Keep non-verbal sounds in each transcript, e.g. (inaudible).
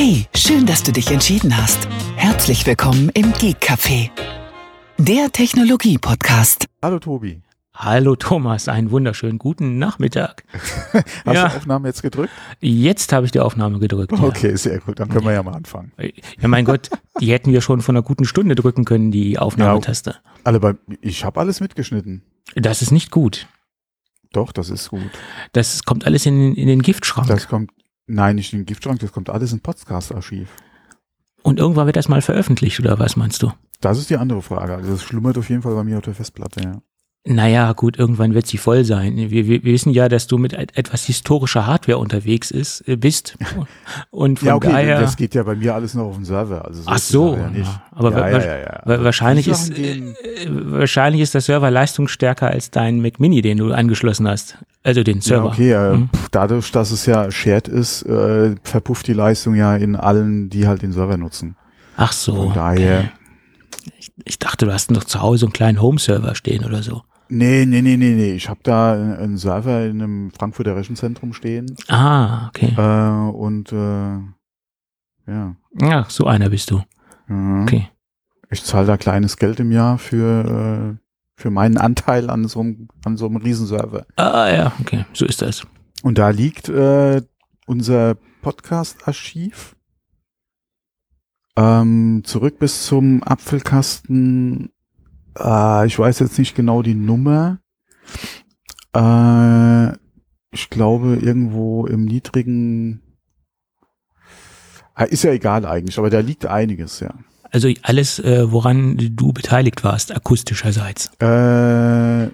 Hey, schön, dass du dich entschieden hast. Herzlich willkommen im Geek Café, der Technologie-Podcast. Hallo Tobi. Hallo Thomas, einen wunderschönen guten Nachmittag. (laughs) Hast Ja. du Aufnahme jetzt gedrückt? Jetzt habe ich die Aufnahme gedrückt. Ja. Okay, sehr gut. Dann können wir ja mal anfangen. Ja, mein Gott, die hätten wir schon vor einer guten Stunde drücken können, die Aufnahmetaste. Alle bei, ich habe alles mitgeschnitten. Das ist nicht gut. Doch, das ist gut. Das kommt alles in, in den Giftschrank. Das kommt, nein, nicht in den Giftschrank, das kommt alles in Podcast-Archiv. Und irgendwann wird das mal veröffentlicht, oder was meinst du? Das ist die andere Frage. Also das schlummert auf jeden Fall bei mir auf der Festplatte, ja. Naja, gut, irgendwann wird sie voll sein. Wir, wir, wir wissen ja, dass du mit et- etwas historischer Hardware unterwegs ist, äh, bist. (laughs) Und von ja, okay, daher. das geht ja bei mir alles noch auf den Server. Also Ach so, ja nicht. ja. aber wa- wa- wahrscheinlich ist, äh, wahrscheinlich ist der Server leistungsstärker als dein Mac Mini, den du angeschlossen hast. Also den Ja, Server. okay, äh, Hm? pf, dadurch, dass es ja shared ist, äh, verpufft die Leistung ja in allen, die halt den Server nutzen. Ach so. Von daher- okay. Ich, ich dachte, du hast noch zu Hause einen kleinen Home-Server stehen oder so. Nee, nee, nee, nee, nee. Ich habe da einen Server in einem Frankfurter Rechenzentrum stehen. Ah, okay. Äh, und äh, ja. Ja, so einer bist du. Mhm. Okay. Ich zahle da kleines Geld im Jahr für, äh, für meinen Anteil an so einem, an so einem Riesenserver. Ah, ja, okay. So ist das. Und da liegt äh, unser Podcast-Archiv ähm, zurück bis zum Apfelkasten. Äh, ich weiß jetzt nicht genau die Nummer. Äh, ich glaube irgendwo im niedrigen. Ah, Ist ja egal eigentlich, aber da liegt einiges, ja. Also alles, äh, woran du beteiligt warst, akustischerseits. Äh,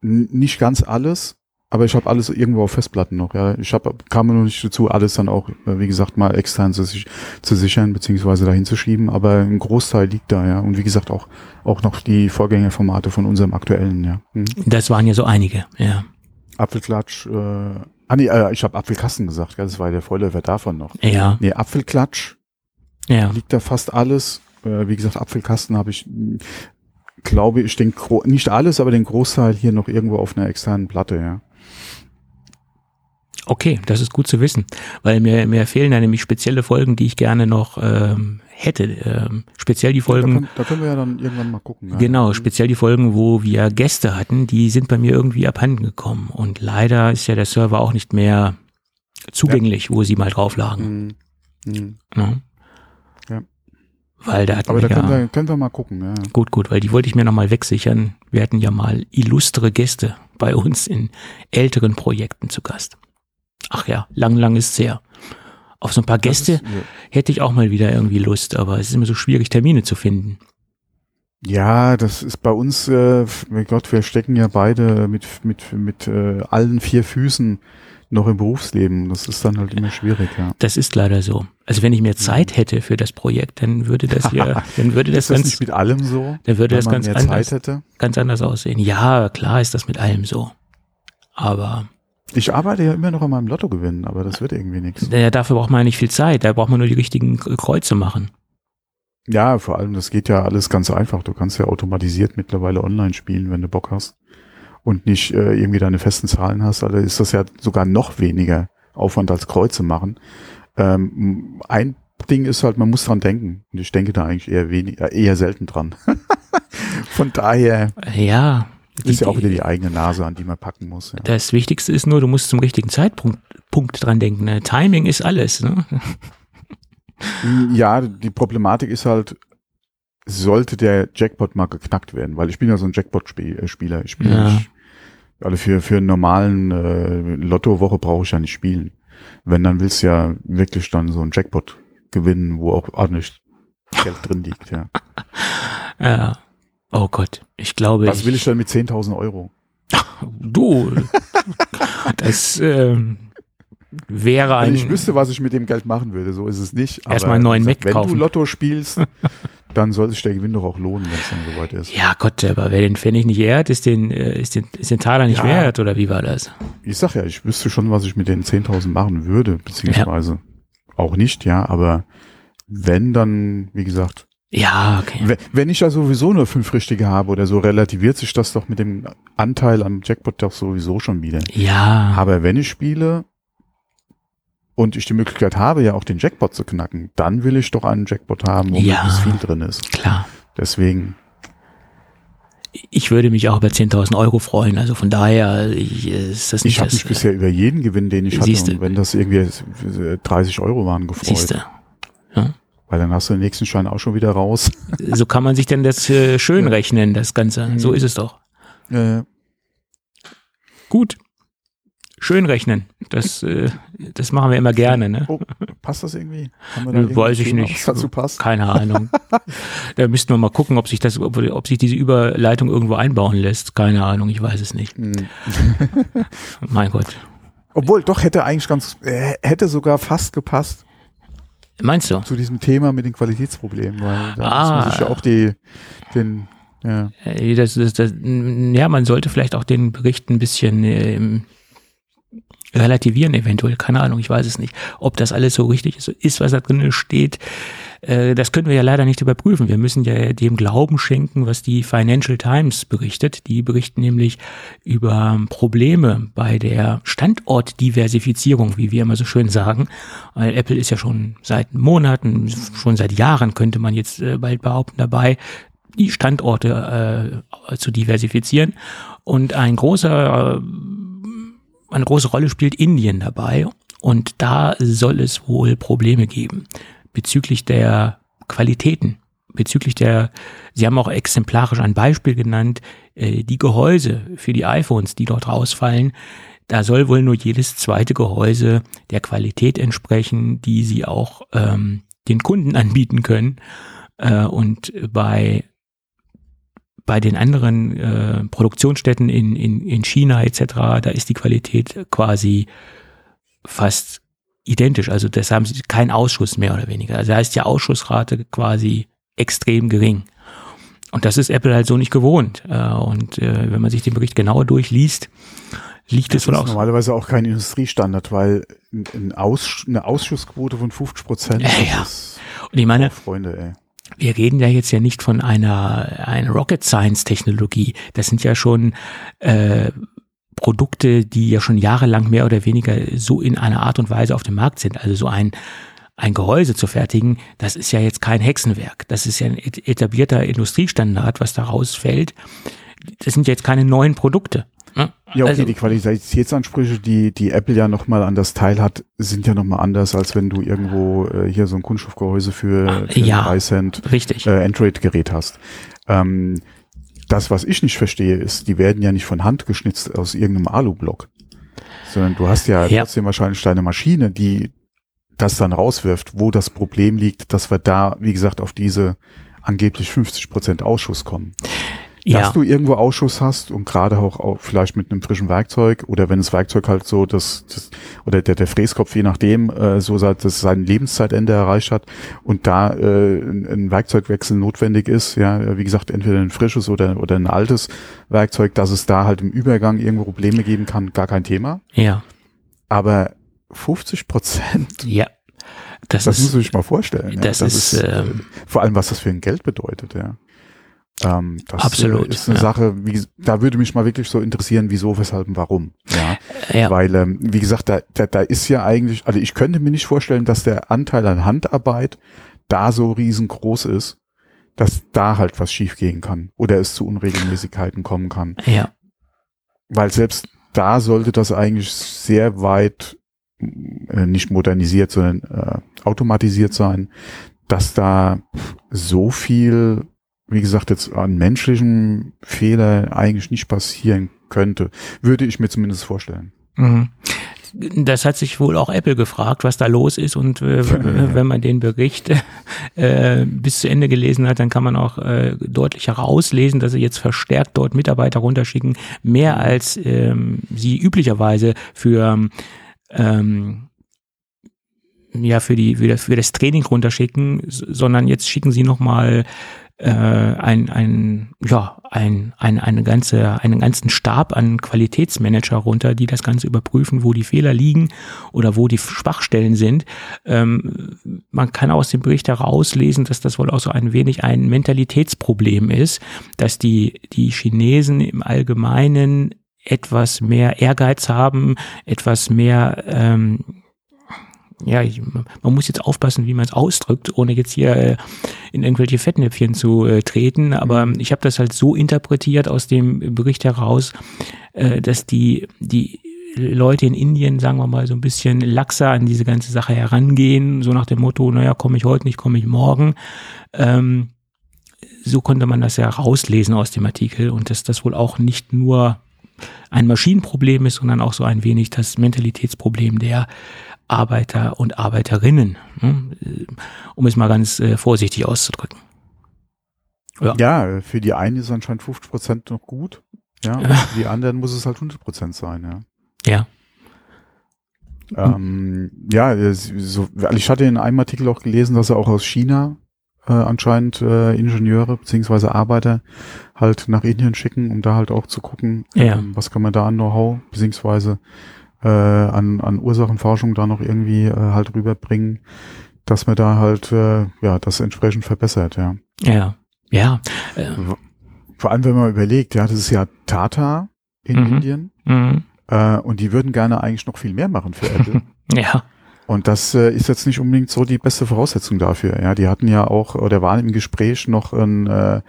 nicht ganz alles, aber ich habe alles irgendwo auf Festplatten noch. Ja, ich habe kam noch nicht dazu, alles dann auch, äh, wie gesagt, mal extern zu, sich, zu sichern beziehungsweise dahin zu schieben. Aber ein Großteil liegt da, ja. Und wie gesagt auch auch noch die Vorgängerformate von unserem aktuellen, ja. Hm. Das waren ja so einige, ja. Apfelklatsch. Äh, ah nee, äh, ich habe Apfelkasten gesagt. Ja, das war der Vorläufer davon noch. Ja, Nee, Apfelklatsch ja. liegt da fast alles. Äh, wie gesagt, Apfelkasten habe ich, mh, glaube ich, den nicht alles, aber den Großteil hier noch irgendwo auf einer externen Platte, ja. Okay, das ist gut zu wissen, weil mir, mir fehlen da nämlich spezielle Folgen, die ich gerne noch ähm, hätte. Ähm, speziell die Da Folgen, können, da können wir ja dann irgendwann mal gucken. Ja. genau, speziell die Folgen, wo wir Gäste hatten, die sind bei mir irgendwie abhanden gekommen. Und leider ist ja der Server auch nicht mehr zugänglich, wo sie mal drauf lagen. Hm, hm. Ne? Ja. Weil da hatten Aber wir da ja, können wir, können wir mal gucken, ja. gut, gut, weil die wollte ich mir nochmal wegsichern. Wir hatten ja mal illustre Gäste bei uns in älteren Projekten zu Gast. Ach ja, lang, lang ist's her. Auf so ein paar Gäste ist, hätte ich auch mal wieder irgendwie Lust, aber es ist immer so schwierig, Termine zu finden. ja, das ist bei uns, äh, mein Gott, wir stecken ja beide mit, mit, mit äh, allen vier Füßen noch im Berufsleben. Das ist dann halt immer schwierig, ja. Das ist leider so. Also wenn ich mehr Zeit hätte für das Projekt, dann würde das ja, (laughs) dann würde das ist das ganz, nicht mit allem so? dann würde das ganz anders, ganz anders aussehen. Ja, klar ist das mit allem so. Aber Ich arbeite ja immer noch an meinem Lottogewinn, aber das wird irgendwie nichts. naja, dafür braucht man ja nicht viel Zeit. Da braucht man nur die richtigen Kreuze machen. Ja, vor allem, das geht ja alles ganz einfach. Du kannst ja automatisiert mittlerweile online spielen, wenn du Bock hast. Und nicht äh, irgendwie deine festen Zahlen hast. Also ist das ja sogar noch weniger Aufwand als Kreuze machen. Ähm, ein Ding ist halt, man muss dran denken. Und ich denke da eigentlich eher wenig, äh, eher selten dran. (laughs) Von daher Ja. Ist ja auch wieder die eigene Nase, an die man packen muss. Ja. Das Wichtigste ist nur, du musst zum richtigen Zeitpunkt Punkt dran denken. Ne? Timing ist alles. Ne? Ja, die Problematik ist halt, sollte der Jackpot mal geknackt werden, weil ich bin ja so ein Jackpot-Spieler. Ich spiele Ja. nicht, also für, für einen normalen äh, Lotto-Woche brauche ich ja nicht spielen. Wenn, dann willst du ja wirklich dann so einen Jackpot gewinnen, wo auch ordentlich Geld drin liegt, ja. (laughs) Ja. Oh Gott, ich glaube, Was will ich denn mit 10.000 Euro? (laughs) du, das ähm, wäre Wenn ein, ich wüsste, was ich mit dem Geld machen würde, so ist es nicht. Erstmal einen neuen Mac Wenn kaufen. du Lotto spielst, (laughs) dann soll sich der Gewinn doch auch lohnen, wenn es dann soweit ist. ja Gott, aber wer den Pfennig nicht ehrt, ist den, äh, ist den, ist den Taler nicht Ja. wert, oder wie war das? Ich sag ja, ich wüsste schon, was ich mit den 10.000 machen würde, beziehungsweise auch nicht, ja, aber wenn, dann, wie gesagt, Ja, okay. we- wenn ich ja sowieso nur fünf Richtige habe oder so, relativiert sich das doch mit dem Anteil am Jackpot doch sowieso schon wieder. Ja, Aber wenn ich spiele und ich die Möglichkeit habe, ja auch den Jackpot zu knacken, dann will ich doch einen Jackpot haben, wo Ja. möglichst viel drin ist. Klar. Deswegen, Ich würde mich auch über 10.000 Euro freuen. Also von daher ich, ist das nicht ich habe mich bisher über jeden Gewinn, den ich hatte, Siehste. und wenn das irgendwie äh, 30 Euro waren, gefreut. Siehste. Weil dann hast du den nächsten Schein auch schon wieder raus. (laughs) So kann man sich denn das äh, schön rechnen, das Ganze. Mhm. So ist es doch. Äh, Gut. Schön rechnen. Das, äh, das machen wir immer gerne, ne? oh, passt das irgendwie? Irgendein weiß ich Thema, nicht. dazu passt? Keine Ahnung. (laughs) da müssten wir mal gucken, ob sich das, ob, ob sich diese Überleitung irgendwo einbauen lässt. Keine Ahnung, ich weiß es nicht. Hm. (laughs) Mein Gott. Obwohl, doch hätte eigentlich ganz, äh, hätte sogar fast gepasst Meinst du? zu diesem Thema mit den Qualitätsproblemen, weil da Ah. muss man sich ja auch die, den, ja, Äh, Das, das, das, ja, man sollte vielleicht auch den Bericht ein bisschen ähm, relativieren, eventuell. Keine Ahnung, ich weiß es nicht. Ob das alles so richtig ist, ist was da drin steht, äh, das können wir ja leider nicht überprüfen. Wir müssen ja dem Glauben schenken, was die Financial Times berichtet. Die berichten nämlich über Probleme bei der Standortdiversifizierung, wie wir immer so schön sagen. Weil Apple ist ja schon seit Monaten, schon seit Jahren könnte man jetzt äh, bald behaupten dabei, die Standorte äh, zu diversifizieren. Und ein großer, äh, eine große Rolle spielt Indien dabei. Und da soll es wohl Probleme geben bezüglich der Qualitäten, bezüglich der, Sie haben auch exemplarisch ein Beispiel genannt, äh, die Gehäuse für die iPhones, die dort rausfallen. Da soll wohl nur jedes zweite Gehäuse der Qualität entsprechen, die Sie auch ähm, den Kunden (laughs) anbieten können. Äh, und bei bei den anderen äh, Produktionsstätten in, in, in China etc., da ist die Qualität quasi fast identisch. Also das haben sie keinen Ausschuss mehr oder weniger. Also da ist die Ausschussrate quasi extrem gering. Und das ist Apple halt so nicht gewohnt. Äh, und äh, wenn man sich den Bericht genauer durchliest, liegt es Das wohl ist auch. normalerweise auch kein Industriestandard, weil ein, Aus, eine Ausschussquote von 50 Prozent, Ja, ja. Und ich meine, Freunde, ey. wir reden ja jetzt ja nicht von einer, einer Rocket Science Technologie. Das sind ja schon äh, Produkte, die ja schon jahrelang mehr oder weniger so in einer Art und Weise auf dem Markt sind. Also so ein ein Gehäuse zu fertigen, das ist ja jetzt kein Hexenwerk. Das ist ja ein et- etablierter Industriestandard, was da rausfällt. Das sind jetzt keine neuen Produkte. ne? Ja, okay, Also- die Qualitätsansprüche, die, die Apple ja nochmal an das Teil hat, sind ja nochmal anders, als wenn du irgendwo äh, hier so ein Kunststoffgehäuse für, für Ja. 3 Cent äh, Android-Gerät hast. Ähm, das, was ich nicht verstehe, ist, die werden ja nicht von Hand geschnitzt aus irgendeinem Alublock, sondern du hast ja, Ja. trotzdem wahrscheinlich deine Maschine, die das dann rauswirft, wo das Problem liegt, dass wir da, wie gesagt, auf diese angeblich 50 Prozent Ausschuss kommen. Ja. Dass du irgendwo Ausschuss hast und gerade auch, auch vielleicht mit einem frischen Werkzeug oder wenn das Werkzeug halt so das, das oder der, der Fräskopf je nachdem äh, so sagt, dass sein Lebenszeitende erreicht hat und da äh, ein, Werkzeugwechsel notwendig ist, ja, wie gesagt, entweder ein frisches oder oder ein altes Werkzeug, dass es da halt im Übergang irgendwo Probleme geben kann, gar kein Thema. ja. Aber 50 Prozent, (laughs) Ja. Das, das ist, muss man sich mal vorstellen. ja. das ist, äh, ähm, vor allem, was das für ein Geld bedeutet, ja. Ähm, das Absolut, äh, ist eine ja. Sache, wie, da würde mich mal wirklich so interessieren, wieso, weshalb und warum. Ja, ja. weil, ähm, wie gesagt, da, da, da ist ja eigentlich, also ich könnte mir nicht vorstellen, dass der Anteil an Handarbeit da so riesengroß ist, dass da halt was schiefgehen kann oder es zu Unregelmäßigkeiten kommen kann. ja. Weil selbst da sollte das eigentlich sehr weit äh, nicht modernisiert, sondern äh, automatisiert sein, dass da so viel, wie gesagt, jetzt an menschlichen Fehler eigentlich nicht passieren könnte. Würde ich mir zumindest vorstellen. Mhm. Das hat sich wohl auch Apple gefragt, was da los ist. Und äh, (laughs) wenn man den Bericht äh, bis zu Ende gelesen hat, dann kann man auch äh, deutlich herauslesen, dass sie jetzt verstärkt dort Mitarbeiter runterschicken, mehr als ähm, sie üblicherweise für ähm, ja für die für das, für das Training runterschicken, sondern jetzt schicken sie noch mal äh, ein, ein, ja, ein, ein, eine ganze, einen ganzen Stab an Qualitätsmanager runter, die das Ganze überprüfen, wo die Fehler liegen oder wo die Schwachstellen sind. Ähm, man kann aus dem Bericht herauslesen, dass das wohl auch so ein wenig ein Mentalitätsproblem ist, dass die, die Chinesen im Allgemeinen etwas mehr Ehrgeiz haben, etwas mehr ähm, ja, ich, man muss jetzt aufpassen, wie man es ausdrückt, ohne jetzt hier äh, in irgendwelche Fettnäpfchen zu äh, treten. Aber ich habe das halt so interpretiert aus dem Bericht heraus, äh, dass die, die Leute in Indien, sagen wir mal, so ein bisschen laxer an diese ganze Sache herangehen, so nach dem Motto, naja, komme ich heute nicht, komme ich morgen. Ähm, so konnte man das ja rauslesen aus dem Artikel und dass das wohl auch nicht nur ein Maschinenproblem ist, sondern auch so ein wenig das Mentalitätsproblem der Arbeiter und Arbeiterinnen, ne? um es mal ganz äh, vorsichtig auszudrücken. Ja. ja, für die einen ist anscheinend 50 Prozent noch gut. Ja, und für (laughs) die anderen muss es halt 100 Prozent sein, ja. Ja. Ähm, ja, so, ich hatte in einem Artikel auch gelesen, dass er auch aus China äh, anscheinend äh, Ingenieure beziehungsweise Arbeiter halt nach Indien schicken, um da halt auch zu gucken, ja. ähm, was kann man da an Know-how beziehungsweise äh, an, an Ursachenforschung da noch irgendwie äh, halt rüberbringen, dass man da halt äh, ja das entsprechend verbessert, ja. Ja, ja. Äh. Vor allem, wenn man überlegt, ja, das ist ja Tata in mhm. Indien mhm. Äh, und die würden gerne eigentlich noch viel mehr machen für Apple. (laughs) ja. Und das äh, ist jetzt nicht unbedingt so die beste Voraussetzung dafür. Ja, die hatten ja auch oder waren im Gespräch noch ein äh,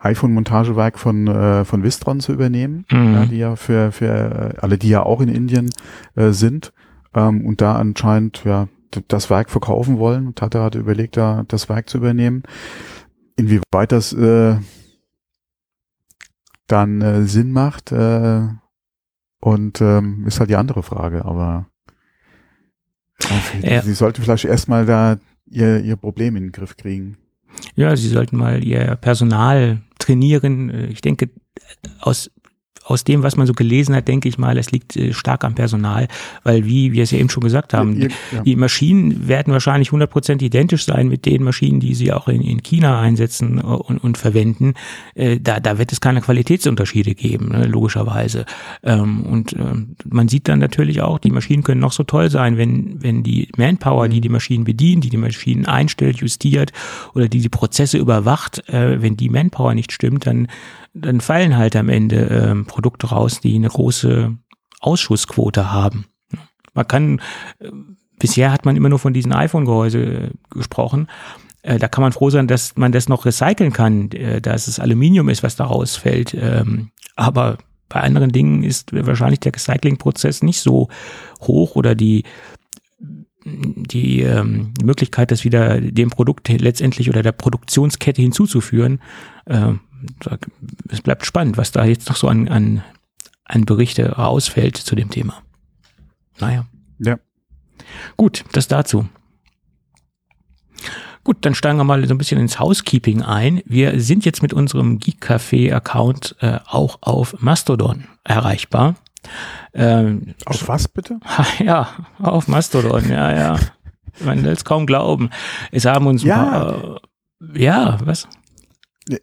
iPhone-Montagewerk von äh, von Vistron zu übernehmen, mhm. ja, die ja für für äh, alle, die ja auch in Indien äh, sind ähm, und da anscheinend ja das Werk verkaufen wollen. Tata hatte überlegt, da das Werk zu übernehmen. Inwieweit das äh, dann äh, Sinn macht äh, und ähm, ist halt die andere Frage, aber ja. Sie sollten vielleicht erstmal da ihr, ihr Problem in den Griff kriegen. Ja, sie sollten mal ihr Personal trainieren. Ich denke, aus aus dem, was man so gelesen hat, denke ich mal, es liegt äh, stark am Personal, weil wie wir es ja eben schon gesagt haben, ja, ja. die Maschinen werden wahrscheinlich 100% identisch sein mit den Maschinen, die sie auch in, in China einsetzen äh, und, und verwenden. Äh, da, da wird es keine Qualitätsunterschiede geben, ne, logischerweise. Ähm, und ähm, man sieht dann natürlich auch, die Maschinen können noch so toll sein, wenn, wenn die Manpower, die die Maschinen bedient, die die Maschinen einstellt, justiert oder die die Prozesse überwacht, wenn die Manpower nicht stimmt, dann dann fallen halt am Ende ähm, Produkte raus, die eine große Ausschussquote haben. Man kann, äh, bisher hat man immer nur von diesen iPhone-Gehäuse äh, gesprochen. Äh, da kann man froh sein, dass man das noch recyceln kann, äh, dass es Aluminium ist, was da rausfällt. Ähm, aber bei anderen Dingen ist wahrscheinlich der Recyclingprozess nicht so hoch oder die die ähm, Möglichkeit, das wieder dem Produkt letztendlich oder der Produktionskette hinzuzuführen, äh, es bleibt spannend, was da jetzt noch so an, an, an Berichte rausfällt zu dem Thema. Naja. Ja. Gut, das dazu. Gut, dann steigen wir mal so ein bisschen ins Housekeeping ein. Wir sind jetzt mit unserem Geek Café Account äh, auch auf Mastodon erreichbar. Ähm, auf was bitte? (laughs) Ja, auf Mastodon, ja, ja. (laughs) Man will es kaum glauben. Es haben uns ja, paar, äh, ja, was?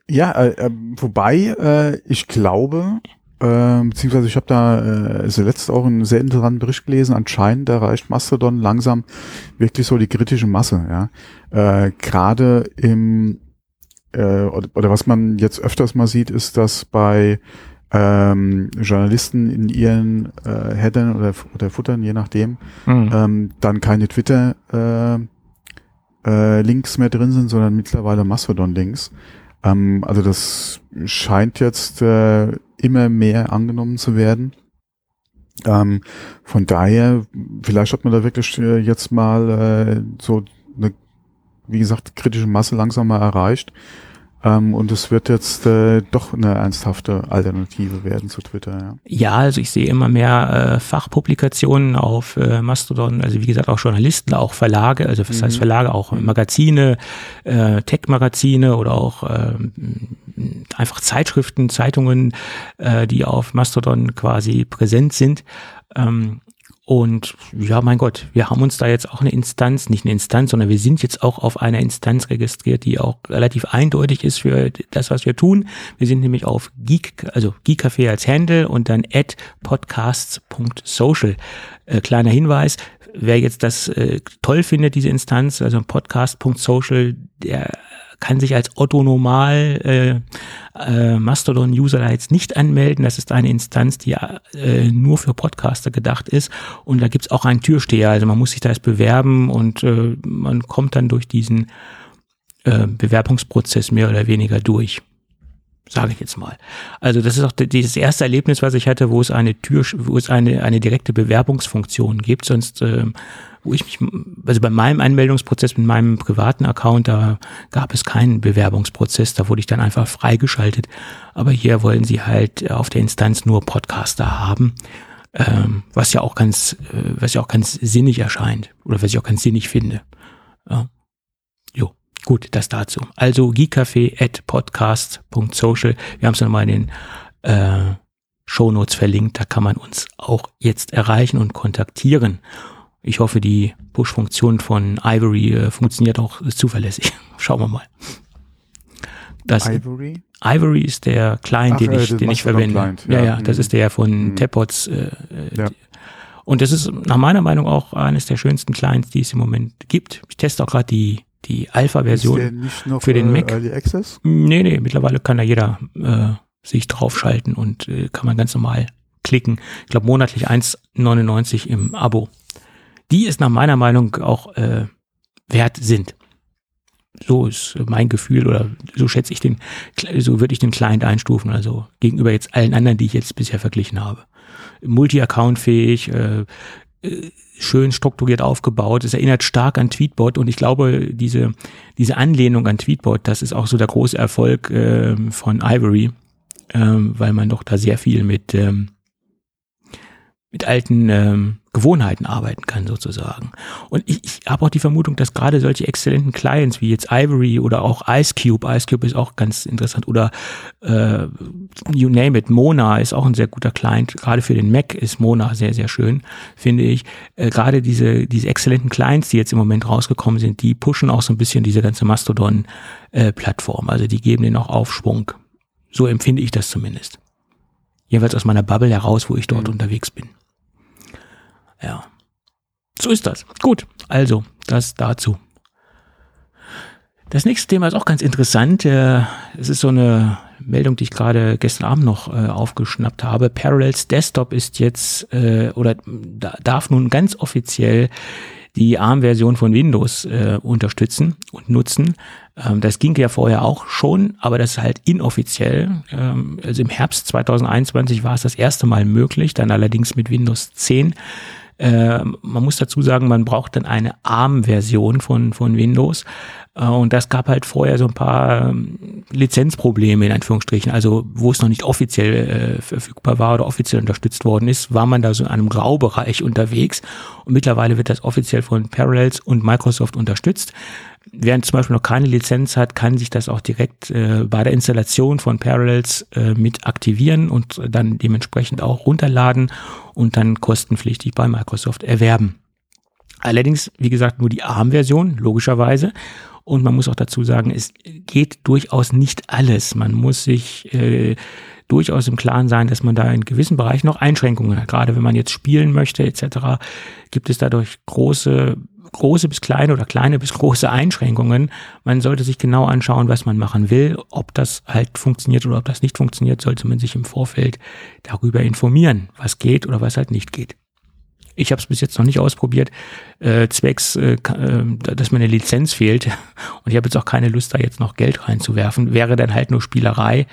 Ja, äh, äh, wobei äh, ich glaube, äh, beziehungsweise ich habe da äh, zuletzt auch einen sehr interessanten Bericht gelesen. Anscheinend erreicht Mastodon langsam wirklich so die kritische Masse. Ja, äh, gerade im äh, oder, oder was man jetzt öfters mal sieht, ist, dass bei ähm, Journalisten in ihren äh, Headern oder, oder Futtern, je nachdem, mhm. ähm, dann keine Twitter äh, äh, Links mehr drin sind, sondern mittlerweile Mastodon-Links. Ähm, also das scheint jetzt äh, immer mehr angenommen zu werden. Ähm, von daher, vielleicht hat man da wirklich äh, jetzt mal äh, so eine, wie gesagt, kritische Masse langsam mal erreicht. Ähm, und es wird jetzt äh, doch eine ernsthafte Alternative werden zu Twitter. Ja, ja also ich sehe immer mehr äh, Fachpublikationen auf äh, Mastodon, also wie gesagt auch Journalisten, auch Verlage, also was mhm. heißt Verlage, auch Magazine, äh, Tech-Magazine oder auch äh, einfach Zeitschriften, Zeitungen, äh, die auf Mastodon quasi präsent sind. Ähm, und ja, mein Gott, wir haben uns da jetzt auch eine Instanz, nicht eine Instanz, sondern wir sind jetzt auch auf einer Instanz registriert, die auch relativ eindeutig ist für das, was wir tun. Wir sind nämlich auf Geek, also Geekcafé als Handle und dann at podcasts.social. Äh, kleiner Hinweis, wer jetzt das äh, toll findet, diese Instanz, also podcast.social, der kann sich als Otto Normal äh, äh, Mastodon-User da jetzt nicht anmelden. Das ist eine Instanz, die äh, nur für Podcaster gedacht ist. Und da gibt's auch einen Türsteher. Also man muss sich da erst bewerben und äh, man kommt dann durch diesen äh, Bewerbungsprozess mehr oder weniger durch sage ich jetzt mal. Also das ist auch dieses erste Erlebnis, was ich hatte, wo es eine Tür, wo es eine eine direkte Bewerbungsfunktion gibt. Sonst, äh, wo ich mich, also bei meinem Anmeldungsprozess mit meinem privaten Account, da gab es keinen Bewerbungsprozess. Da wurde ich dann einfach freigeschaltet. Aber hier wollen sie halt auf der Instanz nur Podcaster haben. Ähm, was ja auch ganz, äh, was ja auch ganz sinnig erscheint oder was ich auch ganz sinnig finde. Ja. Gut, das dazu. Also geekcafé.podcast.social. Wir haben es nochmal in den äh, Shownotes verlinkt. Da kann man uns auch jetzt erreichen und kontaktieren. Ich hoffe, die Push-Funktion von Ivory äh, funktioniert auch zuverlässig. (laughs) Schauen wir mal. Das Ivory? Ivory ist der Client, Ach, den ich, äh, den ich verwende. Client, ja, ja, ja, das mhm. ist der von mhm. Tepods. Äh, äh ja. Und das ist nach meiner Meinung auch eines der schönsten Clients, die es im Moment gibt. Ich teste auch gerade die die Alpha-Version für den Mac. Early Access? Nee, nee, mittlerweile kann da jeder äh, sich draufschalten und äh, kann man ganz normal klicken. Ich glaube monatlich 1,99 im Abo. Die ist nach meiner Meinung auch äh, wert sind. So ist mein Gefühl oder so schätze ich den, so würde ich den Client einstufen, also gegenüber jetzt allen anderen, die ich jetzt bisher verglichen habe. Multi-Account-fähig, äh, äh schön strukturiert aufgebaut. Es erinnert stark an Tweetbot und ich glaube, diese, diese Anlehnung an Tweetbot, das ist auch so der große Erfolg äh, von Ivory, äh, weil man doch da sehr viel mit, ähm, mit alten ähm, Gewohnheiten arbeiten kann sozusagen. Und ich, ich habe auch die Vermutung, dass gerade solche exzellenten Clients wie jetzt Ivory oder auch Icecube, Icecube ist auch ganz interessant oder äh, you name it, Mona ist auch ein sehr guter Client. Gerade für den Mac ist Mona sehr, sehr schön, finde ich. Äh, gerade diese, diese exzellenten Clients, die jetzt im Moment rausgekommen sind, die pushen auch so ein bisschen diese ganze Mastodon-Plattform. Äh, also die geben denen auch Aufschwung. So empfinde ich das zumindest. Jedenfalls aus meiner Bubble heraus, wo ich dort mhm. unterwegs bin. Ja. So ist das. Gut, also das dazu. Das nächste Thema ist auch ganz interessant. Äh, es ist so eine Meldung, die ich gerade gestern Abend noch äh, aufgeschnappt habe. Parallels Desktop ist jetzt äh, oder darf nun ganz offiziell die ARM-Version von Windows unterstützen und nutzen. Ähm, das ging ja vorher auch schon, aber das ist halt inoffiziell. Ähm, also im Herbst 2021 war es das erste Mal möglich, dann allerdings mit Windows 10 äh, man muss dazu sagen, man braucht dann eine ARM-Version von, von Windows. Äh, und das gab halt vorher so ein paar ähm, Lizenzprobleme in Anführungsstrichen. Also wo es noch nicht offiziell äh, verfügbar war oder offiziell unterstützt worden ist, war man da so in einem Graubereich (laughs) unterwegs. Und mittlerweile wird das offiziell von Parallels und Microsoft unterstützt. Wer zum Beispiel noch keine Lizenz hat, kann sich das auch direkt äh, bei der Installation von Parallels äh, mit aktivieren und dann dementsprechend auch runterladen und dann kostenpflichtig bei Microsoft erwerben. Allerdings, wie gesagt, nur die ARM-Version, logischerweise. Und man muss auch dazu sagen, es geht durchaus nicht alles. Man muss sich äh, durchaus im Klaren sein, dass man da in gewissen Bereichen noch Einschränkungen hat. Gerade wenn man jetzt spielen möchte etc., gibt es dadurch große große bis kleine oder kleine bis große Einschränkungen. Man sollte sich genau anschauen, was man machen will. Ob das halt funktioniert oder ob das nicht funktioniert, sollte man sich im Vorfeld darüber informieren, was geht oder was halt nicht geht. Ich habe es bis jetzt noch nicht ausprobiert, äh, zwecks, äh, äh, dass mir eine Lizenz fehlt. (laughs) Und ich habe jetzt auch keine Lust, da jetzt noch Geld reinzuwerfen. Wäre dann halt nur Spielerei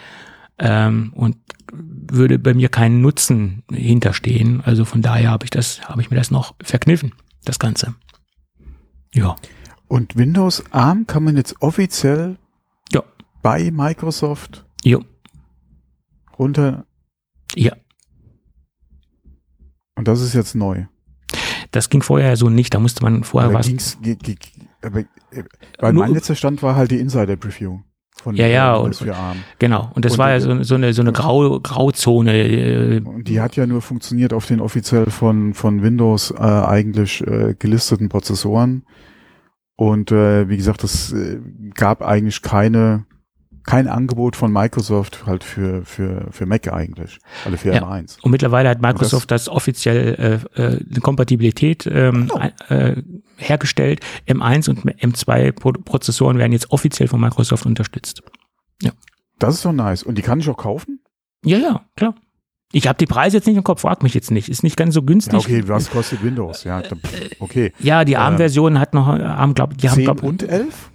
ähm, und würde bei mir keinen Nutzen hinterstehen. Also von daher habe ich das, habe ich mir das noch verkniffen, das Ganze. Ja. Und Windows ARM kann man jetzt offiziell ja. bei Microsoft ja. runter. Ja. Und das ist jetzt neu. Das ging vorher so nicht, da musste man vorher aber was. Ging's, aber, äh, weil mein letzter Stand war halt die Insider Preview. Von ja, ja, und, und genau. Und das und war ja so, so eine, so eine Grau, Grauzone. Äh, die hat ja nur funktioniert auf den offiziell von, von Windows äh, eigentlich äh, gelisteten Prozessoren. Und äh, wie gesagt, es äh, gab eigentlich keine kein Angebot von Microsoft halt für, für, für Mac eigentlich, also für Ja. M1. Und mittlerweile hat Microsoft das, offiziell äh, äh, eine Kompatibilität ähm, Oh. ein- äh, hergestellt. M1 und M2 Pro Prozessoren werden jetzt offiziell von Microsoft unterstützt. Das ist doch nice. Und die kann ich auch kaufen? Ja, ja, klar. Ich habe die Preise jetzt nicht im Kopf, frag mich jetzt nicht. Ist nicht ganz so günstig. Ja, okay, was kostet Windows? Ja, okay. Ja, die Äh, ARM-Version hat noch, ARM, glaub, die haben 10 glaub, und 11?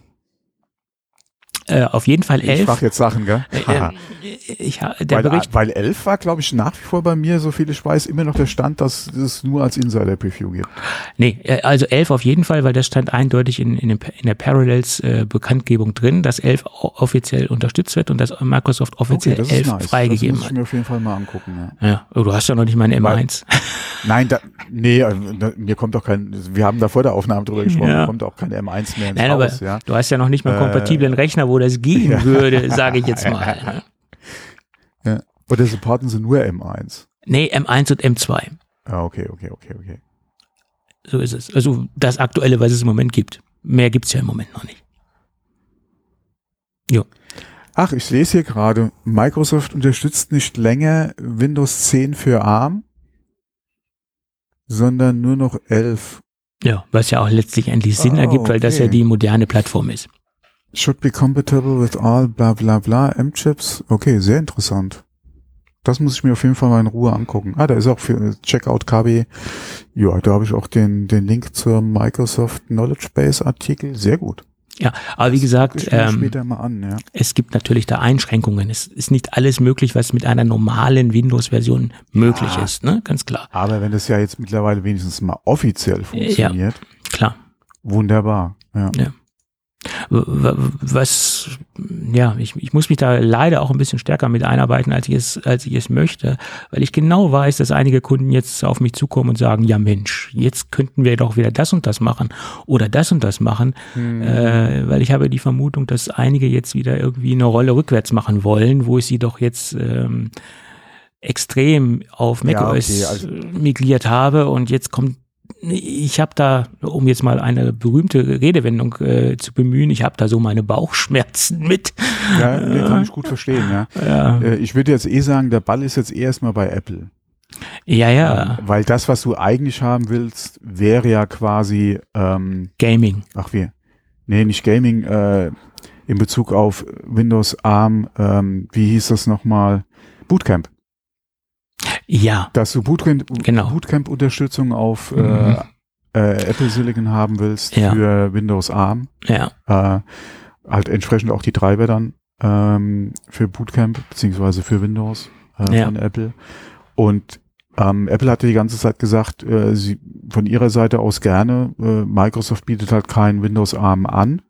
Äh, auf jeden Fall Ich 11. frage jetzt Sachen, gell? Äh, (laughs) ich, ha- der weil, Bericht, weil 11 war, glaube ich, nach wie vor bei mir, so viel ich weiß, immer noch der Stand, dass es nur als Insider-Preview gibt. nee, äh, also 11 auf jeden Fall, weil das stand eindeutig in, in, dem, in der Parallels äh, Bekanntgebung drin, dass 11 o- offiziell unterstützt wird und dass Microsoft offiziell das 11 ist nice. freigegeben Das muss ich hat. mir auf jeden Fall mal angucken. Ja. Ja, oh, du hast ja noch nicht mal ein Weil- M1. (laughs) Nein, da, nee, äh, da, mir kommt doch kein, wir haben da vor der Aufnahme drüber gesprochen, Ja. mir kommt auch kein M1 mehr ins Nein, Haus. aber ja. du hast ja noch nicht mal einen Äh, kompatiblen Rechner, wo das gehen ja. würde, sage ich jetzt mal. ne? Ja. Oder supporten sie nur M1? Nee, M1 und M2. Ah, okay, okay, okay, okay. So ist es. Also das Aktuelle, was es im Moment gibt. Mehr gibt's ja im Moment noch nicht. Jo. Ach, ich lese hier gerade, Microsoft unterstützt nicht länger Windows 10 für ARM, sondern nur noch 11. Ja, was ja auch letztlich endlich Sinn Ah, ergibt, weil das ja okay. die moderne Plattform ist. Should be compatible with all bla bla bla M-Chips. Okay, sehr interessant. Das muss ich mir auf jeden Fall mal in Ruhe angucken. Ah, da ist auch für Checkout KB. Ja, da habe ich auch den, den Link zur Microsoft Knowledge Base Artikel. Sehr gut. Ja, aber wie gesagt, ähm, mal an, ja. es gibt natürlich da Einschränkungen. Es ist nicht alles möglich, was mit einer normalen Windows-Version möglich Ja. ist, ne? Ganz klar. Aber wenn das ja jetzt mittlerweile wenigstens mal offiziell funktioniert, Klar. wunderbar. Ja. W- Was, ja, ich, ich muss mich da leider auch ein bisschen stärker mit einarbeiten, als ich es, als ich es möchte, weil ich genau weiß, dass einige Kunden jetzt auf mich zukommen und sagen, ja Mensch, jetzt könnten wir doch wieder das und das machen oder das und das machen, Hm. äh, weil ich habe die Vermutung, dass einige jetzt wieder irgendwie eine Rolle rückwärts machen wollen, wo ich sie doch jetzt ähm, extrem auf Ja, macOS okay, also- migriert habe und jetzt kommt ich habe da, um jetzt mal eine berühmte Redewendung äh, zu bemühen, ich habe da so meine Bauchschmerzen mit. Ja, den kann ich gut verstehen, ja. Ja, Äh, Ich würde jetzt eh sagen, der Ball ist jetzt erstmal bei Apple. ja, ja. Ähm, Weil das, was du eigentlich haben willst, wäre ja quasi, ähm, Gaming. ach wir, nee, nicht Gaming, äh, in Bezug auf Windows ARM, ähm, wie hieß das nochmal? Bootcamp. Ja, Dass du Bootcamp, Genau. Bootcamp-Unterstützung auf Mhm. äh, äh, Apple Silicon haben willst Ja. für Windows ARM. ja, Äh, halt entsprechend auch die Treiber dann ähm, für Bootcamp beziehungsweise für Windows äh, Ja. von Apple. Und ähm, Apple hatte die ganze Zeit gesagt, äh, sie von ihrer Seite aus gerne. Äh, Microsoft bietet halt kein Windows ARM an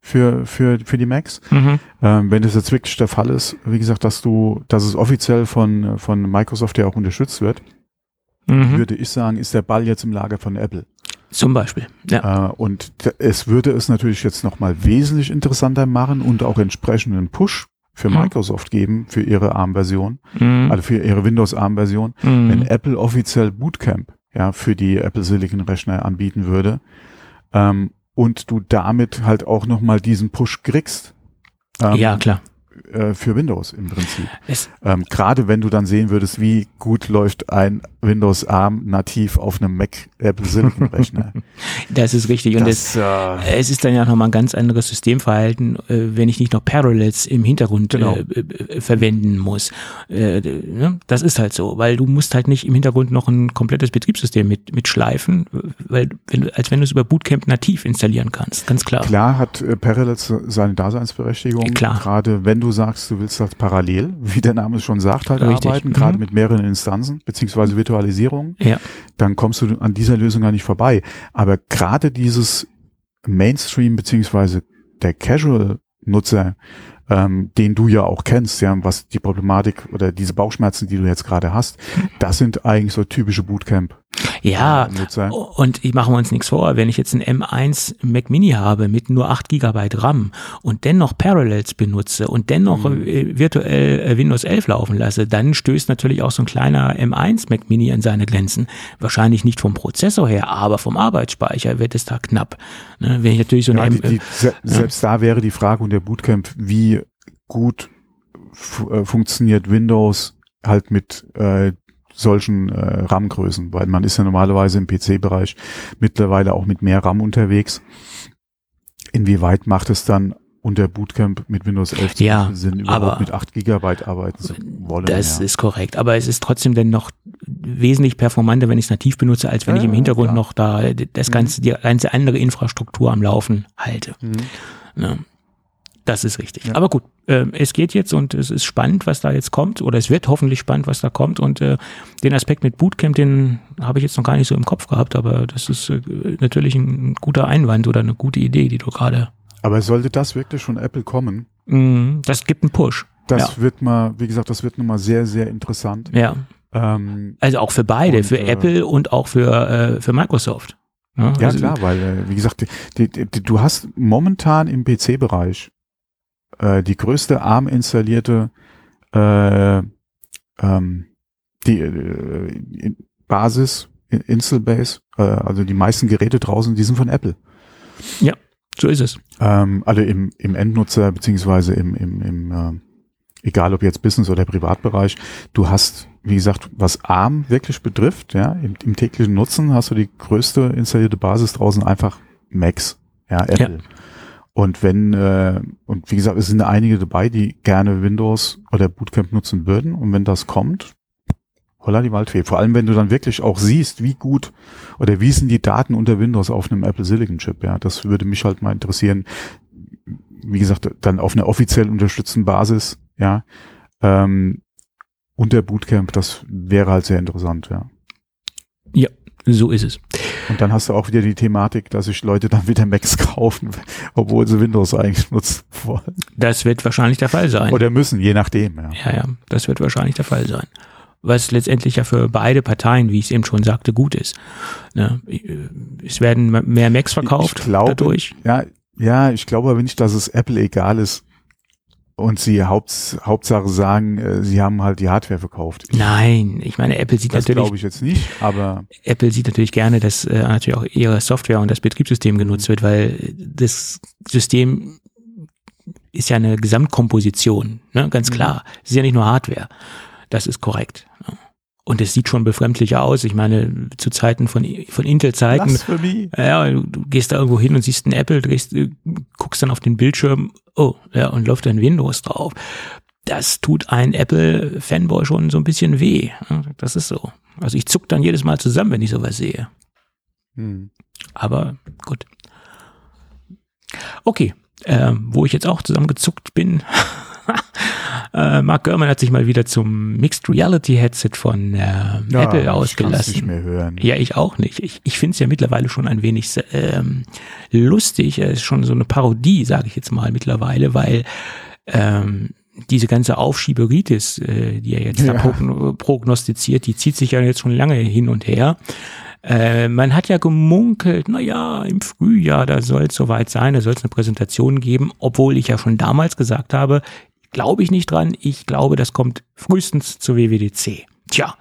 für für für die Macs. mhm. Ähm, wenn das jetzt wirklich der Fall ist, wie gesagt, dass du, dass es offiziell von von Microsoft ja auch unterstützt wird, Mhm. würde ich sagen, ist der Ball jetzt im Lager von Apple. zum Beispiel. Ja, Äh, und es würde es natürlich jetzt nochmal wesentlich interessanter machen und auch entsprechenden Push für Mhm. Microsoft geben für ihre ARM-Version, mhm. also für ihre Windows ARM-Version, wenn Mhm. Apple offiziell Bootcamp ja für die Apple Silicon Rechner anbieten würde ähm, und du damit halt auch nochmal diesen Push kriegst ähm, ja, klar. Äh, für Windows im Prinzip. Ähm, Gerade wenn du dann sehen würdest, wie gut läuft ein Windows ARM nativ auf einem Mac Apple Silicon Rechner. (laughs) das ist richtig. Und es, Das, äh, es ist dann ja nochmal ein ganz anderes Systemverhalten, äh, wenn ich nicht noch Parallels im Hintergrund Genau. äh, äh, verwenden muss. Äh, ne? Das ist halt so, weil du musst halt nicht im Hintergrund noch ein komplettes Betriebssystem mit, mit schleifen, weil, wenn, als wenn du es über Bootcamp nativ installieren kannst, ganz klar. Klar hat äh, Parallels seine Daseinsberechtigung. Klar. Gerade wenn du sagst, du willst halt parallel, wie der Name es schon sagt, halt Richtig. arbeiten, gerade Mhm. mit mehreren Instanzen, beziehungsweise Virtualisierung, Ja, dann kommst du an dieser Lösung gar nicht vorbei. Aber gerade dieses Mainstream, beziehungsweise der Casual-Nutzer, ähm, den du ja auch kennst, ja, was die Problematik oder diese Bauchschmerzen, die du jetzt gerade hast, das sind eigentlich so typische ja. Bootcamp-Nutzer. Und ich mache uns nichts vor, wenn ich jetzt einen M1 Mac Mini habe mit nur 8 GB RAM und dennoch Parallels benutze und dennoch Mhm. äh, virtuell äh, Windows 11 laufen lasse, dann stößt natürlich auch so ein kleiner M1 Mac Mini an seine Grenzen. Wahrscheinlich nicht vom Prozessor her, aber vom Arbeitsspeicher wird es da knapp. Ne, wenn ich natürlich so eine Ja, M die, die, se selbst da wäre die Frage und der Bootcamp, wie gut äh, funktioniert Windows halt mit äh, solchen äh, RAM-Größen, weil man ist ja normalerweise im PC-Bereich mittlerweile auch mit mehr RAM unterwegs. Inwieweit macht es dann unter Bootcamp mit Windows 11 ja, Sinn, überhaupt mit 8 Gigabyte arbeiten zu wollen? Das ja. ist korrekt, aber es ist trotzdem dann noch wesentlich performanter, wenn ich es nativ benutze, als wenn ja, ich im Hintergrund klar. noch da das mhm. ganze, die ganze andere Infrastruktur am Laufen halte. Mhm. Das ist richtig. Ja. Aber gut, äh, es geht jetzt und es ist spannend, was da jetzt kommt, oder es wird hoffentlich spannend, was da kommt. Und äh, den Aspekt mit Bootcamp, den habe ich jetzt noch gar nicht so im Kopf gehabt, aber das ist äh, natürlich ein guter Einwand oder eine gute Idee, die du gerade. Aber sollte das wirklich von Apple kommen? Mm, das gibt einen Push. Das ja. wird mal, wie gesagt, das wird nochmal sehr, sehr interessant. Ja. Ähm, also auch für beide, und, für äh, Apple und auch für, äh, für Microsoft. Ja, ja also, klar, weil, äh, wie gesagt, die, die, die, du hast momentan im PC-Bereich äh, die größte ARM installierte äh, ähm, die äh, Basis, Install-Base, äh, also die meisten Geräte draußen, die sind von Apple. Ja, so ist es. Ähm, alle im, im Endnutzer beziehungsweise im, im, im äh, egal ob jetzt Business oder Privatbereich, du hast, wie gesagt, was ARM wirklich betrifft, ja, im, im täglichen Nutzen hast du die größte installierte Basis draußen einfach Macs, ja, Apple. Ja. Und wenn, äh, und wie gesagt, es sind einige dabei, die gerne Windows oder Bootcamp nutzen würden. Und wenn das kommt, holla die Waldfee. Vor allem, wenn du dann wirklich auch siehst, wie gut oder wie sind die Daten unter Windows auf einem Apple Silicon Chip. Ja, das würde mich halt mal interessieren. Wie gesagt, dann auf einer offiziell unterstützten Basis, ja, ähm, unter Bootcamp, das wäre halt sehr interessant, ja. Ja, so ist es. Und dann hast du auch wieder die Thematik, dass sich Leute dann wieder Macs kaufen, (laughs) obwohl sie Windows eigentlich nutzen wollen. Das wird wahrscheinlich der Fall sein. Oder müssen, je nachdem. Ja, ja, ja das wird wahrscheinlich der Fall sein. Was letztendlich ja für beide Parteien, wie ich es eben schon sagte, gut ist. Ne? Es werden mehr Macs verkauft ich glaube, dadurch. Ja, ja, ich glaube aber nicht, dass es Apple egal ist, und sie Haupt, Hauptsache sagen, äh, sie haben halt die Hardware verkauft. Nein, ich meine, Apple sieht das natürlich. glaube ich jetzt nicht, aber. Apple sieht natürlich gerne, dass äh, natürlich auch ihre Software und das Betriebssystem genutzt wird, weil das System ist ja eine Gesamtkomposition, ne? ganz mhm. klar. Es ist ja nicht nur Hardware. Das ist korrekt. Und es sieht schon befremdlicher aus. Ich meine, zu Zeiten von, von Intel-Zeiten. Ja, du, du gehst da irgendwo hin und siehst ein Apple, drehst, äh, guckst dann auf den Bildschirm, oh, ja, und läuft dann Windows drauf. Das tut ein Apple-Fanboy schon so ein bisschen weh. Das ist so. Also ich zuck dann jedes Mal zusammen, wenn ich sowas sehe. Hm. Aber gut. Okay, äh, wo ich jetzt auch zusammengezuckt bin, (laughs) Äh, Mark Gurman hat sich mal wieder zum Mixed Reality Headset von äh, ja, Apple ausgelassen. Ich nicht mehr hören. Ja, ich auch nicht. Ich, ich finde es ja mittlerweile schon ein wenig ähm, lustig. Es ist schon so eine Parodie, sage ich jetzt mal mittlerweile, weil ähm, diese ganze Aufschieberitis, äh, die er jetzt ja. da prognostiziert, die zieht sich ja jetzt schon lange hin und her. Äh, man hat ja gemunkelt, na ja, im Frühjahr, da soll es soweit sein, da soll es eine Präsentation geben, obwohl ich ja schon damals gesagt habe, glaube ich nicht dran. Ich glaube, das kommt frühestens zur WWDC. Tja.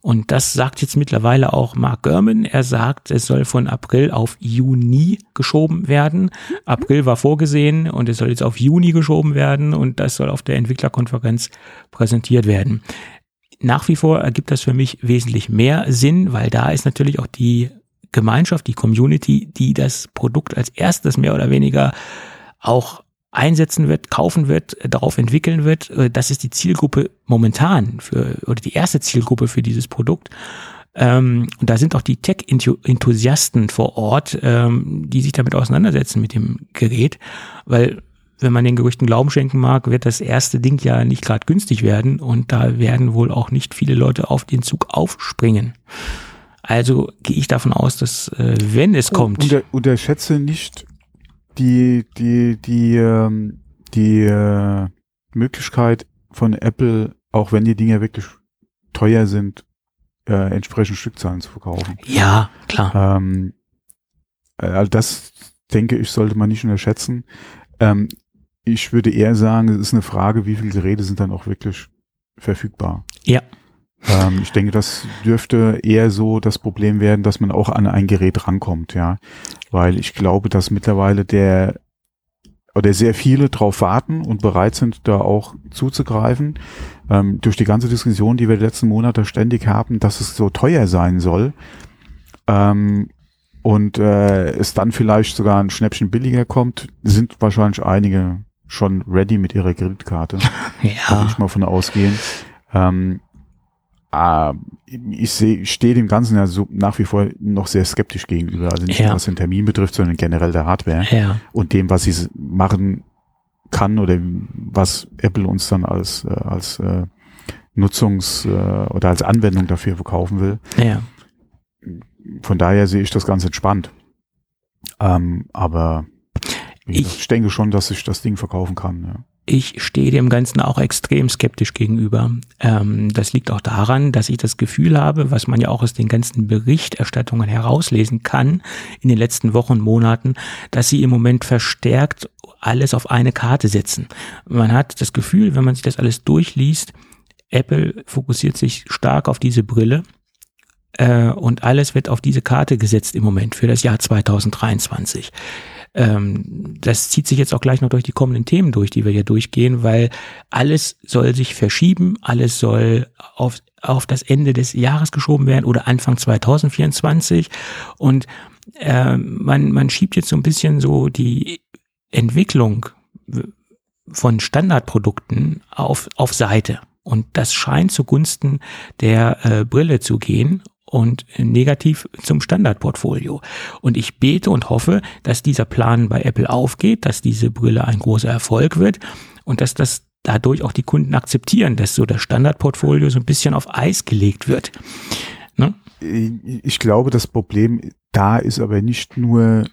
Und das sagt jetzt mittlerweile auch Mark Gurman. Er sagt, es soll von April auf Juni geschoben werden. April war vorgesehen und es soll jetzt auf Juni geschoben werden und das soll auf der Entwicklerkonferenz präsentiert werden. Nach wie vor ergibt das für mich wesentlich mehr Sinn, weil da ist natürlich auch die Gemeinschaft, die Community, die das Produkt als erstes mehr oder weniger auch einsetzen wird, kaufen wird, äh, darauf entwickeln wird. Äh, das ist die Zielgruppe momentan für, oder die erste Zielgruppe für dieses Produkt. Ähm, und da sind auch die Tech-Enthusiasten vor Ort, ähm, die sich damit auseinandersetzen mit dem Gerät, weil wenn man den Gerüchten Glauben schenken mag, wird das erste Ding ja nicht gerade günstig werden und da werden wohl auch nicht viele Leute auf den Zug aufspringen. Also gehe ich davon aus, dass äh, wenn es kommt. Unter, unterschätze nicht die, die, die, ähm, die äh, Möglichkeit von Apple, auch wenn die Dinge wirklich teuer sind, äh, entsprechend Stückzahlen zu verkaufen. Ja, klar. Ähm, äh, also das denke ich, sollte man nicht unterschätzen. Ähm, ich würde eher sagen, es ist eine Frage, wie viele Geräte sind dann auch wirklich verfügbar. Ja. Ähm, ich denke, das dürfte eher so das Problem werden, dass man auch an ein Gerät rankommt, ja. Weil ich glaube, dass mittlerweile der oder sehr viele drauf warten und bereit sind, da auch zuzugreifen. Ähm, durch die ganze Diskussion, die wir die letzten Monate ständig haben, dass es so teuer sein soll ähm, und äh, es dann vielleicht sogar ein Schnäppchen billiger kommt, sind wahrscheinlich einige schon ready mit ihrer Kreditkarte. (laughs) Ja. Würde ich mal von ausgehen. Ähm, äh, ich sehe, stehe dem Ganzen ja so nach wie vor noch sehr skeptisch gegenüber. Also nicht Ja. nur was den Termin betrifft, sondern generell der Hardware Ja. und dem, was sie machen kann oder was Apple uns dann als, äh, als äh, Nutzungs- äh, oder als Anwendung dafür verkaufen will. Ja. Von daher sehe ich das ganz entspannt. Ähm, aber Ich- ich denke schon, dass ich das Ding verkaufen kann. Ja. Ich stehe dem Ganzen auch extrem skeptisch gegenüber. Ähm, das liegt auch daran, dass ich das Gefühl habe, was man ja auch aus den ganzen Berichterstattungen herauslesen kann in den letzten Wochen, Monaten, dass sie im Moment verstärkt alles auf eine Karte setzen. Man hat das Gefühl, wenn man sich das alles durchliest, Apple fokussiert sich stark auf diese Brille äh, und alles wird auf diese Karte gesetzt im Moment für das Jahr 2023 ähm, das zieht sich jetzt auch gleich noch durch die kommenden Themen durch, die wir hier durchgehen, weil alles soll sich verschieben, alles soll auf, auf das Ende des Jahres geschoben werden oder Anfang 2024 und äh, man, man schiebt jetzt so ein bisschen so die Entwicklung von Standardprodukten auf, auf Seite. Und das scheint zugunsten der äh, Brille zu gehen und negativ zum Standardportfolio. Und ich bete und hoffe, dass dieser Plan bei Apple aufgeht, dass diese Brille ein großer Erfolg wird und dass das dadurch auch die Kunden akzeptieren, dass so das Standardportfolio so ein bisschen auf Eis gelegt wird. Ne? Ich glaube, das Problem da ist aber nicht nur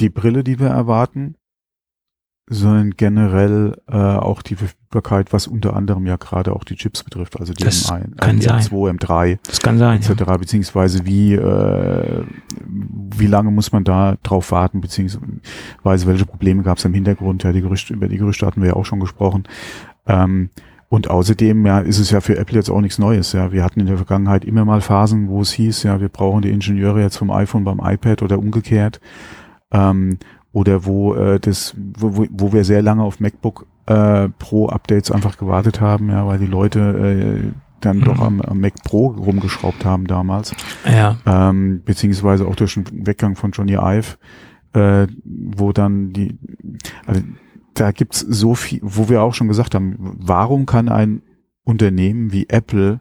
die Brille, die wir erwarten, sondern generell äh, auch die Verfügbarkeit, was unter anderem ja gerade auch die Chips betrifft, also die Das M1, kann äh, sein. M2, M3 Das kann sein. Ja. etc., beziehungsweise wie, äh, wie lange muss man da drauf warten, beziehungsweise welche Probleme gab es im Hintergrund, ja, die Gerüchte, über die Gerüchte hatten wir ja auch schon gesprochen. Ähm, und außerdem, ja, ist es ja für Apple jetzt auch nichts Neues, ja. Wir hatten in der Vergangenheit immer mal Phasen, wo es hieß, ja, wir brauchen die Ingenieure jetzt vom iPhone beim iPad oder umgekehrt. Ähm, oder wo äh, das, wo, wo- wir sehr lange auf MacBook äh, Pro Updates einfach gewartet haben, ja, weil die Leute äh, dann Mhm. doch am, am Mac Pro rumgeschraubt haben damals, ja. ähm, beziehungsweise auch durch den Weggang von Johnny Ive, äh, wo dann die, also da gibt's so viel, wo wir auch schon gesagt haben, warum kann ein Unternehmen wie Apple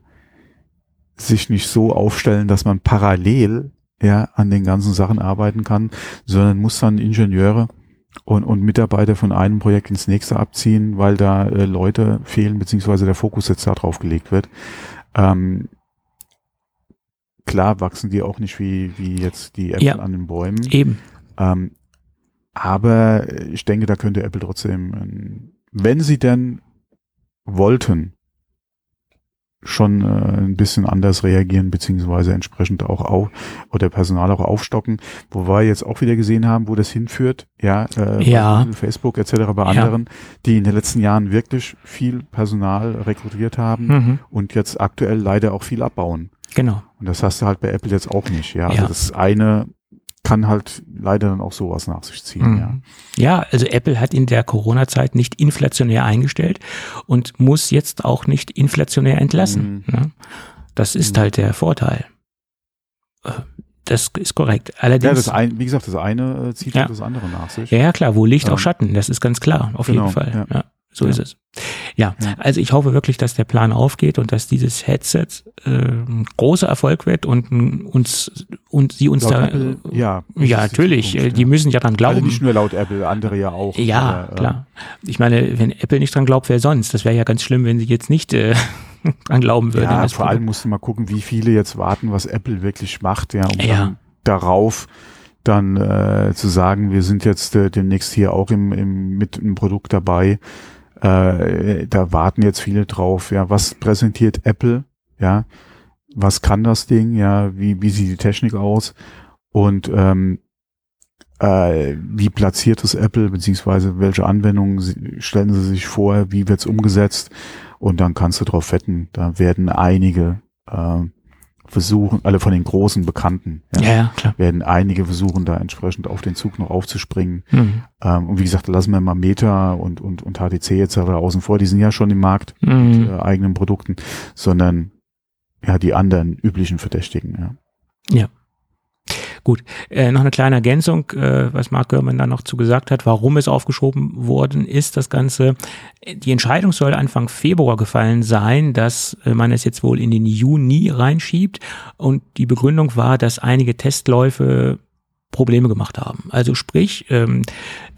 sich nicht so aufstellen, dass man parallel ja an den ganzen Sachen arbeiten kann, sondern muss dann Ingenieure und, und Mitarbeiter von einem Projekt ins nächste abziehen, weil da äh, Leute fehlen, beziehungsweise der Fokus jetzt da drauf gelegt wird. Ähm, klar wachsen die auch nicht wie, wie jetzt die Äpfel Ja. an den Bäumen. Eben. Ähm, aber ich denke, da könnte Apple trotzdem, ähm, wenn sie denn wollten, schon äh, ein bisschen anders reagieren, beziehungsweise entsprechend auch auf oder Personal auch aufstocken, wo wir jetzt auch wieder gesehen haben, wo das hinführt, ja, äh, Ja. Facebook etc., bei Ja. anderen, die in den letzten Jahren wirklich viel Personal rekrutiert haben Mhm. und jetzt aktuell leider auch viel abbauen. Genau. Und das hast du halt bei Apple jetzt auch nicht, ja. Also Ja. das eine kann halt leider dann auch sowas nach sich ziehen, ja. Mhm. Ja, also Apple hat in der Corona-Zeit nicht inflationär eingestellt und muss jetzt auch nicht inflationär entlassen. Ne? Das ist Mhm. halt der Vorteil. Äh, Das ist korrekt. Ja, Allerdings, das ein, wie gesagt, das eine äh, zieht Ja. das andere nach sich. ja, ja, klar, wo Licht Ähm, auch Schatten, das ist ganz klar, auf genau, jeden Fall. ja. Ja. So Ja. ist es. Ja, Ja. also ich hoffe wirklich, dass der Plan aufgeht und dass dieses Headset äh, ein großer Erfolg wird und uns und sie uns Laut da Apple, ja. das ja ist die natürlich, Zukunft, äh, die ja. müssen ja dran glauben. Also nicht nur laut Apple, andere ja auch. Ja, aber, äh, klar. Ich meine, wenn Apple nicht dran glaubt, wer sonst? Das wäre ja ganz schlimm, wenn sie jetzt nicht äh, (laughs) dran glauben würden. Ja, vor allem musst du mal gucken, wie viele jetzt warten, was Apple wirklich macht, ja, um Ja. darauf dann äh, zu sagen, wir sind jetzt äh, demnächst hier auch im, im, mit einem Produkt dabei. Äh, da warten jetzt viele drauf. Ja, was präsentiert Apple? Ja, was kann das Ding? Ja, wie, wie sieht die Technik aus? Und ähm, äh, wie platziert es Apple, beziehungsweise welche Anwendungen stellen sie sich vor, wie wird's umgesetzt? Und dann kannst du drauf wetten, da werden einige äh, versuchen, alle von den großen Bekannten, Ja, ja, klar. werden einige versuchen, da entsprechend auf den Zug noch aufzuspringen. Mhm. Ähm, und wie gesagt, lassen wir mal Meta und, und, und HTC jetzt aber außen vor, die sind ja schon im Markt Mhm. mit äh, eigenen Produkten, sondern ja, die anderen üblichen Verdächtigen, ja. Äh, noch eine kleine Ergänzung, äh, was Mark Gurman da noch zu gesagt hat, warum es aufgeschoben worden ist, das Ganze. Die Entscheidung soll Anfang Februar gefallen sein, dass äh, man es jetzt wohl in den Juni reinschiebt. Und die Begründung war, dass einige Testläufe Probleme gemacht haben. Also sprich ähm,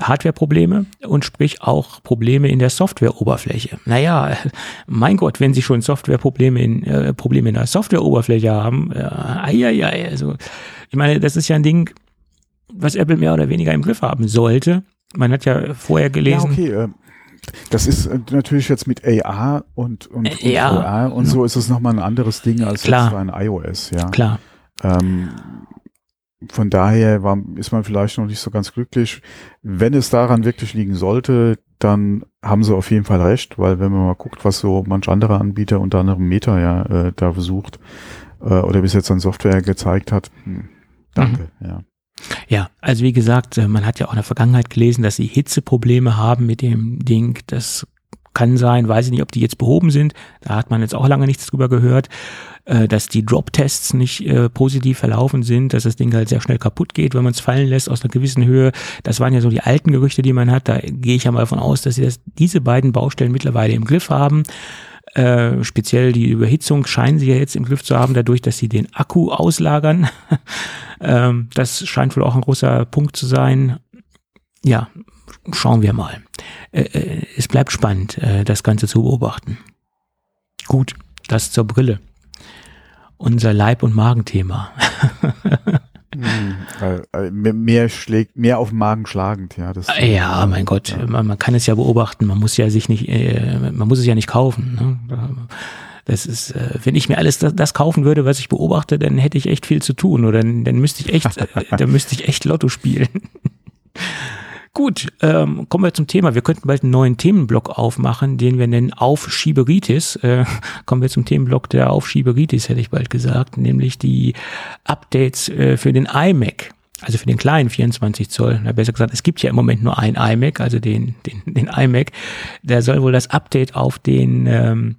Hardware-Probleme und sprich auch Probleme in der Softwareoberfläche. Naja, (laughs) mein Gott, wenn Sie schon Softwareprobleme in äh, Probleme in der Softwareoberfläche haben, äh, ai, ai, ai, also ich meine, das ist ja ein Ding, was Apple mehr oder weniger im Griff haben sollte. Man hat ja vorher gelesen. Ja, okay. äh, Das ist äh, natürlich jetzt mit AR und, und, und Äh, ja. VR und so ist es nochmal ein anderes Ding als Klar. jetzt ein iOS, ja. Klar. Ähm, von daher war, ist man vielleicht noch nicht so ganz glücklich. Wenn es daran wirklich liegen sollte, dann haben sie auf jeden Fall recht, weil wenn man mal guckt, was so manch andere Anbieter, unter anderem Meta ja äh, da versucht äh, oder bis jetzt an Software gezeigt hat, hm, danke, ja. Ja, also wie gesagt, äh, man hat ja auch in der Vergangenheit gelesen, dass sie Hitzeprobleme haben mit dem Ding. Das kann sein, weiß ich nicht, ob die jetzt behoben sind. Da hat man jetzt auch lange nichts drüber gehört, äh, dass die Drop-Tests nicht äh, positiv verlaufen sind, dass das Ding halt sehr schnell kaputt geht, wenn man es fallen lässt aus einer gewissen Höhe. Das waren ja so die alten Gerüchte, die man hat. Da gehe ich ja mal davon aus, dass sie das, diese beiden Baustellen mittlerweile im Griff haben. Äh, speziell die Überhitzung scheinen sie ja jetzt im Griff zu haben, dadurch, dass sie den Akku auslagern. (laughs) ähm, das scheint wohl auch ein großer Punkt zu sein. Ja, schauen wir mal. Äh, äh, es bleibt spannend, äh, das Ganze zu beobachten. Gut, das zur Brille. Unser Leib- und Magenthema. (laughs) Äh, mehr- schlägt, mehr auf den Magen schlagend, ja. Das, Ja, mein Gott, man, man kann es ja beobachten. Man muss ja sich nicht, äh, man muss es ja nicht kaufen. Ne? Das ist, wenn ich mir alles das, das kaufen würde, was ich beobachte, dann hätte ich echt viel zu tun oder dann, dann müsste ich echt, dann müsste ich echt Lotto spielen. Gut, ähm, kommen wir zum Thema. Wir könnten bald einen neuen Themenblock aufmachen, den wir nennen Aufschieberitis. Äh, (laughs) kommen wir zum Themenblock der Aufschieberitis, hätte ich bald gesagt, nämlich die Updates äh, für den iMac. Also für den kleinen 24 Zoll. Na, besser gesagt, es gibt ja im Moment nur ein iMac, also den, den, (laughs) den iMac. Da soll wohl das Update auf den ähm,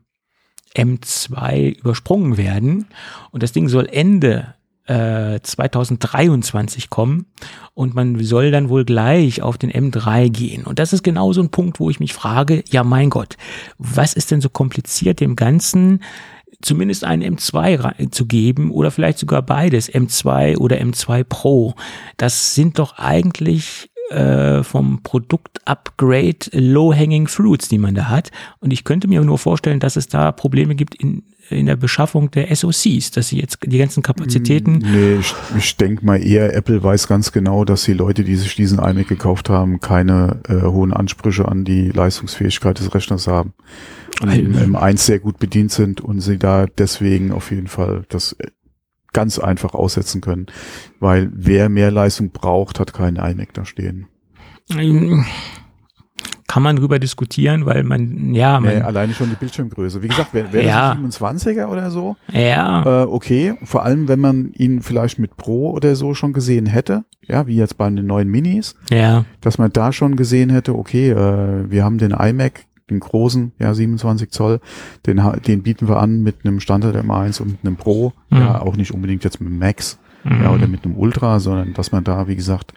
M2 übersprungen werden. Und das Ding soll Ende äh, 2023 kommen und man soll dann wohl gleich auf den M3 gehen. Und das ist genau so ein Punkt, wo ich mich frage, ja mein Gott, was ist denn so kompliziert dem Ganzen zumindest einen M2 rei- zu geben oder vielleicht sogar beides, M2 oder M2 Pro. Das sind doch eigentlich äh, vom Produkt-Upgrade Low-Hanging Fruits, die man da hat. Und ich könnte mir nur vorstellen, dass es da Probleme gibt in, in der Beschaffung der SoCs, dass sie jetzt die ganzen Kapazitäten Nee, ich, ich denke mal eher, Apple weiß ganz genau, dass die Leute, die sich diesen iMac gekauft haben, keine äh, hohen Ansprüche an die Leistungsfähigkeit des Rechners haben. Und im, im 1 sehr gut bedient sind und sie da deswegen auf jeden Fall das äh, ganz einfach aussetzen können. Weil wer mehr Leistung braucht, hat keinen iMac da stehen. Kann man drüber diskutieren, weil man, ja, man, Nee, alleine schon die Bildschirmgröße. Wie gesagt, wäre wär Ja. das ein 27er oder so, ja, äh, okay. Vor allem, wenn man ihn vielleicht mit Pro oder so schon gesehen hätte, ja, wie jetzt bei den neuen Minis, ja, dass man da schon gesehen hätte, okay, äh, wir haben den iMac, den großen, ja, 27 Zoll, den, den bieten wir an mit einem Standard M1 und mit einem Pro, Mhm. ja, auch nicht unbedingt jetzt mit einem Max, ja, oder mit einem Ultra, sondern dass man da, wie gesagt,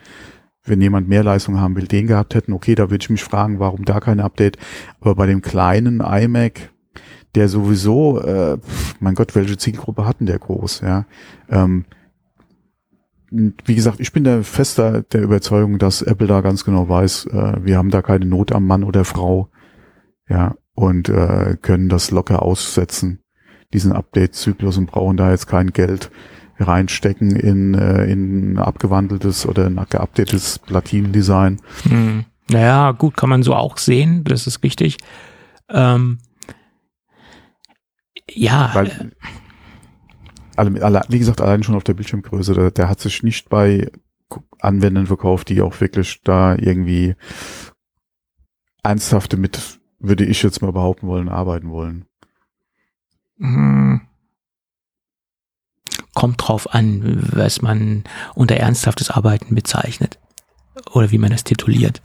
wenn jemand mehr Leistung haben will, den gehabt hätten, okay, da würde ich mich fragen, warum da kein Update, aber bei dem kleinen iMac, der sowieso, äh, mein Gott, welche Zielgruppe hatten der groß, ja, ähm, wie gesagt, ich bin der fester der Überzeugung, dass Apple da ganz genau weiß, äh, wir haben da keine Not am Mann oder Frau, ja, und äh, können das locker aussetzen, diesen Update-Zyklus und brauchen da jetzt kein Geld reinstecken in, äh, in abgewandeltes oder ein geupdatetes Platinendesign. Hm. Naja, gut, kann man so auch sehen, das ist richtig. Ähm, ja, Weil, alle, alle, wie gesagt, allein schon auf der Bildschirmgröße, der, der hat sich nicht bei Anwendern verkauft, die auch wirklich da irgendwie ernsthafte mit, würde ich jetzt mal behaupten wollen, arbeiten wollen. hm. Kommt drauf an, was man unter ernsthaftes Arbeiten bezeichnet oder wie man das tituliert.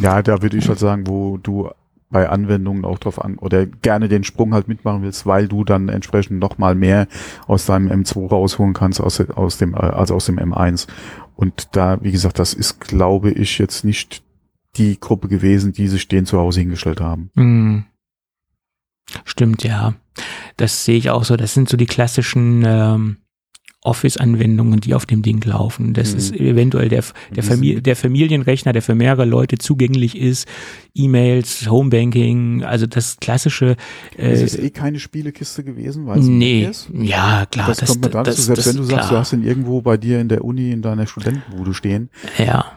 Ja, da würde ich halt sagen, wo du bei Anwendungen auch drauf an oder gerne den Sprung halt mitmachen willst, weil du dann entsprechend noch mal mehr aus deinem M2 rausholen kannst aus, aus dem also aus dem M1 und da wie gesagt, das ist glaube ich jetzt nicht die Gruppe gewesen, die sich den zu Hause hingestellt haben. Mm. Stimmt, ja. Das sehe ich auch so. Das sind so die klassischen ähm, Office-Anwendungen, die auf dem Ding laufen. Das mhm. ist eventuell der, der, Famili der Familienrechner, der für mehrere Leute zugänglich ist. E-Mails, Homebanking, also das klassische. Äh, es ist eh keine Spielekiste gewesen, weil es nee, ist. Ja, klar. Das, das kommt mir dazu, das, selbst das, wenn du sagst, klar. du hast ihn irgendwo bei dir in der Uni, in deiner Studentenbude stehen. Ja.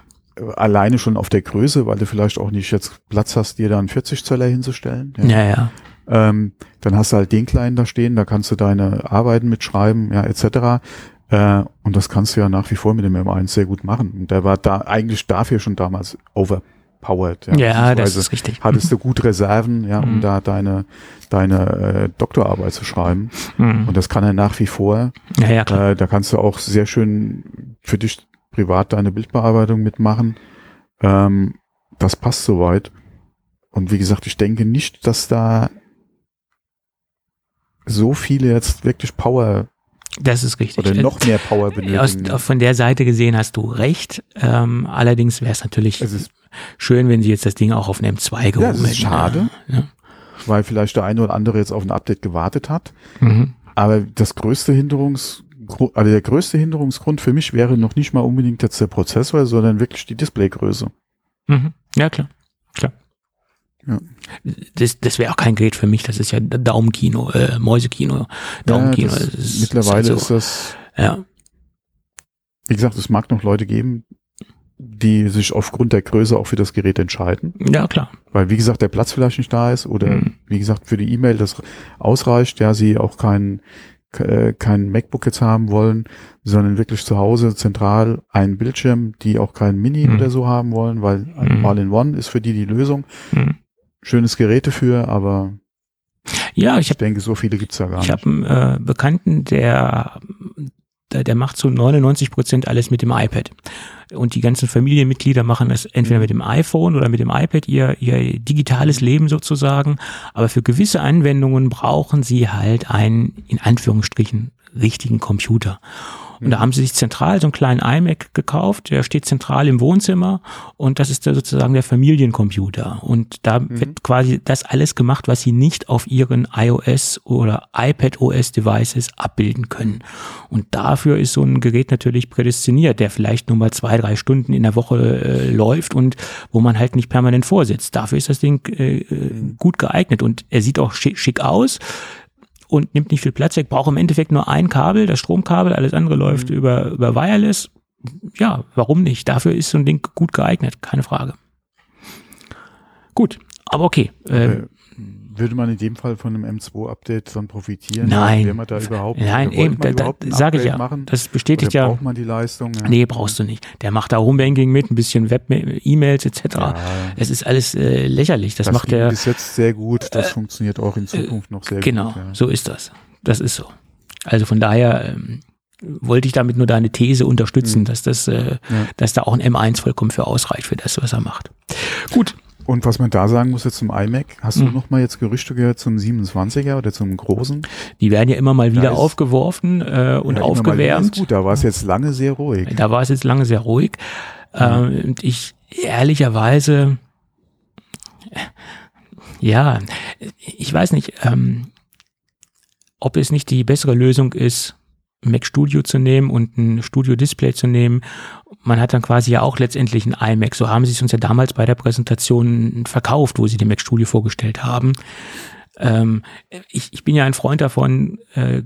Alleine schon auf der Größe, weil du vielleicht auch nicht jetzt Platz hast, dir da einen 40 Zöller hinzustellen. Ja, ja. ja. Ähm, dann hast du halt den kleinen da stehen, da kannst du deine Arbeiten mitschreiben, ja, etc. Äh, und das kannst du ja nach wie vor mit dem M1 sehr gut machen. Und der war da eigentlich dafür schon damals overpowered. Ja, ja das ist richtig. Hattest du gut Reserven, ja, um mhm. da deine, deine äh, Doktorarbeit zu schreiben. Mhm. Und das kann er nach wie vor. Ja, ja, klar. Äh, da kannst du auch sehr schön für dich privat deine Bildbearbeitung mitmachen. Ähm, das passt soweit. Und wie gesagt, ich denke nicht, dass da so viele jetzt wirklich Power das ist richtig. Oder noch mehr Power benötigen. Aus, von der Seite gesehen hast du recht. Ähm, allerdings wäre es natürlich schön, wenn sie jetzt das Ding auch auf einem M2 gehoben ja, das ist schade, ja. weil vielleicht der eine oder andere jetzt auf ein Update gewartet hat. Mhm. Aber das größte Hinderungsgrund, also der größte Hinderungsgrund für mich wäre noch nicht mal unbedingt jetzt der Prozessor, sondern wirklich die Displaygröße. Mhm. Ja. Klar. Ja. Das, das wäre auch kein Gerät für mich, das ist ja Daumenkino, äh, Mäusekino, Daumenkino. Ja, ist, mittlerweile ist, halt so. ist das. Ja. Wie gesagt, es mag noch Leute geben, die sich aufgrund der Größe auch für das Gerät entscheiden. Ja, klar. Weil, wie gesagt, der Platz vielleicht nicht da ist oder, mhm. wie gesagt, für die E-Mail das ausreicht, ja, sie auch keinen äh, kein MacBook jetzt haben wollen, sondern wirklich zu Hause zentral einen Bildschirm, die auch kein Mini mhm. oder so haben wollen, weil ein mhm. All-in-One ist für die die Lösung. Mhm schönes Gerät dafür, aber ja, ich, ich denke, so viele gibt's ja gar ich nicht. Ich habe einen äh, Bekannten, der, der, der macht so 99 Prozent alles mit dem iPad. Und die ganzen Familienmitglieder machen das entweder mit dem iPhone oder mit dem iPad, ihr, ihr digitales Leben sozusagen. Aber für gewisse Anwendungen brauchen sie halt einen, in Anführungsstrichen, richtigen Computer. Und da haben sie sich zentral so einen kleinen iMac gekauft, der steht zentral im Wohnzimmer und das ist sozusagen der Familiencomputer. Und da mhm. wird quasi das alles gemacht, was sie nicht auf ihren iOS oder iPadOS Devices abbilden können. Und dafür ist so ein Gerät natürlich prädestiniert, der vielleicht nur mal zwei, drei Stunden in der Woche äh, läuft und wo man halt nicht permanent vorsitzt. Dafür ist das Ding äh, äh gut geeignet und er sieht auch schick, schick aus und nimmt nicht viel Platz weg, braucht im Endeffekt nur ein Kabel, das Stromkabel, alles andere läuft mhm. über, über Wireless. Ja, warum nicht? Dafür ist so ein Ding gut geeignet, keine Frage. Gut, aber okay. Äh, würde man in dem Fall von einem M2-Update dann profitieren? Nein. Wäre man da überhaupt, Nein, eben, da, da sage ich ja. Machen? Das bestätigt ja. Braucht man die Leistung? Ja. Nee, brauchst du nicht. Der macht da Homebanking mit, ein bisschen Web-E-Mails etc. Ja. Es ist alles äh, lächerlich. Das, das macht der. bis jetzt sehr gut. Das äh, funktioniert auch in Zukunft äh, noch sehr genau, gut. Genau, ja. so ist das. Das ist so. Also von daher ähm, wollte ich damit nur deine These unterstützen, mhm. dass das, äh, dass da auch ein M1 vollkommen für ausreicht für das, was er macht. Gut. Und was man da sagen muss jetzt zum iMac, hast mhm. du noch mal jetzt Gerüchte gehört zum 27er oder zum großen? Die werden ja immer mal wieder aufgeworfen äh, und ja, aufgewärmt. Gut, da war es jetzt lange sehr ruhig. Da war es jetzt lange sehr ruhig. Ähm, und ich ehrlicherweise, ja, ich weiß nicht, ähm, ob es nicht die bessere Lösung ist, Mac Studio zu nehmen und ein Studio Display zu nehmen. Man hat dann quasi ja auch letztendlich ein iMac. So haben sie es uns ja damals bei der Präsentation verkauft, wo sie den Mac Studio vorgestellt haben. Ähm, ich, ich bin ja ein Freund davon, äh,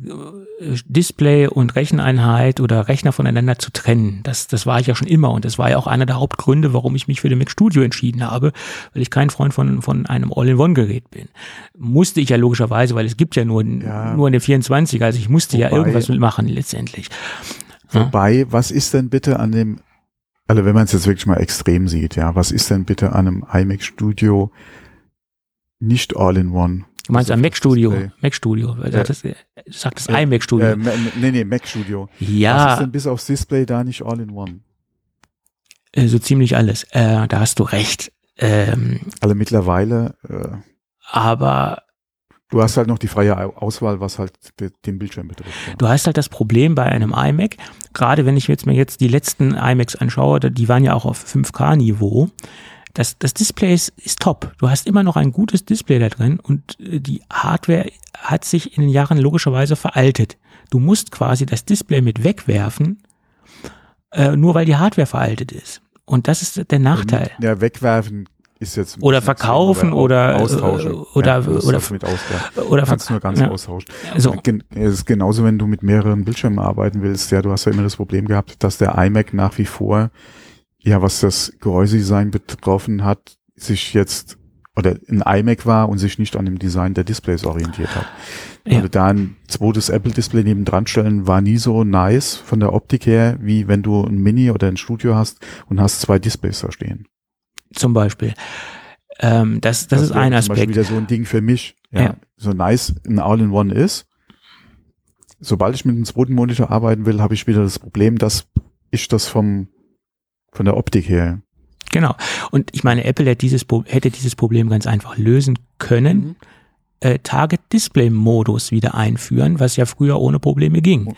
Display und Recheneinheit oder Rechner voneinander zu trennen. Das, das war ich ja schon immer und das war ja auch einer der Hauptgründe, warum ich mich für den Mac Studio entschieden habe, weil ich kein Freund von, von einem All-in-One-Gerät bin. Musste ich ja logischerweise, weil es gibt ja nur, ja. nur eine 24, also ich musste wobei, ja irgendwas mitmachen letztendlich. Wobei, was ist denn bitte an dem, also wenn man es jetzt wirklich mal extrem sieht, ja, was ist denn bitte an einem iMac Studio nicht All-in-One. Du meinst Also am auf Mac das Studio. Display. Mac Studio. Ja. Das, du sagtest Ja, iMac Studio. Äh, nee, nee, Mac Studio. Was ist ja, denn bis aufs Display da nicht All-in-One? äh, so ziemlich alles. Äh, da hast du recht. Ähm, Also mittlerweile, äh, aber du hast halt noch die freie Au- Auswahl, was halt de- den Bildschirm betrifft. Ja. Du hast halt das Problem bei einem iMac, gerade wenn ich jetzt mir jetzt die letzten iMacs anschaue, die waren ja auch auf 5K-Niveau. Das, das Display ist, ist top. Du hast immer noch ein gutes Display da drin und äh, die Hardware hat sich in den Jahren logischerweise veraltet. Du musst quasi das Display mit wegwerfen, äh, nur weil die Hardware veraltet ist. Und das ist der Nachteil. Ja, wegwerfen ist jetzt. Oder verkaufen aber oder, austauschen. äh, oder- ja, oder- mit austauschen. (laughs) Oder Du kannst nur ganz ja. austauschen. So. Gen- Es ist genauso, wenn du mit mehreren Bildschirmen arbeiten willst. Ja, du hast ja immer das Problem gehabt, dass der iMac nach wie vor, ja, was das Gehäusedesign betroffen hat, sich jetzt oder ein iMac war und sich nicht an dem Design der Displays orientiert hat. Ja. Also da ein zweites Apple-Display nebendran stellen, war nie so nice von der Optik her, wie wenn du ein Mini oder ein Studio hast und hast zwei Displays da stehen. Zum Beispiel. Ähm, das, das, ist wäre ein Zum Beispiel Aspekt. wieder so ein Ding für mich. Ja, Ja. So nice ein All-in-One ist. Sobald ich mit einem zweiten Monitor arbeiten will, habe ich wieder das Problem, dass ich das vom, von der Optik her. Genau. Und ich meine, Apple hätte dieses, hätte dieses Problem ganz einfach lösen können. Äh, Target Display Modus wieder einführen, was ja früher ohne Probleme ging.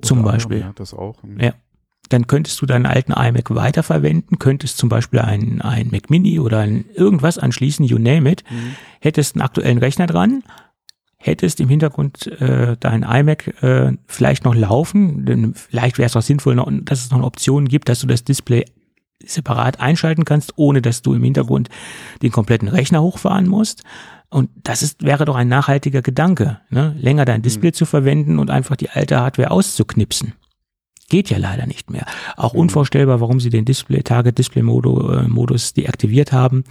Zum Unter Beispiel. anderem, Ja, das auch. Ja. Dann könntest du deinen alten iMac weiterverwenden, könntest zum Beispiel einen, einen Mac Mini oder ein irgendwas anschließen, you name it, Mhm. hättest einen aktuellen Rechner dran, hättest im Hintergrund äh, dein iMac äh, vielleicht noch laufen, denn vielleicht wäre es auch sinnvoll, noch, dass es noch eine Option gibt, dass du das Display separat einschalten kannst, ohne dass du im Hintergrund den kompletten Rechner hochfahren musst. Und das ist, wäre doch ein nachhaltiger Gedanke, ne? länger dein Display zu verwenden und einfach die alte Hardware auszuknipsen. Geht ja leider nicht mehr. Auch unvorstellbar, warum sie den Display, Target Display äh, Modus deaktiviert haben.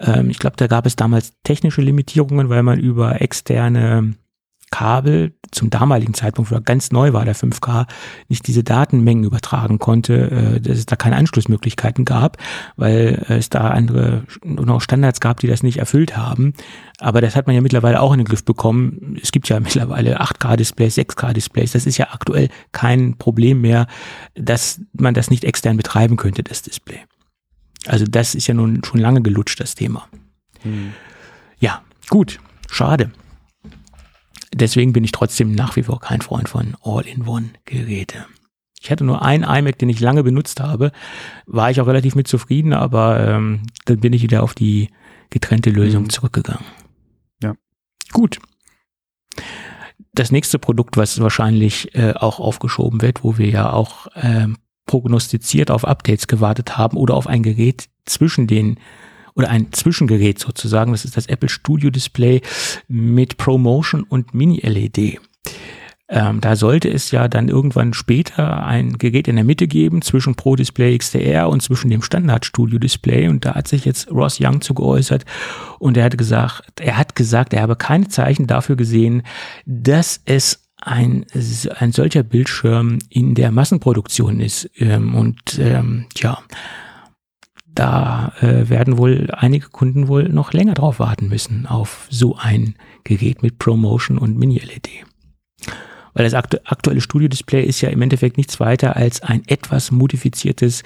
Ähm, ich glaube, da gab es damals technische Limitierungen, weil man über externe Kabel zum damaligen Zeitpunkt, wo er ganz neu war, der 5K, nicht diese Datenmengen übertragen konnte, äh, dass es da keine Anschlussmöglichkeiten gab, weil es da andere noch Standards gab, die das nicht erfüllt haben. Aber das hat man ja mittlerweile auch in den Griff bekommen. Es gibt ja (laughs) mittlerweile 8K-Displays, 6K-Displays. Das ist ja aktuell kein Problem mehr, dass man das nicht extern betreiben könnte, das Display. Also das ist ja nun schon lange gelutscht, das Thema. Mhm. Ja, gut, schade. Deswegen bin ich trotzdem nach wie vor kein Freund von All-in-One-Geräte. Ich hatte nur einen iMac, den ich lange benutzt habe, war ich auch relativ mit zufrieden, aber ähm, dann bin ich wieder auf die getrennte Lösung Mhm. zurückgegangen. Ja. Gut. Das nächste Produkt, was wahrscheinlich äh, auch aufgeschoben wird, wo wir ja auch ähm, prognostiziert auf Updates gewartet haben oder auf ein Gerät zwischen den oder ein Zwischengerät sozusagen. Das ist das Apple Studio Display mit ProMotion und Mini-LED. Ähm, da sollte es ja dann irgendwann später ein Gerät in der Mitte geben zwischen Pro Display XDR und zwischen dem Standard Studio Display. Und da hat sich jetzt Ross Young zu geäußert und er hat gesagt, er hat gesagt, er habe keine Zeichen dafür gesehen, dass es ein, ein solcher Bildschirm in der Massenproduktion ist. Ähm, und ähm, ja, da äh, werden wohl einige Kunden wohl noch länger drauf warten müssen auf so ein Gerät mit ProMotion und Mini-LED. Weil das aktu aktuelle Studio-Display ist ja im Endeffekt nichts weiter als ein etwas modifiziertes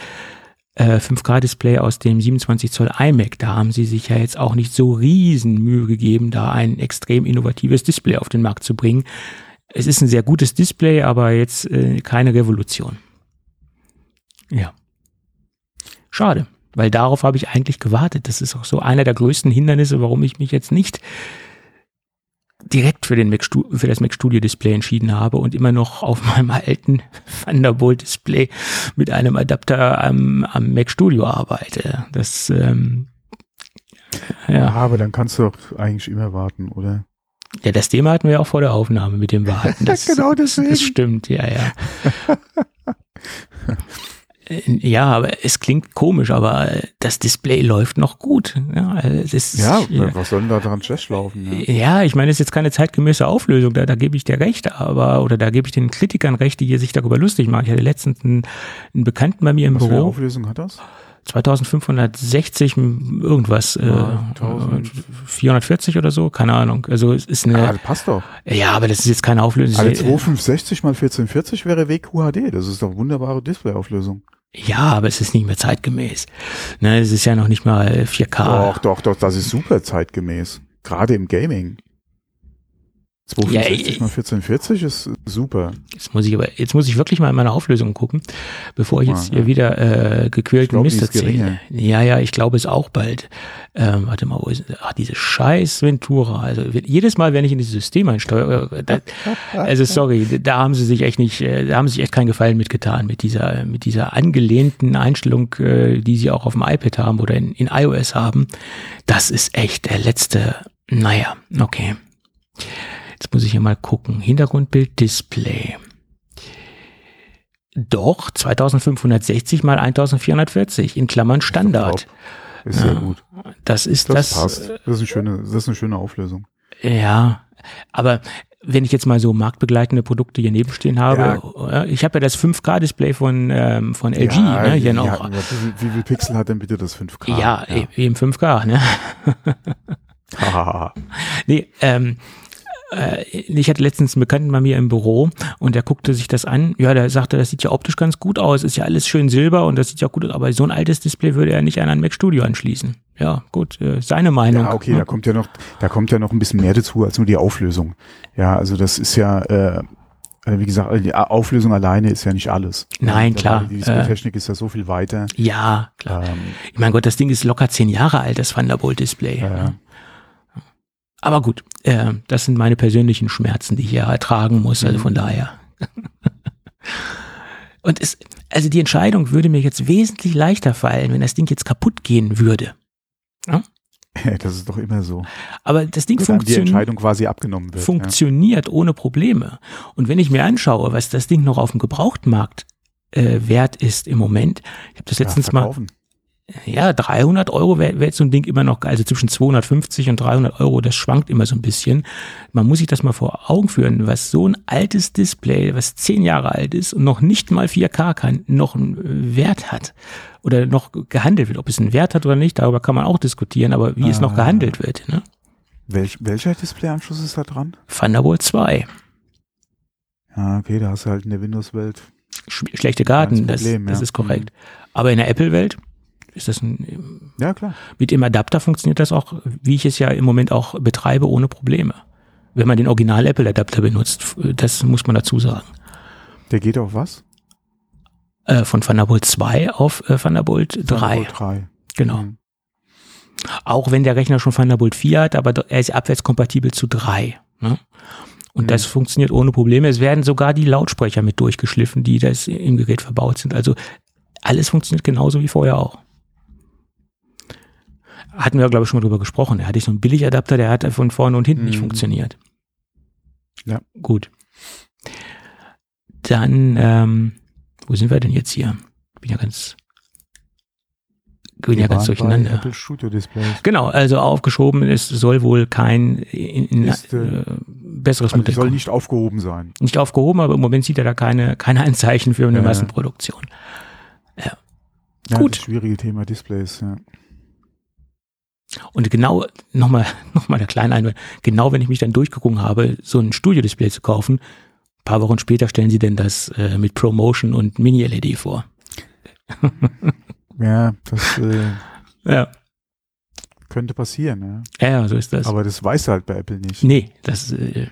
äh, 5K-Display aus dem 27 Zoll iMac. Da haben sie sich ja jetzt auch nicht so riesen Mühe gegeben, da ein extrem innovatives Display auf den Markt zu bringen. Es ist ein sehr gutes Display, aber jetzt äh, keine Revolution. Ja. Schade, weil darauf habe ich eigentlich gewartet. Das ist auch so einer der größten Hindernisse, warum ich mich jetzt nicht direkt für, den Mac für das Mac Studio Display entschieden habe und immer noch auf (laughs) meinem alten Thunderbolt Display mit einem Adapter am, am Mac Studio arbeite. Das, ähm, Ja, ja. aber dann kannst du doch eigentlich immer warten, oder? Ja, das Thema hatten wir auch vor der Aufnahme mit dem Warten. (laughs) Das, Genau deswegen. Das stimmt, ja, ja. (laughs) Ja, aber es klingt komisch, aber das Display läuft noch gut. Ja, es ist, Ja, was soll denn da dran schlecht laufen? Ja? Ja, ich meine, es ist jetzt keine zeitgemäße Auflösung, da, da gebe ich dir recht, aber, oder da gebe ich den Kritikern recht, die hier sich darüber lustig machen. Ich hatte letztens einen, einen Bekannten bei mir im Was Büro, Auflösung hat das? 2560 irgendwas, Ja, äh, 1000. 440 oder so, keine Ahnung. Also es ist Ah, eine, das passt doch. ja, aber das ist jetzt keine Auflösung. Also 2560 mal 1440 wäre WQHD. Das ist doch wunderbare Displayauflösung. Ja, aber es ist nicht mehr zeitgemäß. Ne, es ist ja noch nicht mal 4K. Doch, doch, doch, das ist super zeitgemäß. Gerade im Gaming. 265 Ja, mal 1440 ist super. Jetzt muss ich aber, jetzt muss ich wirklich mal in meine Auflösung gucken, bevor ich jetzt ja. hier wieder äh, gequälten Mist ist erzähle. Ja, ja, ich glaube es auch bald. Ähm, warte mal, wo ist Ach, diese scheiß Ventura. Also jedes Mal, wenn ich in dieses System einsteuere, äh, da, (laughs) also sorry, da haben sie sich echt nicht, äh, da haben sie sich echt keinen Gefallen mitgetan mit dieser, mit dieser angelehnten Einstellung, äh, die sie auch auf dem iPad haben oder in, in iOS haben. Das ist echt der letzte, naja, okay. Jetzt muss ich hier mal gucken. Hintergrundbild Display. Doch, 2560 mal 1440 in Klammern Standard. Ist sehr gut. Das ist Das, das. passt. Das ist, eine schöne, das ist eine schöne Auflösung. Ja, aber wenn ich jetzt mal so marktbegleitende Produkte hier nebenstehen habe, äh, ich habe ja das 5K-Display von, ähm, von LG, ne, hier noch. Ja, wie, viel- wie viel Pixel hat denn bitte das 5K? Ja, eben 5K, ne? (laughs) Nee, ähm, äh, ich hatte letztens einen Bekannten bei mir im Büro und der guckte sich das an. Ja, der sagte, das sieht ja optisch ganz gut aus, ist ja alles schön silber und das sieht ja gut aus, aber so ein altes Display würde er nicht an ein Mac Studio anschließen. Ja, gut, äh, seine Meinung. Ja, okay, da kommt ja noch, da kommt ja noch ein bisschen mehr dazu als nur die Auflösung. Ja, also das ist ja, äh, äh, wie gesagt, die Auflösung alleine ist ja nicht alles. Nein, Ja, klar, Die Displaytechnik ist ja so viel weiter. Ja, klar. Ähm, Ich mein Gott, das Ding ist locker zehn Jahre alt, das Thunderbolt-Display. äh, Aber gut, äh, das sind meine persönlichen Schmerzen, die ich hier ertragen muss, also von daher. Und es, also die Entscheidung würde mir jetzt wesentlich leichter fallen, wenn das Ding jetzt kaputt gehen würde. das ist doch immer so. Aber das Ding einem die funktioniert. Entscheidung quasi abgenommen wird. funktioniert ohne Probleme. Und wenn ich mir anschaue, was das Ding noch auf dem Gebrauchtmarkt äh, wert ist im Moment, ich habe das ja. letztens ja, mal. Ja, 300 Euro wäre wär so ein Ding immer noch, also zwischen 250 und 300 Euro, das schwankt immer so ein bisschen. Man muss sich das mal vor Augen führen, was so ein altes Display, was zehn Jahre alt ist und noch nicht mal 4K kann, noch einen Wert hat oder noch gehandelt wird. Ob es einen Wert hat oder nicht, darüber kann man auch diskutieren, aber wie es noch Ah. gehandelt wird. Ne? Welch, welcher Displayanschluss ist da dran? Thunderbolt 2. Ja, okay, da hast du halt in der Windows-Welt. sch schlechte Garten, das, Problem, das ja. ist korrekt. Aber in der Apple-Welt ist das ein, Ja, klar. mit dem Adapter funktioniert das auch, wie ich es ja im Moment auch betreibe, ohne Probleme. Wenn man den Original Apple-Adapter benutzt, das muss man dazu sagen. Der geht auf was? Äh, von Thunderbolt 2 auf äh, Thunderbolt 3. Thunderbolt 3. Genau. Mhm. Auch wenn der Rechner schon Thunderbolt 4 hat, aber er ist abwärtskompatibel zu 3. Ne? Und Mhm. das funktioniert ohne Probleme. Es werden sogar die Lautsprecher mit durchgeschliffen, die das im Gerät verbaut sind. Also alles funktioniert genauso wie vorher auch. Hatten wir, glaube ich, schon mal drüber gesprochen. Er hatte so einen Billigadapter, der hat von vorne und hinten nicht Mhm. funktioniert. Ja. Gut. Dann, ähm, wo sind wir denn jetzt hier? Bin ja ganz, bin ja ganz durcheinander. Apple Studio Displays. Genau, also aufgeschoben ist, soll wohl kein in, in, Ist, äh, äh, besseres Also Modell soll kommen. nicht aufgehoben sein. Nicht aufgehoben, aber im Moment sieht er da keine, keine Anzeichen für eine Ja. Massenproduktion. Ja, Gut. Das schwierige Thema Displays, ja. Und genau, nochmal (laughs) noch mal der kleine Einwand, genau wenn ich mich dann durchgeguckt habe, so ein Studio-Display zu kaufen, ein paar Wochen später stellen sie denn das äh, mit Promotion und Mini-LED vor. Ja, das äh, (laughs) Ja. könnte passieren, ja. Ja, so ist das. Aber das weiß halt bei Apple nicht. Nee, das, äh,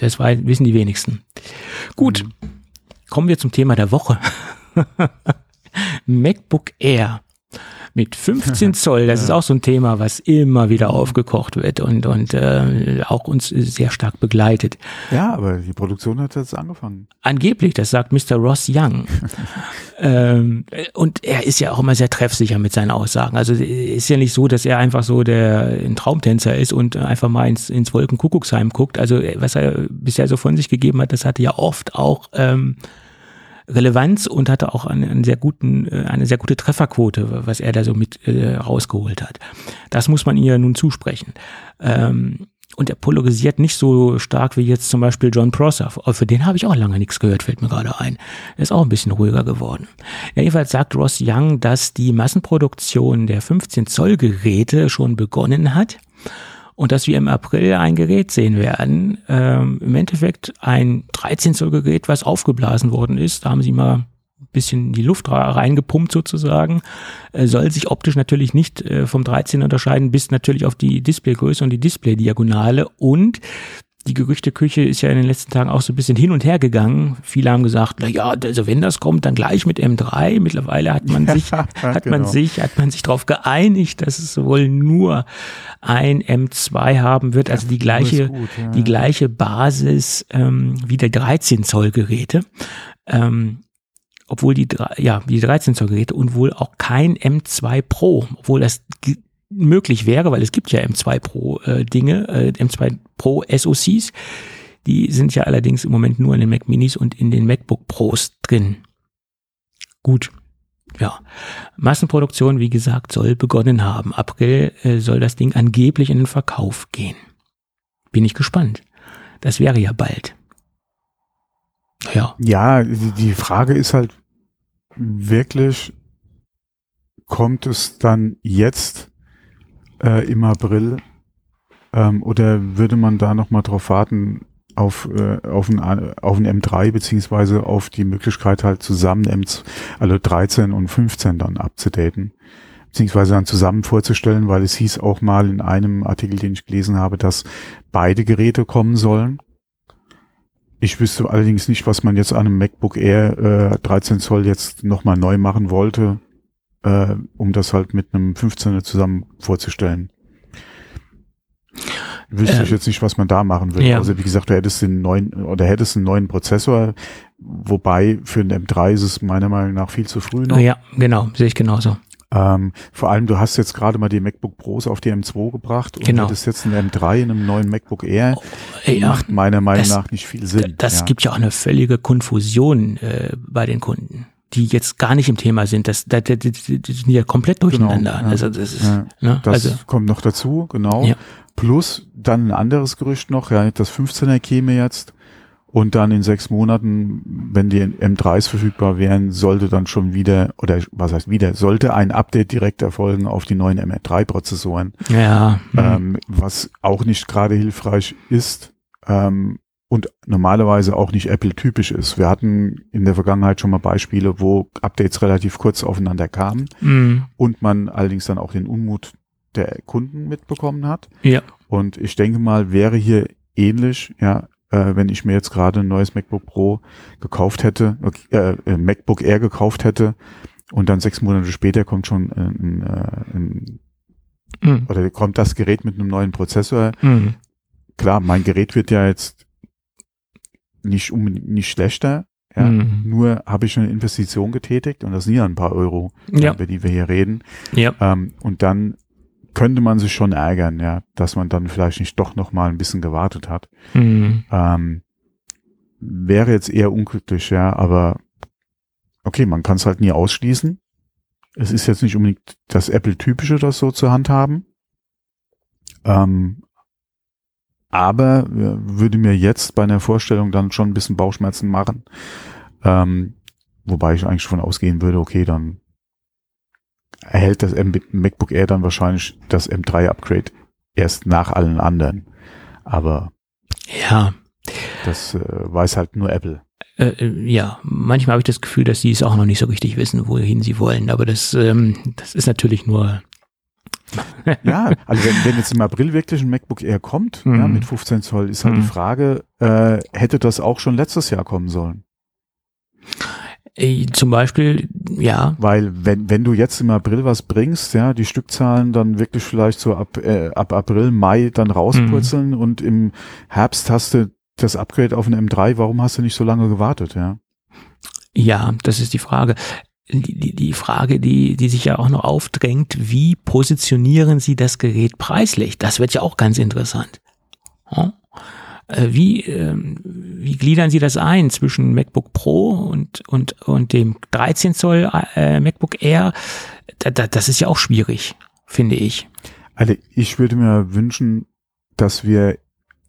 das wei- wissen die wenigsten. Gut, Mhm. kommen wir zum Thema der Woche. (laughs) MacBook Air mit 15 (laughs) Zoll, das ist auch so ein Thema, was immer wieder aufgekocht wird und, und äh, auch uns sehr stark begleitet. Ja, aber die Produktion hat jetzt angefangen. Angeblich, das sagt Mr. Ross Young. (laughs) ähm, und er ist ja auch immer sehr treffsicher mit seinen Aussagen. Also ist ja nicht so, dass er einfach so der ein Traumtänzer ist und einfach mal ins, ins Wolkenkuckucksheim guckt. Also was er bisher so von sich gegeben hat, das hatte ja oft auch ähm, Relevanz und hatte auch einen, einen sehr guten, äh, eine sehr gute Trefferquote, was er da so mit äh, rausgeholt hat. Das muss man ihr nun zusprechen. Ähm, und er polarisiert nicht so stark wie jetzt zum Beispiel John Prosser. Für den habe ich auch lange nichts gehört, fällt mir gerade ein. Er ist auch ein bisschen ruhiger geworden. Ja, jedenfalls sagt Ross Young, dass die Massenproduktion der 15 Zoll Geräte schon begonnen hat und dass wir im April ein Gerät sehen werden. Ähm, Im Endeffekt ein 13 Zoll Gerät, was aufgeblasen worden ist. Da haben sie mal bisschen die Luft reingepumpt sozusagen, äh, soll sich optisch natürlich nicht äh, vom 13 unterscheiden, bis natürlich auf die Displaygröße und die Display-Diagonale und die Gerüchteküche ist ja in den letzten Tagen auch so ein bisschen hin und her gegangen. Viele haben gesagt, na ja, also wenn das kommt, dann gleich mit M3. Mittlerweile hat man (laughs) sich, hat genau. man sich, hat man sich darauf geeinigt, dass es wohl nur ein M2 haben wird, also die gleiche, gut, ja. die gleiche Basis ähm, wie der 13 Zoll Geräte. Ähm, obwohl die, ja, die 13 Zoll Geräte und wohl auch kein M2 Pro, obwohl das möglich wäre, weil es gibt ja M2 Pro äh, Dinge, äh, M2 Pro SoCs. Die sind ja allerdings im Moment nur in den Mac Minis und in den MacBook Pros drin. Gut. Ja, Massenproduktion, wie gesagt, soll begonnen haben. April äh, soll das Ding angeblich in den Verkauf gehen. Bin ich gespannt. Das wäre ja bald. Ja. Ja, die Frage ist halt wirklich, kommt es dann jetzt äh, im April ähm, oder würde man da nochmal drauf warten auf, äh, auf, ein, auf ein M3 beziehungsweise auf die Möglichkeit halt zusammen M, also 13 und 15 dann abzudaten? beziehungsweise dann zusammen vorzustellen, weil es hieß auch mal in einem Artikel, den ich gelesen habe, dass beide Geräte kommen sollen. Ich wüsste allerdings nicht, was man jetzt an einem MacBook Air äh, 13 Zoll jetzt nochmal neu machen wollte, äh, um das halt mit einem 15er zusammen vorzustellen. Wüsste ähm, ich jetzt nicht, was man da machen würde. Ja. Also wie gesagt, du hättest den neuen oder hättest einen neuen Prozessor, wobei für einen M3 ist es meiner Meinung nach viel zu früh noch. Ja, genau, sehe ich genauso. Ähm, vor allem, du hast jetzt gerade mal die MacBook Pros auf die M2 gebracht und genau. hättest jetzt einen M3 in einem neuen MacBook Air. Oh, ja, macht meiner Meinung das, nach nicht viel Sinn. Das ja. gibt ja auch eine völlige Konfusion äh, bei den Kunden, die jetzt gar nicht im Thema sind. Das, das, das, das sind ja komplett genau, durcheinander. Genau, ja. Also das ist, ja, ne? das also, kommt noch dazu, genau. Plus dann ein anderes Gerücht noch, ja, das 15er käme jetzt und dann in sechs Monaten, wenn die M3s verfügbar wären, sollte dann schon wieder, oder was heißt wieder, sollte ein Update direkt erfolgen auf die neuen M3-Prozessoren. Ja. Hm. Ähm, was auch nicht gerade hilfreich ist ähm, und normalerweise auch nicht Apple-typisch ist. Wir hatten in der Vergangenheit schon mal Beispiele, wo Updates relativ kurz aufeinander kamen mhm. und man allerdings dann auch den Unmut der Kunden mitbekommen hat. Ja. Und ich denke mal, wäre hier ähnlich, ja, äh, wenn ich mir jetzt gerade ein neues MacBook Pro gekauft hätte, äh, äh, MacBook Air gekauft hätte und dann sechs Monate später kommt schon ein, äh, ein, mhm. oder kommt das Gerät mit einem neuen Prozessor. Mhm. Klar, mein Gerät wird ja jetzt nicht unbedingt nicht schlechter, ja, mhm. nur habe ich eine Investition getätigt und das sind ja ein paar Euro, ja. über die wir hier reden. Ja. Ähm, und dann könnte man sich schon ärgern, ja, dass man dann vielleicht nicht doch noch mal ein bisschen gewartet hat. Mhm. Ähm, wäre jetzt eher unglücklich, ja, aber okay, man kann es halt nie ausschließen. Es ist jetzt nicht unbedingt das Apple-typische, das so zur Hand haben. Ähm, aber äh, würde mir jetzt bei einer Vorstellung dann schon ein bisschen Bauchschmerzen machen. Ähm, wobei ich eigentlich schon ausgehen würde, okay, dann erhält das M MacBook Air dann wahrscheinlich das M3 Upgrade erst nach allen anderen. Aber ja, das äh, weiß halt nur Apple. Äh, äh ja, manchmal habe ich das Gefühl, dass sie es auch noch nicht so richtig wissen, wohin sie wollen. Aber das, ähm, das ist natürlich nur (laughs) ja, also wenn, wenn jetzt im April wirklich ein MacBook Air kommt, mhm. ja, mit 15 Zoll, ist halt mhm. die Frage, äh, hätte das auch schon letztes Jahr kommen sollen? Äh, zum Beispiel, ja. Weil wenn, wenn du jetzt im April was bringst, ja, die Stückzahlen dann wirklich vielleicht so ab, äh, ab April, Mai dann rauspurzeln mhm. und im Herbst hast du das Upgrade auf ein M3, warum hast du nicht so lange gewartet, ja? Ja, das ist die Frage. Die, die, Frage, die, die sich ja auch noch aufdrängt, wie positionieren Sie das Gerät preislich? Das wird ja auch ganz interessant. Hm? Äh, wie, ähm, wie gliedern Sie das ein zwischen MacBook Pro und, und, und dem 13 Zoll äh, MacBook Air? Da, da, das ist ja auch schwierig, finde ich. Also ich würde mir wünschen, dass wir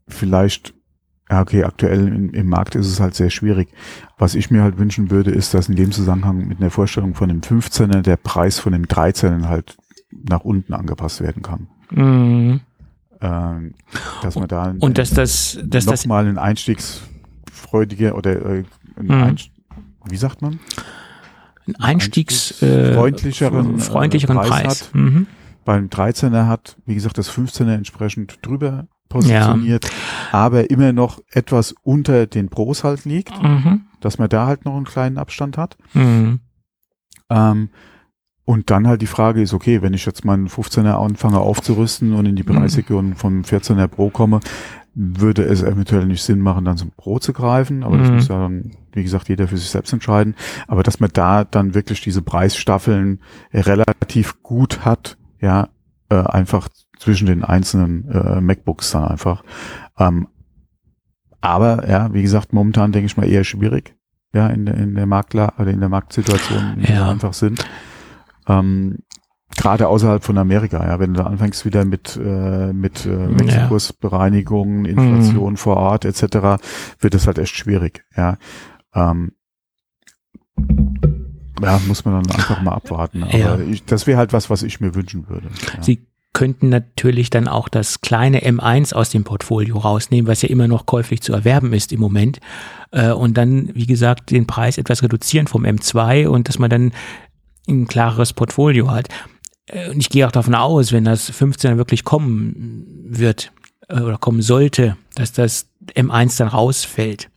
vielleicht, ja okay, aktuell im, im Markt ist es halt sehr schwierig. Was ich mir halt wünschen würde, ist, dass in dem Zusammenhang mit einer Vorstellung von dem 15er der Preis von dem 13er halt nach unten angepasst werden kann. Mhm. Ähm, dass man da Und dass das, dass das, nochmal ein einstiegsfreudiger oder äh, ein Mhm. Einst wie sagt man? ein Einstiegs, äh, freundlicheren, freundlicheren äh, Preis Preis. hat. Mhm. Beim 13er hat, wie gesagt, das 15er entsprechend drüber positioniert, aber immer noch etwas unter den Pros halt liegt, Mhm. dass man da halt noch einen kleinen Abstand hat. Mhm. Ähm, und dann halt die Frage ist, okay, wenn ich jetzt meinen 15er anfange aufzurüsten und in die Mhm. Preisregion vom 14er Pro komme, würde es eventuell nicht Sinn machen, dann zum Pro zu greifen, aber das Mhm. muss ja dann, wie gesagt, jeder für sich selbst entscheiden. Aber dass man da dann wirklich diese Preisstaffeln relativ gut hat, ja, äh, einfach zwischen den einzelnen äh, MacBooks dann einfach. Ähm, aber ja, wie gesagt, momentan denke ich mal eher schwierig, ja, in der, in der Marktla oder in der Marktsituation, in der Ja. einfach sind. Ähm, Gerade außerhalb von Amerika, ja, wenn du da anfängst wieder mit, äh, mit äh, Wechselkursbereinigung, Inflation Mhm. vor Ort etc., wird das halt echt schwierig, ja. Ähm, ja, muss man dann einfach mal abwarten. Aber Ja. ich, das wäre halt was, was ich mir wünschen würde. Ja. Sie könnten natürlich dann auch das kleine M1 aus dem Portfolio rausnehmen, was ja immer noch käuflich zu erwerben ist im Moment. Äh, und dann, wie gesagt, den Preis etwas reduzieren vom M2 und dass man dann ein klareres Portfolio hat. Äh, Und ich gehe auch davon aus, wenn das 15 wirklich kommen wird äh, oder kommen sollte, dass das M1 dann rausfällt.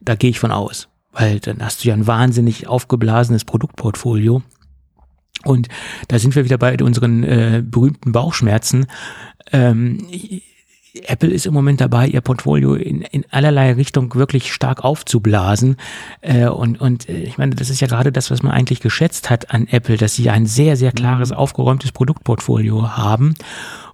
Da gehe ich von aus. Weil dann hast du ja ein wahnsinnig aufgeblasenes Produktportfolio. Und da sind wir wieder bei unseren äh, berühmten Bauchschmerzen. Ähm, Apple ist im Moment dabei, ihr Portfolio in, in allerlei Richtung wirklich stark aufzublasen. Äh, und und äh, ich meine, das ist ja gerade das, was man eigentlich geschätzt hat an Apple, dass sie ein sehr, sehr klares, aufgeräumtes Produktportfolio haben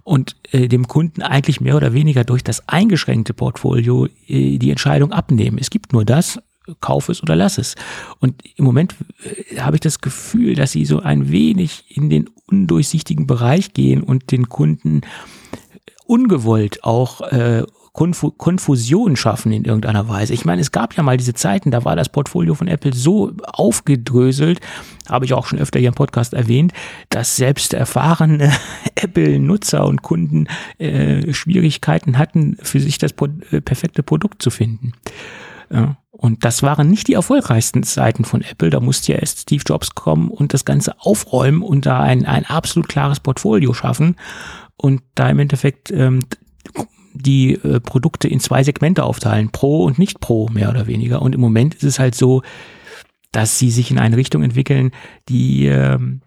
und äh, dem Kunden eigentlich mehr oder weniger durch das eingeschränkte Portfolio äh, die Entscheidung abnehmen. Es gibt nur das, kauf es oder lass es. Und im Moment äh, habe ich das Gefühl, dass sie so ein wenig in den undurchsichtigen Bereich gehen und den Kunden ungewollt auch äh, Konfu Konfusion schaffen in irgendeiner Weise. Ich meine, es gab ja mal diese Zeiten, da war das Portfolio von Apple so aufgedröselt, habe ich auch schon öfter hier im Podcast erwähnt, dass selbst erfahrene (laughs) Apple-Nutzer und Kunden äh, Schwierigkeiten hatten, für sich das äh, perfekte Produkt zu finden. Ja. Und das waren nicht die erfolgreichsten Zeiten von Apple. Da musste ja erst Steve Jobs kommen und das Ganze aufräumen und da ein, ein absolut klares Portfolio schaffen und da im Endeffekt ähm, die äh, Produkte in zwei Segmente aufteilen, Pro und nicht Pro, mehr oder weniger. Und im Moment ist es halt so, dass sie sich in eine Richtung entwickeln, die ähm,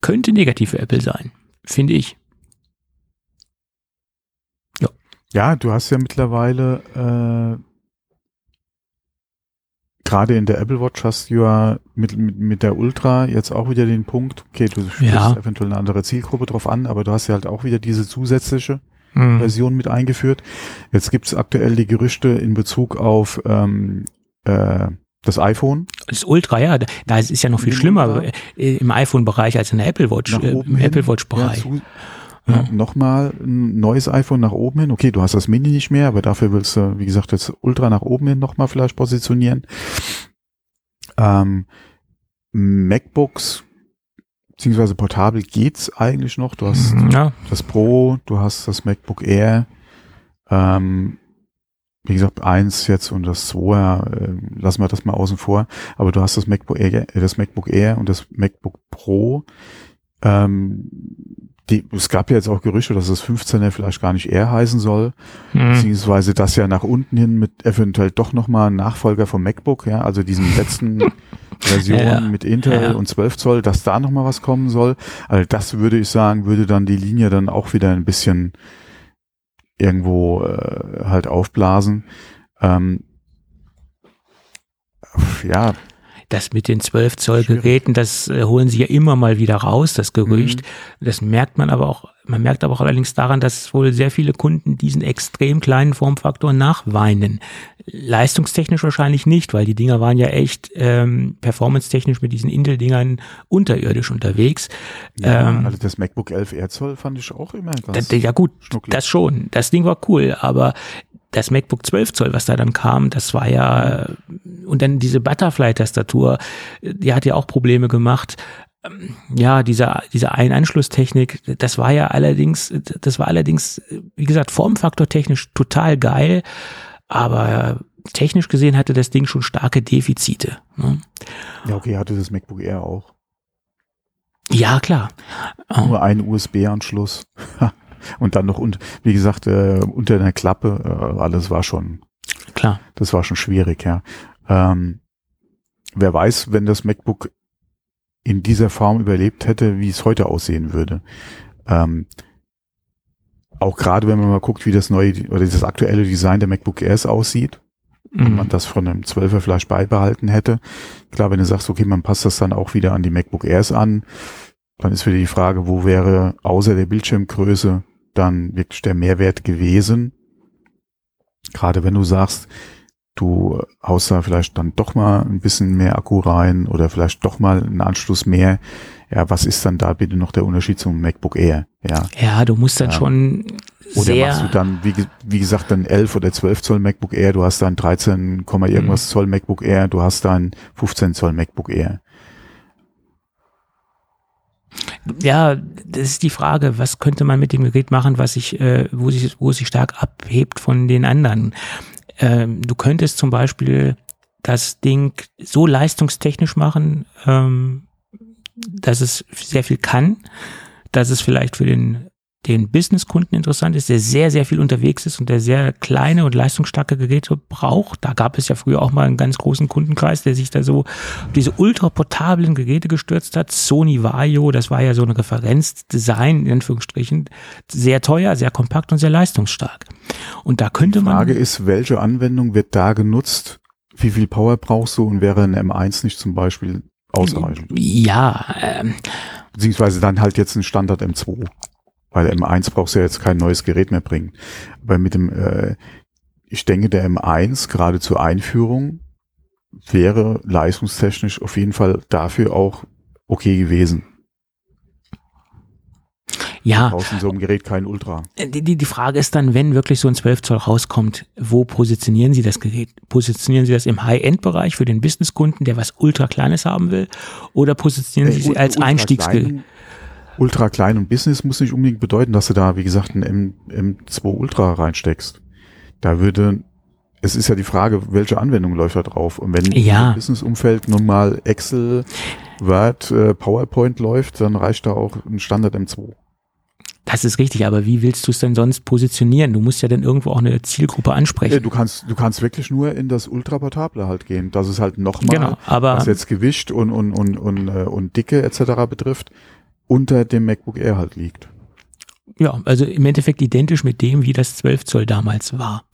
könnte negativ für Apple sein, finde ich. Ja, du hast ja mittlerweile äh, gerade in der Apple Watch hast du ja mit, mit, mit der Ultra jetzt auch wieder den Punkt, okay, du sprichst Ja. eventuell eine andere Zielgruppe drauf an, aber du hast ja halt auch wieder diese zusätzliche Hm. Version mit eingeführt. Jetzt gibt es aktuell die Gerüchte in Bezug auf ähm, äh, das iPhone. Das Ultra, ja, da- ist ja noch viel Im schlimmer Ultra. äh, im iPhone-Bereich als in der Apple Watch, äh, im hin. Apple Watch-Bereich. Ja, ja. Nochmal ein neues iPhone nach oben hin. Okay, du hast das Mini nicht mehr, aber dafür willst du, wie gesagt, das Ultra nach oben hin nochmal vielleicht positionieren. Ähm, MacBooks beziehungsweise portabel geht's eigentlich noch. Du hast Ja, das Pro, du hast das MacBook Air, ähm, wie gesagt, eins jetzt und das 2, äh, lassen wir das mal außen vor, aber du hast das MacBook Air, äh, das MacBook Air und das MacBook Pro. Ähm, die, es gab ja jetzt auch Gerüchte, dass das 15er vielleicht gar nicht Air heißen soll, hm. beziehungsweise das ja nach unten hin mit eventuell doch nochmal Nachfolger vom MacBook, ja, also diesem (laughs) letzten Version Ja, mit Intel ja. und 12 Zoll, dass da nochmal was kommen soll. Also das würde ich sagen, würde dann die Linie dann auch wieder ein bisschen irgendwo äh, halt aufblasen. Ähm, ja, Das mit den 12 Zoll. Geräten, das äh, holen sie ja immer mal wieder raus, das Gerücht. Mhm. Das merkt man aber auch Man merkt aber auch allerdings daran, dass wohl sehr viele Kunden diesen extrem kleinen Formfaktor nachweinen. Leistungstechnisch wahrscheinlich nicht, weil die Dinger waren ja echt ähm, performance-technisch mit diesen Intel-Dingern unterirdisch unterwegs. Ja, ähm, also das MacBook 11 R Zoll fand ich auch immer ganz Ja gut, das schon. Das Ding war cool, aber das MacBook 12 Zoll, was da dann kam, das war ja, und dann diese Butterfly-Tastatur, die hat ja auch Probleme gemacht. Ja, diese, diese Ein-Anschlusstechnik, das war ja allerdings, das war allerdings, wie gesagt, Formfaktor technisch total geil, aber technisch gesehen hatte das Ding schon starke Defizite. Ne? Ja, okay, hatte das MacBook Air auch. Ja, klar. Nur ein USB-Anschluss. Und dann noch, und wie gesagt, äh, unter der Klappe, äh, alles war schon. Klar. Das war schon schwierig, ja. Ähm, wer weiß, wenn das MacBook in dieser Form überlebt hätte, wie es heute aussehen würde. Ähm, auch gerade wenn man mal guckt, wie das neue oder das aktuelle Design der MacBook Airs aussieht, mhm. wenn man das von einem 12er Flash beibehalten hätte. Klar, wenn du sagst, okay, man passt das dann auch wieder an die MacBook Airs an, dann ist wieder die Frage, wo wäre außer der Bildschirmgröße dann wirklich der Mehrwert gewesen? Gerade wenn du sagst, du haust da vielleicht dann doch mal ein bisschen mehr Akku rein oder vielleicht doch mal einen Anschluss mehr. Ja, was ist dann da bitte noch der Unterschied zum MacBook Air? Ja, ja du musst dann ja. schon oder sehr machst du dann, wie, wie gesagt, dann 11 oder 12 Zoll MacBook Air, du hast dann 13, irgendwas mhm. Zoll MacBook Air, du hast dann 15 Zoll MacBook Air. Ja, das ist die Frage, was könnte man mit dem Gerät machen, was sich, äh, wo sich, wo es sich stark abhebt von den anderen. Ähm, du könntest zum Beispiel das Ding so leistungstechnisch machen, ähm, dass es sehr viel kann, dass es vielleicht für den den Businesskunden interessant ist, der sehr, sehr viel unterwegs ist und der sehr kleine und leistungsstarke Geräte braucht. Da gab es ja früher auch mal einen ganz großen Kundenkreis, der sich da so diese ultraportablen Geräte gestürzt hat. Sony Vario, das war ja so ein Referenzdesign, in Anführungsstrichen. Sehr teuer, sehr kompakt und sehr leistungsstark. Und da könnte man. Die Frage ist, welche Anwendung wird da genutzt? Wie viel Power brauchst du und wäre ein M1 nicht zum Beispiel ausreichend? Ja, ähm, beziehungsweise dann halt jetzt ein Standard M2. Weil M1 brauchst du ja jetzt kein neues Gerät mehr bringen. Aber mit dem, äh, ich denke, der M1 gerade zur Einführung wäre leistungstechnisch auf jeden Fall dafür auch okay gewesen. Ja. In so einem Gerät kein Ultra. Die, die, die Frage ist dann, wenn wirklich so ein 12 Zoll rauskommt, wo positionieren Sie das Gerät? Positionieren Sie das im High-End-Bereich für den Businesskunden, der was ultra Kleines haben will? Oder positionieren äh, Sie es als Einstiegsgerät? Ultra klein und Business muss nicht unbedingt bedeuten, dass du da, wie gesagt, ein M, M2 Ultra reinsteckst. Da würde, es ist ja die Frage, welche Anwendung läuft da drauf? Und wenn ja. im Business-Umfeld nun mal Excel, Word, äh, PowerPoint läuft, dann reicht da auch ein Standard M2. Das ist richtig, aber wie willst du es denn sonst positionieren? Du musst ja dann irgendwo auch eine Zielgruppe ansprechen. Du kannst, du kannst wirklich nur in das Ultraportable halt gehen. Das ist halt nochmal, genau, aber was jetzt Gewicht und, und, und, und, äh, und Dicke etc. betrifft, unter dem MacBook Air halt liegt. Ja, also im Endeffekt identisch mit dem, wie das 12 Zoll damals war.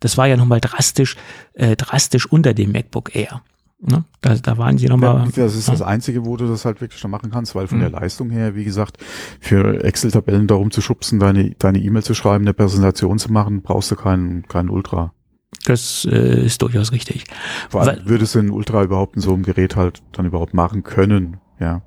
Das war ja nochmal drastisch, äh, drastisch unter dem MacBook Air. Ne? Da, da waren sie nochmal. Ja, das ist das Einzige, wo du das halt wirklich schon machen kannst, weil von mhm. der Leistung her, wie gesagt, für Excel-Tabellen darum zu schubsen, deine deine E-Mail zu schreiben, eine Präsentation zu machen, brauchst du keinen keinen Ultra. Das äh, ist durchaus richtig. Vor allem weil, würdest du ein Ultra überhaupt in so einem Gerät halt dann überhaupt machen können, ja.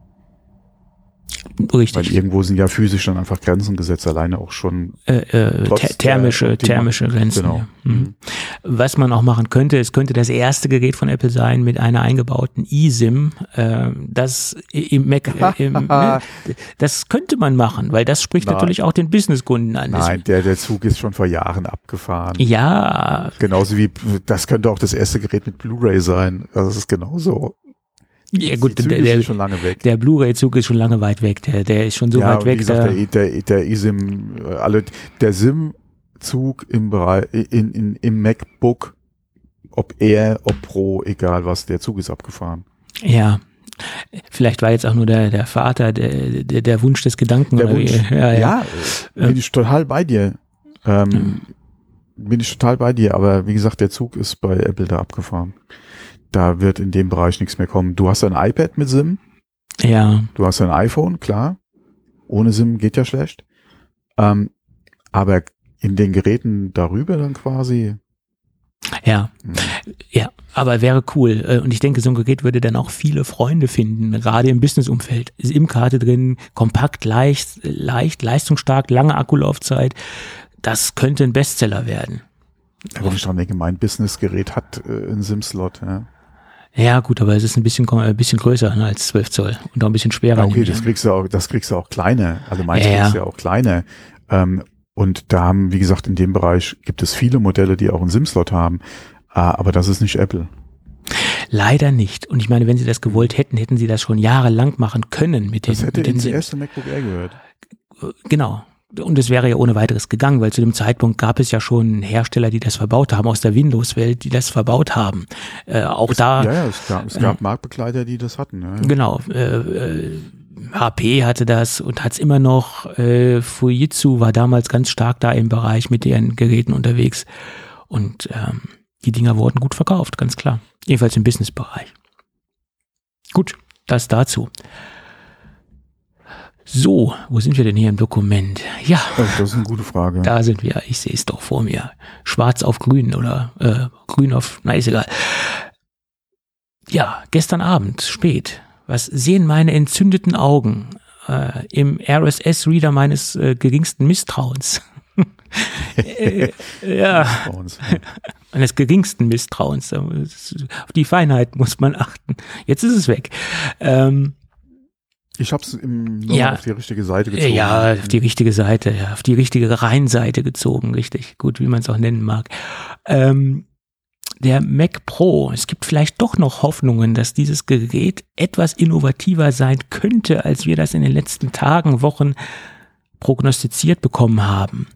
Richtig. Weil irgendwo sind ja physisch dann einfach Grenzen gesetzt, alleine auch schon. Äh, äh, thermische, thermische Grenzen. Genau. Ja. Mhm. mhm. Was man auch machen könnte, es könnte das erste Gerät von Apple sein mit einer eingebauten eSIM. Äh, das im Mac, äh, im, (laughs) ne, das könnte man machen, weil das spricht Nein. natürlich auch den Businesskunden an. Nein, der, der Zug ist schon vor Jahren abgefahren. Ja. Genauso wie, das könnte auch das erste Gerät mit Blu-ray sein. Also das ist genauso. Ja gut, der, der, schon lange weg. der Blu-ray-Zug ist schon lange weit weg. Der, der ist schon so ja, weit weg. Wie gesagt, der, der, der eSIM, äh, alle, der SIM-Zug im Bereich, in, in, im MacBook, ob er, ob Pro, egal was, der Zug ist abgefahren. Ja. Vielleicht war jetzt auch nur der, der Vater, der, der, der Wunsch des Gedanken. Der Wunsch. (laughs) Ja, ja. ja, bin ich total bei dir. Ähm, mhm. Bin ich total bei dir, aber wie gesagt, der Zug ist bei Apple da abgefahren da wird in dem Bereich nichts mehr kommen. Du hast ein iPad mit SIM. Ja. Du hast ein iPhone, klar. Ohne SIM geht ja schlecht. Ähm, aber in den Geräten darüber dann quasi. Ja, hm. ja, aber wäre cool. Äh, Und ich denke, so ein Gerät würde dann auch viele Freunde finden, gerade im Businessumfeld. SIM-Karte drin, kompakt, leicht, leicht, leistungsstark, lange Akkulaufzeit. Das könnte ein Bestseller werden. Wenn ich dran denke, mein Businessgerät hat äh, einen SIM-Slot. Ja. Ja, gut, aber es ist ein bisschen, ein bisschen größer ne, als 12 Zoll und auch ein bisschen schwerer. Okay, das an. kriegst du auch, das kriegst du auch kleine. Also meins Ja, kriegst du ja auch kleine. Ähm, und da haben, wie gesagt, in dem Bereich gibt es viele Modelle, die auch einen SIM-Slot haben. Ah, aber das ist nicht Apple. Leider nicht. Und ich meine, wenn sie das gewollt hätten, hätten sie das schon jahrelang machen können mit den, Das hätte mit den ins erste MacBook Air gehört. Genau. Und es wäre ja ohne weiteres gegangen, weil zu dem Zeitpunkt gab es ja schon Hersteller, die das verbaut haben, aus der Windows-Welt, die das verbaut haben. Äh, auch da, Ja, ja, es gab, es gab Marktbegleiter, die das hatten. Ja. genau, äh, äh, HP hatte das und hat es immer noch. Äh, Fujitsu war damals ganz stark da im Bereich mit ihren Geräten unterwegs. Und ähm, die Dinger wurden gut verkauft, ganz klar. Jedenfalls im Business-Bereich. Gut, das dazu. So, wo sind wir denn hier im Dokument? Ja, Oh, das ist eine gute Frage. da sind wir. Ich sehe es doch vor mir. Schwarz auf grün oder äh, grün auf, na ist egal. Ja, gestern Abend, spät. Was sehen meine entzündeten Augen äh, im RSS-Reader meines äh, geringsten Misstrauens? (laughs) äh, ja, uns. Ja. meines geringsten Misstrauens. Auf die Feinheit muss man achten. Jetzt ist es weg. Ähm, Ich habe es Ja. auf die richtige Seite gezogen. Ja, auf die richtige Seite, ja, auf die richtige Rheinseite gezogen, richtig. Gut, wie man es auch nennen mag. Ähm, der Mac Pro, es gibt vielleicht doch noch Hoffnungen, dass dieses Gerät etwas innovativer sein könnte, als wir das in den letzten Tagen, Wochen prognostiziert bekommen haben.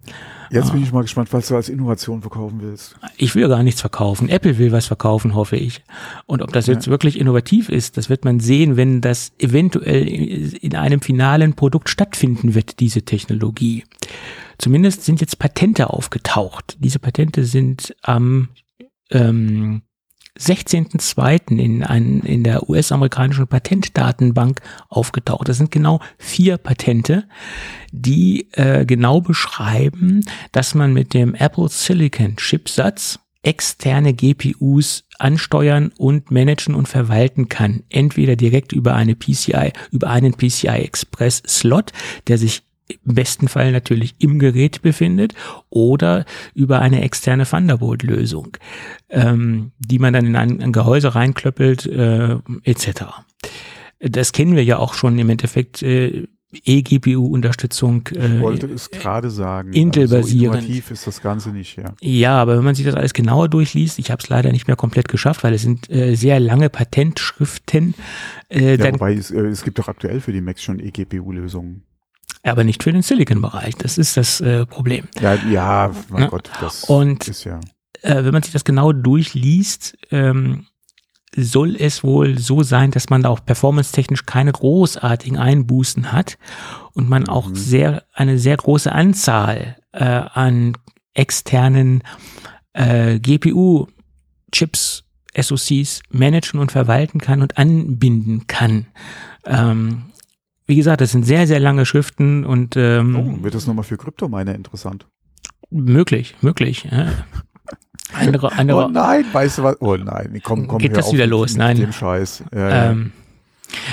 Jetzt bin ich mal gespannt, was du als Innovation verkaufen willst. Ich will gar nichts verkaufen. Apple will was verkaufen, hoffe ich. Und ob das jetzt wirklich innovativ ist, das wird man sehen, wenn das eventuell in einem finalen Produkt stattfinden wird, diese Technologie. Zumindest sind jetzt Patente aufgetaucht. Diese Patente sind am ähm, 16.02. in, ein, in der US-amerikanischen Patentdatenbank aufgetaucht. Das sind genau vier Patente, die äh, genau beschreiben, dass man mit dem Apple Silicon Chipsatz externe GPUs ansteuern und managen und verwalten kann. Entweder direkt über eine PCI, über einen PCI Express Slot, der sich im besten Fall natürlich im Gerät befindet oder über eine externe Thunderbolt-Lösung, ähm, die man dann in ein, ein Gehäuse reinklöppelt äh, etc. Das kennen wir ja auch schon im Endeffekt äh, eGPU-Unterstützung. Ich Äh, wollte es gerade sagen. Intel also so ist das Ganze nicht, ja. ja, aber wenn man sich das alles genauer durchliest, ich habe es leider nicht mehr komplett geschafft, weil es sind äh, sehr lange Patentschriften, äh, ja wobei es, äh, es gibt doch aktuell für die Macs schon eGPU-Lösungen. Aber nicht für den Silicon-Bereich. Das ist das äh, Problem. Ja, ja, mein Ja. Gott, das Und- ist ja. äh, wenn man sich das genau durchliest, ähm, soll es wohl so sein, dass man da auch performance-technisch keine großartigen Einbußen hat und man auch Mhm. sehr eine sehr große Anzahl äh, an externen äh, GPU-Chips, SoCs managen und verwalten kann und anbinden kann. Ähm, wie gesagt, das sind sehr, sehr lange Schriften und ähm, Oh, wird das nochmal für Kryptominer interessant? möglich, möglich. Ja. Andere, andere, Oh nein, weißt du was? Oh nein, komm, komm, Geht das wieder mit, los? Mit Nein. dem Scheiß. Ja, ja.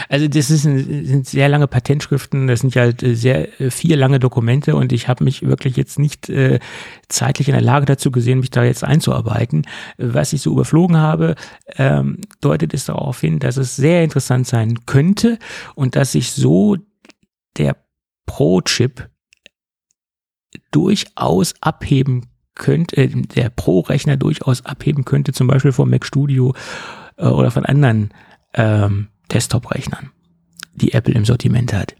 Also das ist ein, sind sehr lange Patentschriften, das sind ja halt äh, sehr äh, vier lange Dokumente und ich habe mich wirklich jetzt nicht äh, zeitlich in der Lage dazu gesehen, mich da jetzt einzuarbeiten. Was ich so überflogen habe, ähm, deutet es darauf hin, dass es sehr interessant sein könnte und dass sich so der Pro-Chip durchaus abheben könnte, äh, der Pro-Rechner durchaus abheben könnte, zum Beispiel vom Mac Studio äh, oder von anderen ähm, Desktop-Rechnern, die Apple im Sortiment hat.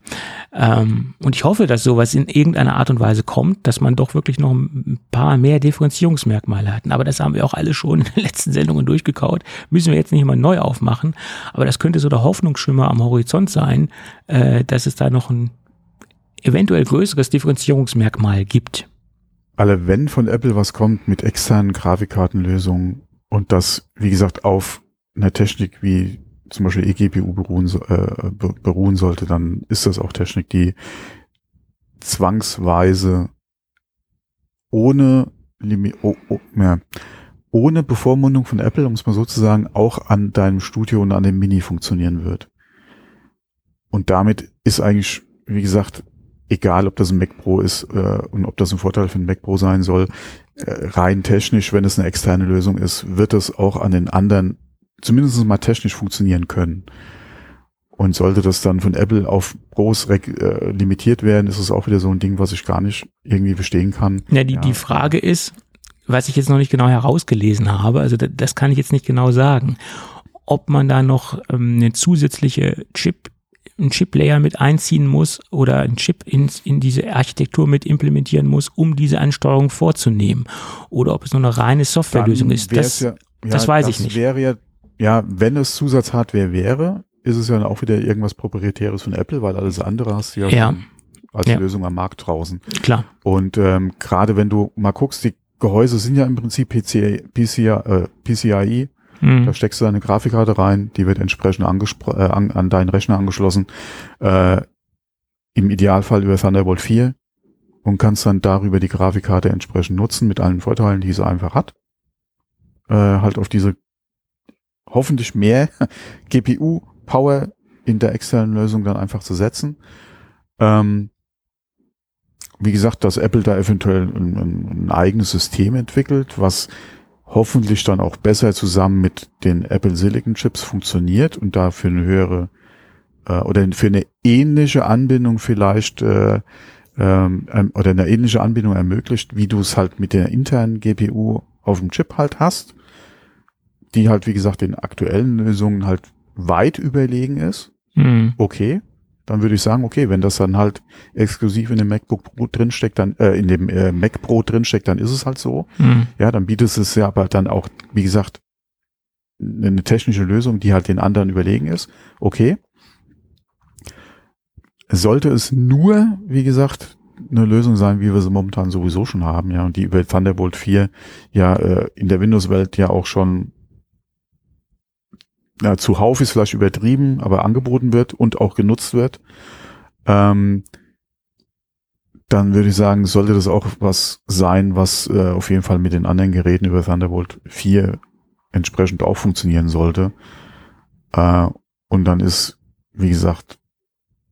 Ähm, und ich hoffe, dass sowas in irgendeiner Art und Weise kommt, dass man doch wirklich noch ein paar mehr Differenzierungsmerkmale hat. Aber das haben wir auch alle schon in den letzten Sendungen durchgekaut. Müssen wir jetzt nicht mal neu aufmachen. Aber das könnte so der Hoffnungsschimmer am Horizont sein, äh, dass es da noch ein eventuell größeres Differenzierungsmerkmal gibt. Alle, wenn von Apple was kommt mit externen Grafikkartenlösungen und das, wie gesagt, auf einer Technik wie zum Beispiel eGPU beruhen, äh, be- beruhen sollte, dann ist das auch Technik, die zwangsweise ohne Limi oh, oh, ja, ohne Bevormundung von Apple, um es mal so zu sagen, auch an deinem Studio und an dem Mini funktionieren wird. Und damit ist eigentlich, wie gesagt, egal ob das ein Mac Pro ist äh, und ob das ein Vorteil für ein Mac Pro sein soll, äh, rein technisch, wenn es eine externe Lösung ist, wird es auch an den anderen zumindest mal technisch funktionieren können. Und sollte das dann von Apple auf groß äh, limitiert werden, ist es auch wieder so ein Ding, was ich gar nicht irgendwie verstehen kann. Ja, die, ja. die Frage ist, was ich jetzt noch nicht genau herausgelesen habe, also das, das kann ich jetzt nicht genau sagen, ob man da noch ähm, eine zusätzliche Chip einen Chip-Layer mit einziehen muss oder einen Chip in, in diese Architektur mit implementieren muss, um diese Ansteuerung vorzunehmen. Oder ob es nur eine reine Softwarelösung ist. Das, ja, ja, das weiß das ich nicht. Wäre ja, ja, wenn es Zusatzhardware wäre, ist es ja dann auch wieder irgendwas Proprietäres von Apple, weil alles andere hast du ja, ja. als ja. Lösung am Markt draußen. Klar. Und ähm, gerade wenn du mal guckst, die Gehäuse sind ja im Prinzip PCI, PCI, äh, PCIe Mhm. Da steckst du deine Grafikkarte rein, die wird entsprechend äh, an, an deinen Rechner angeschlossen. Äh, Im Idealfall über Thunderbolt 4 und kannst dann darüber die Grafikkarte entsprechend nutzen mit allen Vorteilen, die sie einfach hat. Äh, halt auf diese hoffentlich mehr (laughs) GPU-Power in der externen Lösung dann einfach zu setzen. Ähm, wie gesagt, dass Apple da eventuell ein, ein, eigenes System entwickelt, was hoffentlich dann auch besser zusammen mit den Apple Silicon Chips funktioniert und dafür eine höhere äh, oder für eine ähnliche Anbindung vielleicht äh, ähm, oder eine ähnliche Anbindung ermöglicht, wie du es halt mit der internen GPU auf dem Chip halt hast, die halt wie gesagt den aktuellen Lösungen halt weit überlegen ist. Mhm. Okay, dann würde ich sagen, okay, wenn das dann halt exklusiv in dem MacBook Pro drinsteckt, dann äh, in dem äh, Mac Pro drinsteckt, dann ist es halt so. Mhm. Ja, dann bietet es ja aber dann auch, wie gesagt, eine technische Lösung, die halt den anderen überlegen ist. Okay. Sollte es nur, wie gesagt, eine Lösung sein, wie wir sie momentan sowieso schon haben, ja, und die über Thunderbolt 4 ja äh, in der Windows-Welt ja auch schon ja, zuhauf ist vielleicht übertrieben, aber angeboten wird und auch genutzt wird, ähm, dann würde ich sagen, sollte das auch was sein, was äh, auf jeden Fall mit den anderen Geräten über Thunderbolt 4 entsprechend auch funktionieren sollte. Äh, und dann ist, wie gesagt,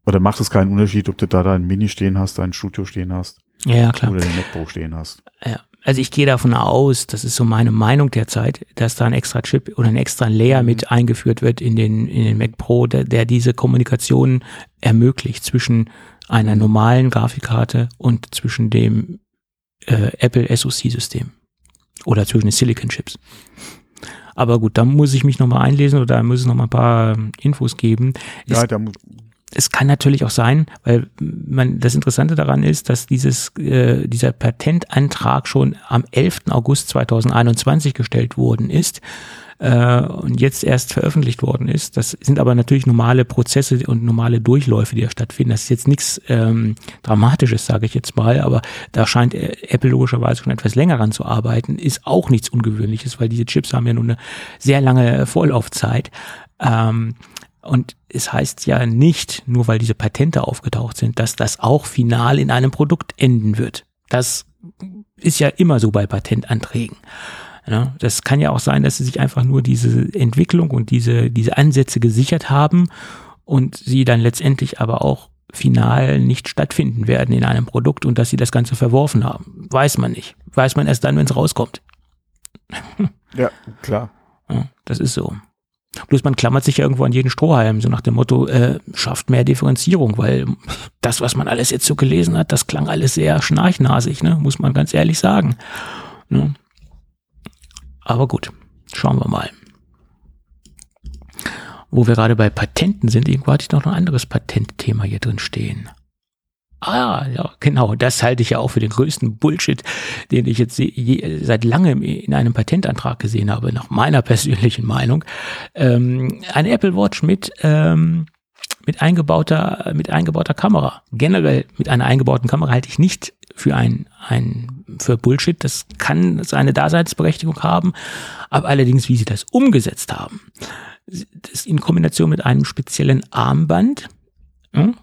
oder macht es keinen Unterschied, ob du da dein Mini stehen hast, dein Studio stehen hast. Ja, klar. Oder den MacBook stehen hast. Ja also ich gehe davon aus, das ist so meine Meinung derzeit, dass da ein extra Chip oder ein extra Layer mit mhm. eingeführt wird in den, in den Mac Pro, der, der diese Kommunikation ermöglicht zwischen einer normalen Grafikkarte und zwischen dem äh, Apple SoC-System oder zwischen den Silicon-Chips. Aber gut, da muss ich mich nochmal einlesen oder da muss es nochmal ein paar Infos geben. Ja, da es kann natürlich auch sein, weil man das Interessante daran ist, dass dieses äh, dieser Patentantrag schon am 11. August 2021 gestellt worden ist äh, und jetzt erst veröffentlicht worden ist. Das sind aber natürlich normale Prozesse und normale Durchläufe, die da stattfinden. Das ist jetzt nichts ähm, Dramatisches, sage ich jetzt mal, aber da scheint äh, Apple logischerweise schon etwas länger ran zu arbeiten. Ist auch nichts Ungewöhnliches, weil diese Chips haben ja nun eine sehr lange Vorlaufzeit. Ähm, und es heißt ja nicht, nur weil diese Patente aufgetaucht sind, dass das auch final in einem Produkt enden wird. Das ist ja immer so bei Patentanträgen. Ja, das kann ja auch sein, dass sie sich einfach nur diese Entwicklung und diese, diese Ansätze gesichert haben und sie dann letztendlich aber auch final nicht stattfinden werden in einem Produkt und dass sie das Ganze verworfen haben. Weiß man nicht. Weiß man erst dann, wenn es rauskommt. Ja, klar. Ja, das ist so. Bloß man klammert sich ja irgendwo an jeden Strohhalm, so nach dem Motto, äh, schafft mehr Differenzierung, weil das, was man alles jetzt so gelesen hat, das klang alles sehr schnarchnasig, ne? muss man ganz ehrlich sagen. Ne? Aber gut, schauen wir mal. Wo wir gerade bei Patenten sind, irgendwo hatte ich noch ein anderes Patentthema hier drin stehen. Ah, ja, genau. Das halte ich ja auch für den größten Bullshit, den ich jetzt je, seit langem in einem Patentantrag gesehen habe, nach meiner (laughs) persönlichen Meinung. Ähm, eine Apple Watch mit, ähm, mit eingebauter, mit eingebauter Kamera. Generell mit einer eingebauten Kamera halte ich nicht für ein, ein, für Bullshit. Das kann seine Daseinsberechtigung haben. Aber allerdings, wie sie das umgesetzt haben, das in Kombination mit einem speziellen Armband, hm,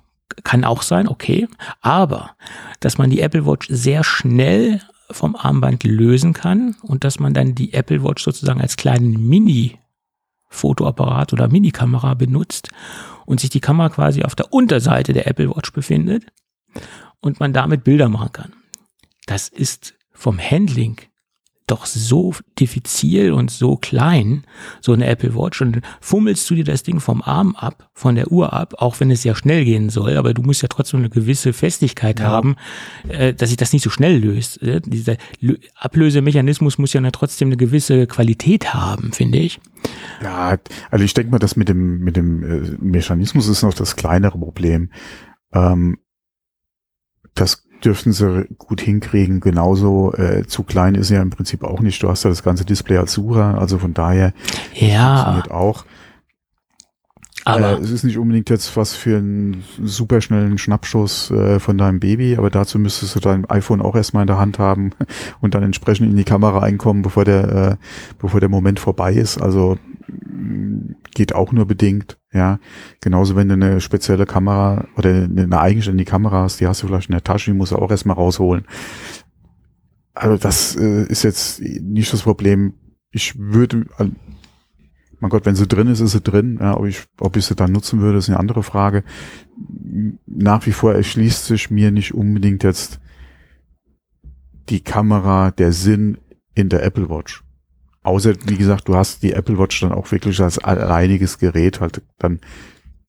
kann auch sein, okay. Aber, dass man die Apple Watch sehr schnell vom Armband lösen kann und dass man dann die Apple Watch sozusagen als kleinen Mini-Fotoapparat oder Mini-Kamera benutzt und sich die Kamera quasi auf der Unterseite der Apple Watch befindet und man damit Bilder machen kann. Das ist vom Handling doch so diffizil und so klein, so eine Apple Watch, und fummelst du dir das Ding vom Arm ab, von der Uhr ab, auch wenn es ja schnell gehen soll, aber du musst ja trotzdem eine gewisse Festigkeit ja. haben, äh, dass sich das nicht so schnell löst. Äh, dieser Ablösemechanismus muss ja trotzdem eine gewisse Qualität haben, finde ich. Ja, also ich denke mal, das mit dem, mit dem äh, Mechanismus ist noch das kleinere Problem. Ähm, das dürften sie gut hinkriegen. Genauso äh, zu klein ist ja im Prinzip auch nicht. Du hast ja das ganze Display als Sucher, also von daher ja. funktioniert auch. Aber äh, es ist nicht unbedingt jetzt was für einen superschnellen Schnappschuss äh, von deinem Baby, aber dazu müsstest du dein iPhone auch erstmal in der Hand haben (laughs) und dann entsprechend in die Kamera einkommen, bevor der, äh, bevor der Moment vorbei ist. Also geht auch nur bedingt. Ja, genauso wenn du eine spezielle Kamera oder eine eigenständige Kamera hast, die hast du vielleicht in der Tasche, die musst du auch erstmal rausholen. Also das äh, ist jetzt nicht das Problem. Ich würde, mein Gott, wenn sie drin ist, ist sie drin. Ja, ob ich, ob ich sie dann nutzen würde, ist eine andere Frage. Nach wie vor erschließt sich mir nicht unbedingt jetzt die Kamera, der Sinn in der Apple Watch. Außer, wie gesagt, du hast die Apple Watch dann auch wirklich als alleiniges Gerät halt dann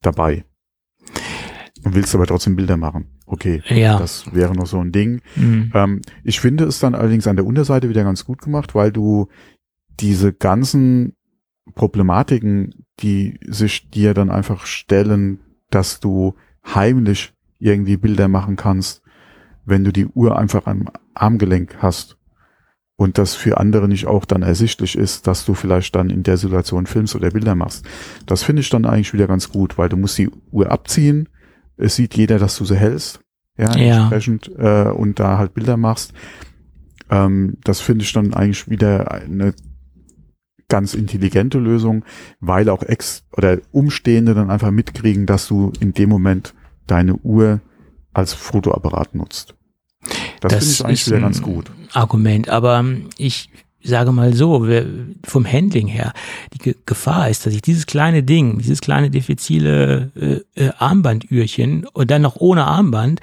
dabei. Und willst aber trotzdem Bilder machen. Okay, ja. das wäre noch so ein Ding. Mhm. Ähm, ich finde es dann allerdings an der Unterseite wieder ganz gut gemacht, weil du diese ganzen Problematiken, die sich dir dann einfach stellen, dass du heimlich irgendwie Bilder machen kannst, wenn du die Uhr einfach am Armgelenk hast und das für andere nicht auch dann ersichtlich ist, dass du vielleicht dann in der Situation filmst oder Bilder machst. Das finde ich dann eigentlich wieder ganz gut, weil du musst die Uhr abziehen, es sieht jeder, dass du sie hältst, ja, ja. entsprechend äh, und da halt Bilder machst. Ähm, das finde ich dann eigentlich wieder eine ganz intelligente Lösung, weil auch Ex oder Umstehende dann einfach mitkriegen, dass du in dem Moment deine Uhr als Fotoapparat nutzt. Das, das finde ich eigentlich wieder ganz gut. Argument, aber ich sage mal so, vom Handling her, die Gefahr ist, dass ich dieses kleine Ding, dieses kleine diffizile äh, äh, Armbandührchen und dann noch ohne Armband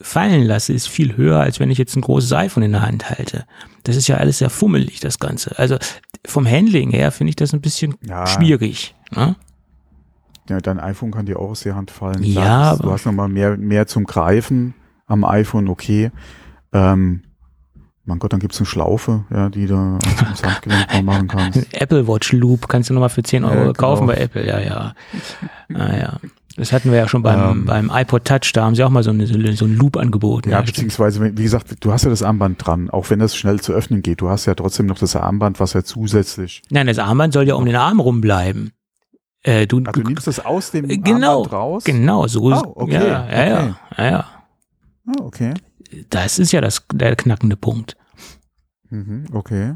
fallen lasse, ist viel höher, als wenn ich jetzt ein großes iPhone in der Hand halte. Das ist ja alles sehr fummelig, das Ganze. Also vom Handling her finde ich das ein bisschen ja. schwierig. Ne? Ja, dein iPhone kann dir auch aus der Hand fallen. Ja, du hast nochmal mehr, mehr zum Greifen am iPhone, okay. Ähm, mein Gott, dann gibt's eine Schlaufe, ja, die du ins Handgelenk (laughs) mal machen kannst. Apple Watch Loop kannst du nochmal für 10 Euro ja, genau. kaufen bei Apple, ja, ja. Ah, das hatten wir ja schon beim, ähm, beim iPod Touch, da haben sie auch mal so, eine, so ein Loop angeboten. Ja, ja beziehungsweise, wie gesagt, du hast ja das Armband dran, auch wenn das schnell zu öffnen geht. Du hast ja trotzdem noch das Armband, was ja zusätzlich. Nein, das Armband soll ja um den Arm rumbleiben. Äh, du, Ach, du nimmst das aus dem genau, Armband raus? Genau, so. Oh, okay, ja, ja, okay. ja, ja, ja. Oh, okay das ist ja das, der knackende Punkt. Mhm, okay.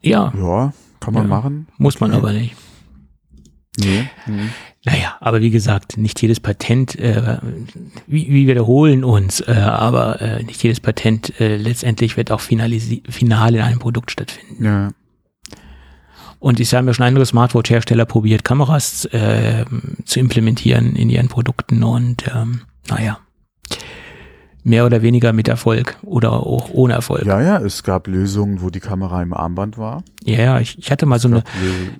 Ja. Ja, kann man ja, machen. Muss man aber nicht. Nee. Mhm. Naja, aber wie gesagt, nicht jedes Patent, äh, wir wiederholen uns, äh, aber äh, nicht jedes Patent äh, letztendlich wird auch final in einem Produkt stattfinden. Ja. Und ich habe ja schon andere Smartwatch-Hersteller probiert, Kameras äh, zu implementieren in ihren Produkten und ähm, naja, mehr oder weniger mit Erfolg oder auch ohne Erfolg. Ja, ja, es gab Lösungen, wo die Kamera im Armband war. Ja, ja, ich, ich hatte mal so eine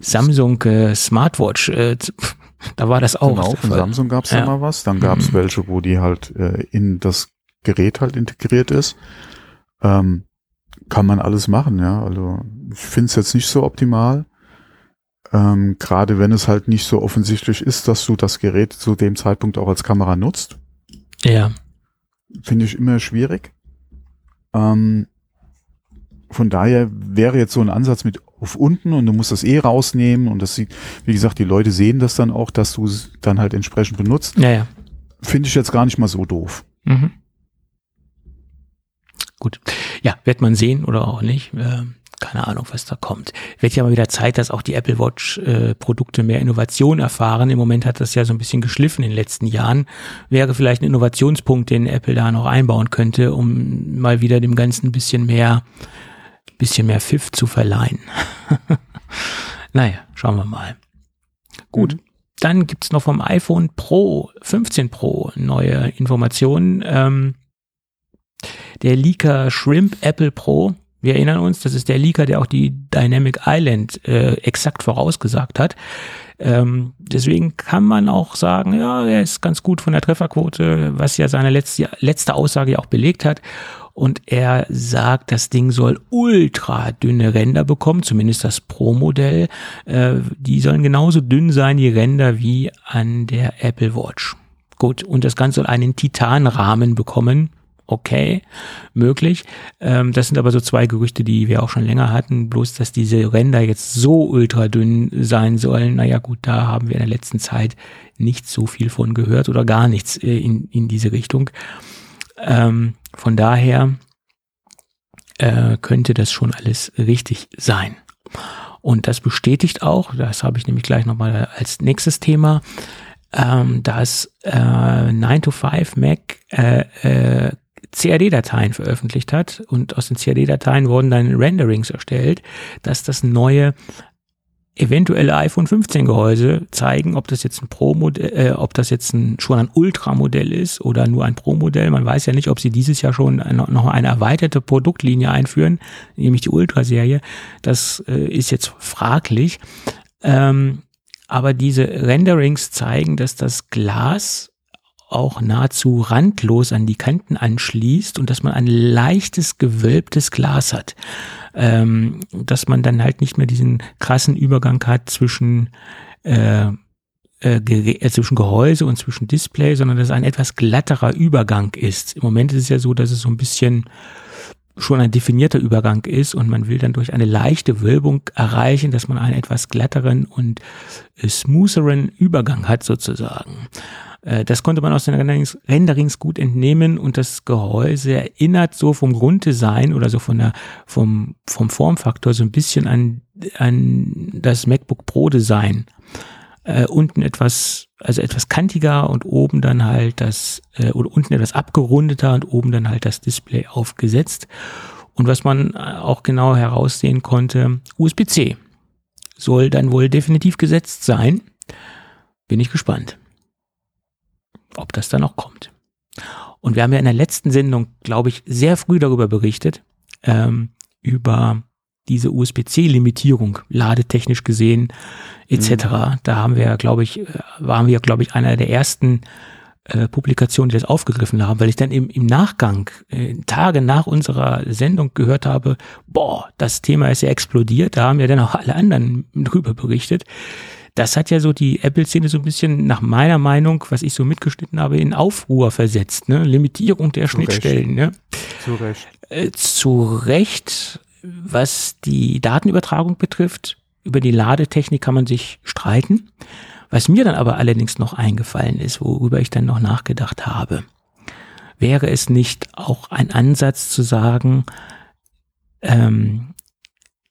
Samsung äh, Smartwatch, äh, (laughs) da war das auch. Genau, von Samsung gab es ja. da mal was. Dann gab es mhm. welche, wo die halt äh, in das Gerät halt integriert ist. Ähm, kann man alles machen, ja. Also ich finde es jetzt nicht so optimal. Ähm, Gerade wenn es halt nicht so offensichtlich ist, dass du das Gerät zu dem Zeitpunkt auch als Kamera nutzt. Ja. Finde ich immer schwierig. Ähm, von daher wäre jetzt so ein Ansatz mit auf unten und du musst das eh rausnehmen und das sieht, wie gesagt, die Leute sehen das dann auch, dass du es dann halt entsprechend benutzt. Ja, ja. Finde ich jetzt gar nicht mal so doof. Mhm. Gut. Ja, wird man sehen oder auch nicht. Äh, keine Ahnung, was da kommt. Wird ja mal wieder Zeit, dass auch die Apple Watch äh, Produkte mehr Innovation erfahren. Im Moment hat das ja so ein bisschen geschliffen in den letzten Jahren. Wäre vielleicht ein Innovationspunkt, den Apple da noch einbauen könnte, um mal wieder dem Ganzen ein bisschen mehr, bisschen mehr Pfiff zu verleihen. (laughs) naja, schauen wir mal. Gut. Mhm. Dann gibt's noch vom iPhone Pro 15 Pro neue Informationen. Ähm, der Leaker Shrimp Apple Pro wir erinnern uns, das ist der Leaker, der auch die Dynamic Island äh, exakt vorausgesagt hat. Ähm, deswegen kann man auch sagen, ja, er ist ganz gut von der Trefferquote, was ja seine letzte, letzte Aussage ja auch belegt hat. Und er sagt, das Ding soll ultra dünne Ränder bekommen, zumindest das Pro-Modell. Äh, die sollen genauso dünn sein, die Ränder, wie an der Apple Watch. Gut, und das Ganze soll einen Titanrahmen bekommen okay, möglich. Ähm, das sind aber so zwei Gerüchte, die wir auch schon länger hatten. Bloß, dass diese Ränder jetzt so ultra dünn sein sollen, naja gut, da haben wir in der letzten Zeit nicht so viel von gehört oder gar nichts äh, in, in diese Richtung. Ähm, von daher äh, könnte das schon alles richtig sein. Und das bestätigt auch, das habe ich nämlich gleich nochmal als nächstes Thema, ähm, dass äh, 9 to 5 Mac äh, äh, CAD-Dateien veröffentlicht hat und aus den CAD-Dateien wurden dann Renderings erstellt, dass das neue eventuelle iPhone 15 Gehäuse zeigen, ob das jetzt ein Pro-Modell, äh, ob das jetzt ein, schon ein Ultra-Modell ist oder nur ein Pro-Modell. Man weiß ja nicht, ob sie dieses Jahr schon noch eine erweiterte Produktlinie einführen, nämlich die Ultra-Serie. Das äh, ist jetzt fraglich. Ähm, aber diese Renderings zeigen, dass das Glas auch nahezu randlos an die Kanten anschließt und dass man ein leichtes gewölbtes Glas hat. Ähm, dass man dann halt nicht mehr diesen krassen Übergang hat zwischen äh, äh, äh, zwischen Gehäuse und zwischen Display, sondern dass ein etwas glatterer Übergang ist. Im Moment ist es ja so, dass es so ein bisschen schon ein definierter Übergang ist und man will dann durch eine leichte Wölbung erreichen, dass man einen etwas glatteren und äh, smootheren Übergang hat sozusagen. Äh, das konnte man aus den Renderings, Renderings gut entnehmen und das Gehäuse erinnert so vom Grunddesign oder so von der, vom, vom Formfaktor so ein bisschen an, an das MacBook Pro Design. Äh, unten etwas, also etwas kantiger und oben dann halt das, äh, oder unten etwas abgerundeter und oben dann halt das Display aufgesetzt. Und was man auch genau heraussehen konnte, USB-C soll dann wohl definitiv gesetzt sein. Bin ich gespannt ob das dann noch kommt. Und wir haben ja in der letzten Sendung, glaube ich, sehr früh darüber berichtet, ähm, über diese USB-C-Limitierung, ladetechnisch gesehen, etc. Mhm. Da haben wir, glaube ich, äh, waren wir, glaube ich, einer der ersten äh, Publikationen, die das aufgegriffen haben, weil ich dann im, im Nachgang, äh, Tage nach unserer Sendung gehört habe, boah, das Thema ist ja explodiert, da haben ja dann auch alle anderen drüber berichtet. Das hat ja so die Apple-Szene so ein bisschen nach meiner Meinung, was ich so mitgeschnitten habe, in Aufruhr versetzt. Ne? Limitierung der zu Schnittstellen. Recht. Ne? Zu Recht. Äh, zu Recht, was die Datenübertragung betrifft. Über die Ladetechnik kann man sich streiten. Was mir dann aber allerdings noch eingefallen ist, worüber ich dann noch nachgedacht habe, wäre es nicht auch ein Ansatz zu sagen, ähm,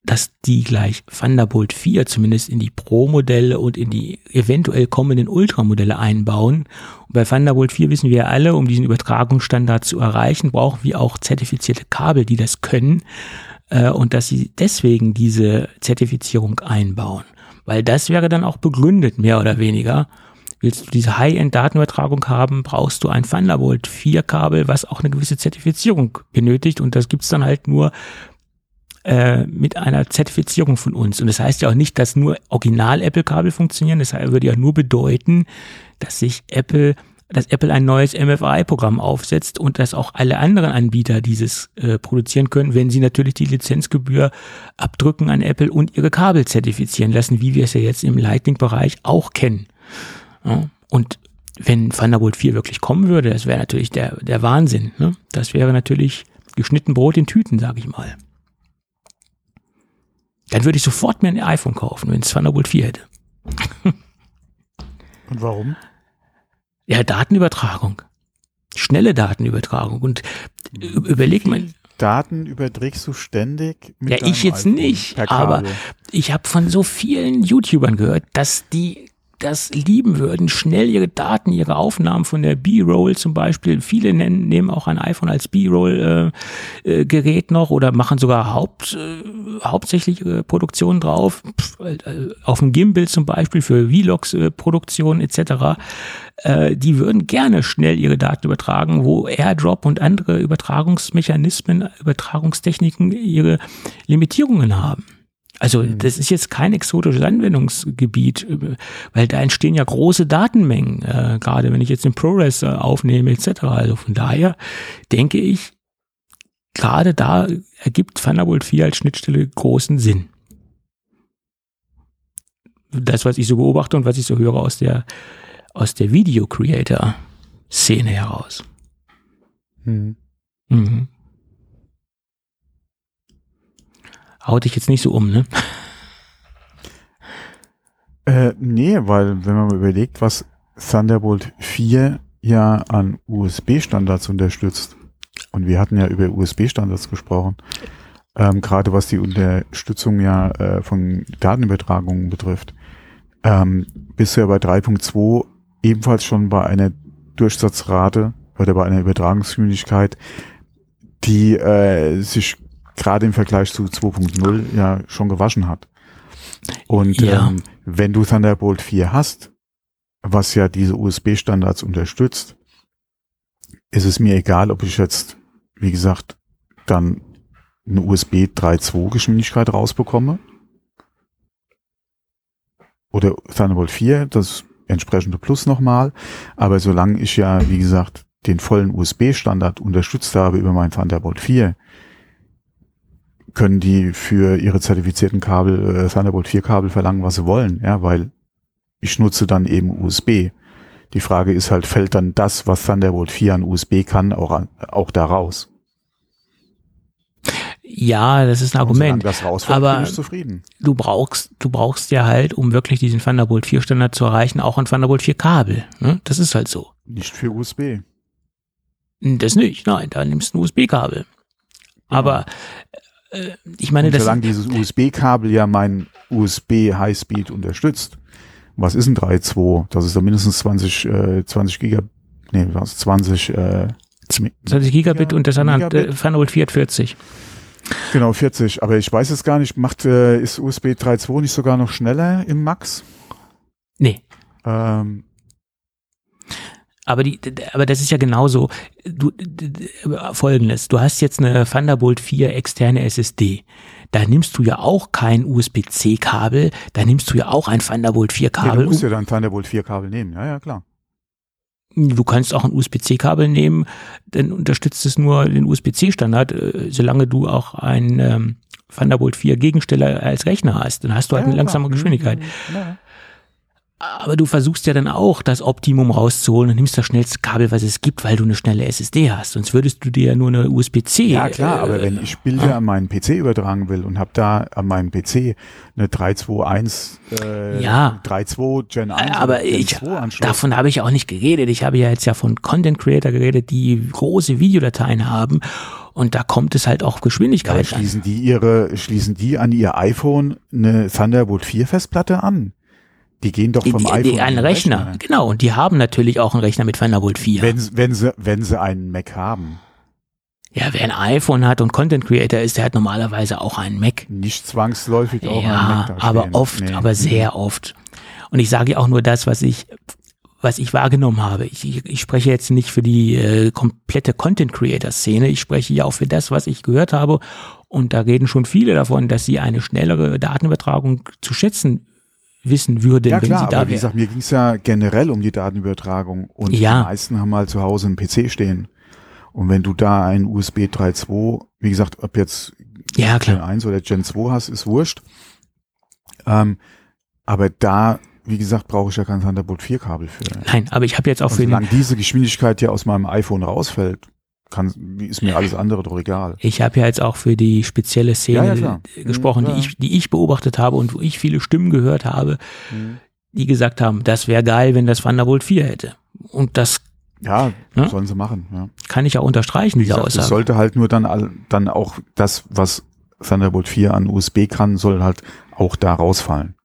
dass die gleich Thunderbolt 4 zumindest in die Pro-Modelle und in die eventuell kommenden Ultra-Modelle einbauen. Und bei Thunderbolt 4 wissen wir alle, um diesen Übertragungsstandard zu erreichen, brauchen wir auch zertifizierte Kabel, die das können. Äh, und dass sie deswegen diese Zertifizierung einbauen. Weil das wäre dann auch begründet, mehr oder weniger. Willst du diese High-End-Datenübertragung haben, brauchst du ein Thunderbolt 4 Kabel, was auch eine gewisse Zertifizierung benötigt. Und das gibt's dann halt nur äh, mit einer Zertifizierung von uns. Und das heißt ja auch nicht, dass nur Original-Apple-Kabel funktionieren. Das würde ja nur bedeuten, dass sich Apple dass Apple ein neues MFI-Programm aufsetzt und dass auch alle anderen Anbieter dieses äh, produzieren können, wenn sie natürlich die Lizenzgebühr abdrücken an Apple und ihre Kabel zertifizieren lassen, wie wir es ja jetzt im Lightning-Bereich auch kennen. Ja, und wenn Thunderbolt 4 wirklich kommen würde, das wäre natürlich der, der Wahnsinn. Ne? Das wäre natürlich geschnitten Brot in Tüten, sage ich mal. Dann würde ich sofort mir ein iPhone kaufen, wenn es Thunderbolt 4 hätte. (laughs) Und warum? Ja, Datenübertragung. Schnelle Datenübertragung. Und überleg mal. Daten überträgst du ständig mit Ja, ich jetzt iPhone nicht, aber ich habe von so vielen YouTubern gehört, dass die das lieben würden, schnell ihre Daten, ihre Aufnahmen von der B-Roll zum Beispiel. Viele nennen, nehmen auch ein iPhone als B-Roll-Gerät äh, Gerät noch oder machen sogar Haupt, äh, hauptsächlich ihre Produktion drauf. Pff, äh, auf dem Gimbal zum Beispiel für Vlogs-Produktion etc. Äh, die würden gerne schnell ihre Daten übertragen, wo AirDrop und andere Übertragungsmechanismen, Übertragungstechniken ihre Limitierungen haben. Also das ist jetzt kein exotisches Anwendungsgebiet, äh, weil da entstehen ja große Datenmengen, äh, gerade wenn ich jetzt den ProRes äh, aufnehme etc. Also von daher denke ich, gerade da ergibt Thunderbolt 4 als Schnittstelle großen Sinn. Das, was ich so beobachte und was ich so höre aus der, aus der Video-Creator-Szene heraus. Hm. Mhm. Haut dich jetzt nicht so um, ne? Äh, nee, weil wenn man mal überlegt, was Thunderbolt 4 ja an USB-Standards unterstützt, und wir hatten ja über USB-Standards gesprochen, ähm, gerade was die Unterstützung ja äh, von Datenübertragungen betrifft, ähm, bist du ja bei 3.2 ebenfalls schon bei einer Durchsatzrate oder bei einer Übertragungsgeschwindigkeit, die äh, sich gerade im Vergleich zu 2.0 ja schon gewaschen hat. Und Ja. ähm, wenn du Thunderbolt 4 hast, was ja diese USB-Standards unterstützt, ist es mir egal, ob ich jetzt, wie gesagt, dann eine USB 3.2 Geschwindigkeit rausbekomme oder Thunderbolt 4, das entsprechende Plus nochmal. Aber solange ich ja, wie gesagt, den vollen USB-Standard unterstützt habe über mein Thunderbolt 4, können die für ihre zertifizierten Kabel, äh, Thunderbolt 4 Kabel verlangen, was sie wollen, ja, weil ich nutze dann eben USB. Die Frage ist halt, fällt dann das, was Thunderbolt 4 an USB kann, auch, an, auch da raus? Ja, das ist ein Argument. das rausfällt, aber- bin ich zufrieden. Du brauchst, du brauchst ja halt, um wirklich diesen Thunderbolt 4 Standard zu erreichen, auch ein Thunderbolt 4 Kabel. Ne? Das ist halt so. Nicht für USB. Das nicht, nein, da nimmst du ein USB-Kabel. Aber äh, ich meine, Und das solange dieses USB-Kabel ja mein USB Highspeed unterstützt, was ist ein 3.2? Das ist dann mindestens 20, äh, 20 Giga, nee, was, 20, äh, 20 Gigabit Ja, und das andere äh, Thunderbolt 4 hat 40. genau, 40. Aber ich weiß es gar nicht, macht, äh, ist USB 3.2 nicht sogar noch schneller im Max? Nee. Ähm, Aber, die, aber das ist ja genauso. Du, Folgendes. Du hast jetzt eine Thunderbolt 4 externe SSD. Da nimmst du ja auch kein USB-C-Kabel. Da nimmst du ja auch ein Thunderbolt 4 nee, du musst ja dann Thunderbolt 4 Kabel nehmen. Ja, ja, klar. Du kannst auch ein USB-C-Kabel nehmen, dann unterstützt es nur den USB-C-Standard, äh, solange du auch ein ähm, Thunderbolt 4 Gegensteller als Rechner hast. Dann hast du halt ja, eine langsame klar. Geschwindigkeit. Mhm, Ja. Aber du versuchst ja dann auch, das Optimum rauszuholen und nimmst das schnellste Kabel, was es gibt, weil du eine schnelle SSD hast. Sonst würdest du dir ja nur eine USB-C. Ja klar, äh, aber wenn ich Bilder an meinen PC übertragen will und habe da an meinem PC eine 321 äh, Ja. 3.2 Gen 1 aber ich, 2 Anschluss. davon habe ich auch nicht geredet. Ich habe ja jetzt ja von Content Creator geredet, die große Videodateien haben. Und da kommt es halt auch Geschwindigkeit an. schließen die ihre schließen die an ihr iPhone eine Thunderbolt 4 Festplatte an? Die gehen doch Die, vom die, iPhone die, an ein den Rechner. Genau. Und die haben natürlich auch einen Rechner mit Thunderbolt 4. Wenn, wenn sie wenn sie einen Mac haben, ja, wer ein iPhone hat und Content Creator ist, der hat normalerweise auch einen Mac. nicht zwangsläufig auch einen Ja, Mac da aber stehen. oft, Nee. aber sehr oft. Und ich sage ja auch nur das, was ich, was ich wahrgenommen habe. Ich, ich, ich spreche jetzt nicht für die äh, komplette Content Creator Szene. Ich spreche ja auch für das, was ich gehört habe. Und da reden schon viele davon, dass sie eine schnellere Datenübertragung zu schätzen wissen würden, Ja wenn klar, sie da aber wie gesagt, mir ging es ja generell um die Datenübertragung und Ja. die meisten haben halt zu Hause einen PC stehen. Und wenn du da einen USB 3.2, wie gesagt, ob jetzt Ja, Gen klar. 1 oder Gen 2 hast, ist wurscht. Ähm, aber da, wie gesagt, brauche ich ja kein Thunderbolt 4 Kabel für. Nein, aber ich habe jetzt auch Und für den, solange diese Geschwindigkeit ja aus meinem iPhone rausfällt, kann, ist mir alles andere doch egal. Ich habe ja jetzt auch für die spezielle Szene Ja, ja, gesprochen, Mhm, ja. die, ich, die ich beobachtet habe und wo ich viele Stimmen gehört habe, Mhm. die gesagt haben, das wäre geil, wenn das Thunderbolt 4 hätte. Und das Ja, Ja? sollen sie machen. Kann ich auch unterstreichen, Wie diese gesagt, es Aussage. sollte halt nur dann, dann auch das, was Thunderbolt 4 an USB kann, soll halt auch da rausfallen.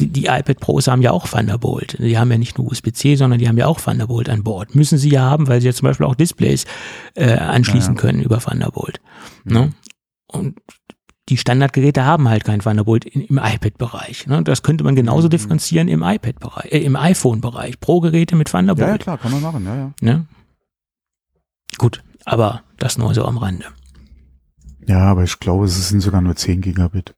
Die, die iPad Pros haben ja auch Thunderbolt. Die haben ja nicht nur USB-C, sondern die haben ja auch Thunderbolt an Bord. Müssen sie ja haben, weil sie ja zum Beispiel auch Displays äh, anschließen Ja, ja. können über Thunderbolt. Ne? Und die Standardgeräte haben halt kein Thunderbolt in, im iPad-Bereich. Ne? Das könnte man genauso Mhm. differenzieren im iPad-Bereich, äh, im iPhone-Bereich. Pro-Geräte mit Ja, ja, Thunderbolt. klar, kann man machen, ja, ja. Ne? Gut, aber das nur so am Rande. Ja, aber ich glaube, es sind sogar nur 10 Gigabit.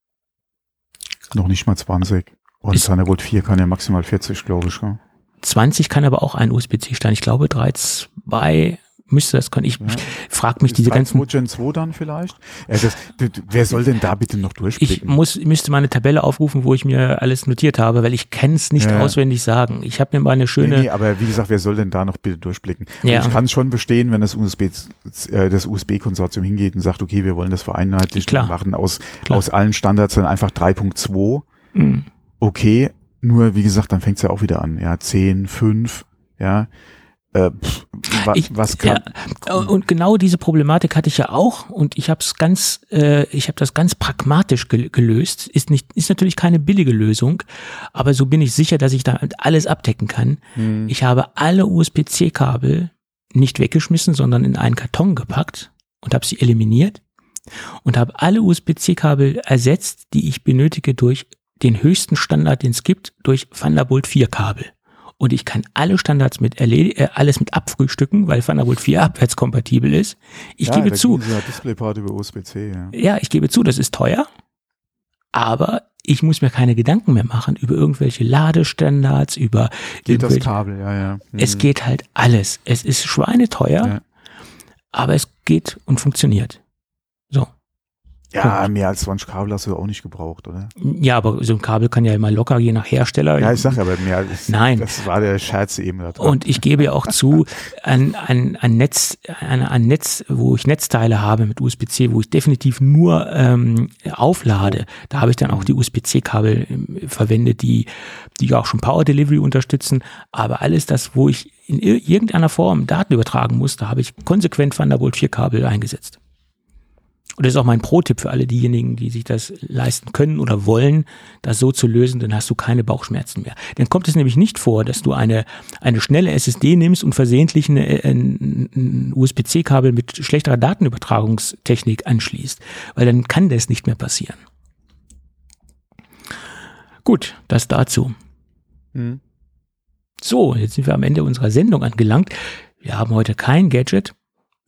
Noch nicht mal 20. Und Thunderbolt 4 kann ja maximal 40, glaube ich. Ja. 20 kann aber auch ein USB-C-Stand. Ich glaube 3.2 müsste das können. Ich Ja. frage mich diese 3.2 ganzen Gen 2 dann vielleicht? Ja, das, d- d- wer soll denn da bitte noch Ich durchblicken? muss, müsste mal eine Tabelle aufrufen, wo ich mir alles notiert habe, weil ich kann es nicht Ja. auswendig sagen. Ich habe mir mal eine schöne, Nee, nee, aber wie gesagt, wer soll denn da noch bitte durchblicken? Und Ja. Ich kann es schon verstehen, wenn das USB, äh, das USB-Konsortium hingeht und sagt, okay, wir wollen das und machen aus, Klar. aus allen Standards dann einfach 3.2. Hm. Okay, nur wie gesagt, dann fängt es ja auch wieder an. Ja, 10, 5, ja. Äh, pff, wa, Ich- was kann, ja, und genau diese Problematik hatte ich ja auch und ich habe es ganz, äh, ich habe das ganz pragmatisch gel gelöst. Ist nicht, ist natürlich keine billige Lösung, aber so bin ich sicher, dass ich da alles abdecken kann. Hm. Ich habe alle USB-C-Kabel nicht weggeschmissen, sondern in einen Karton gepackt und habe sie eliminiert und habe alle USB-C-Kabel ersetzt, die ich benötige durch den höchsten Standard, den es gibt, durch Thunderbolt 4 Kabel. Und ich kann alle Standards mit äh, alles mit abfrühstücken, weil Thunderbolt 4 (laughs) abwärtskompatibel ist. Ich ja, gebe zu, Displayport über USB-C, ja. ja, ich gebe zu, das ist teuer, aber ich muss mir keine Gedanken mehr machen über irgendwelche Ladestandards, über Geht das Kabel, ja, ja. Hm. es geht halt alles. Es ist schweineteuer, Ja. aber es geht und funktioniert. Ja, mehr als 20 Kabel hast du auch nicht gebraucht, oder? Ja, aber so ein Kabel kann ja immer locker, je nach Hersteller. Ja, ich sag ja, aber mehr als, Nein. das war der Scherz eben da dran. Und ich gebe ja auch zu, ein, ein, ein Netz, ein, ein Netz, wo ich Netzteile habe mit USB-C, wo ich definitiv nur ähm, auflade, da habe ich dann auch die USB-C-Kabel ähm, verwendet, die, die auch schon Power Delivery unterstützen. Aber alles das, wo ich in ir- irgendeiner Form Daten übertragen muss, da habe ich konsequent Thunderbolt 4 Kabel eingesetzt. Und das ist auch mein Pro-Tipp für alle diejenigen, die sich das leisten können oder wollen, das so zu lösen, dann hast du keine Bauchschmerzen mehr. Dann kommt es nämlich nicht vor, dass du eine, eine schnelle SSD nimmst und versehentlich eine, äh, ein, ein USB-C-Kabel mit schlechterer Datenübertragungstechnik anschließt, weil dann kann das nicht mehr passieren. Gut, das dazu. Hm. So, jetzt sind wir am Ende unserer Sendung angelangt. Wir haben heute kein Gadget.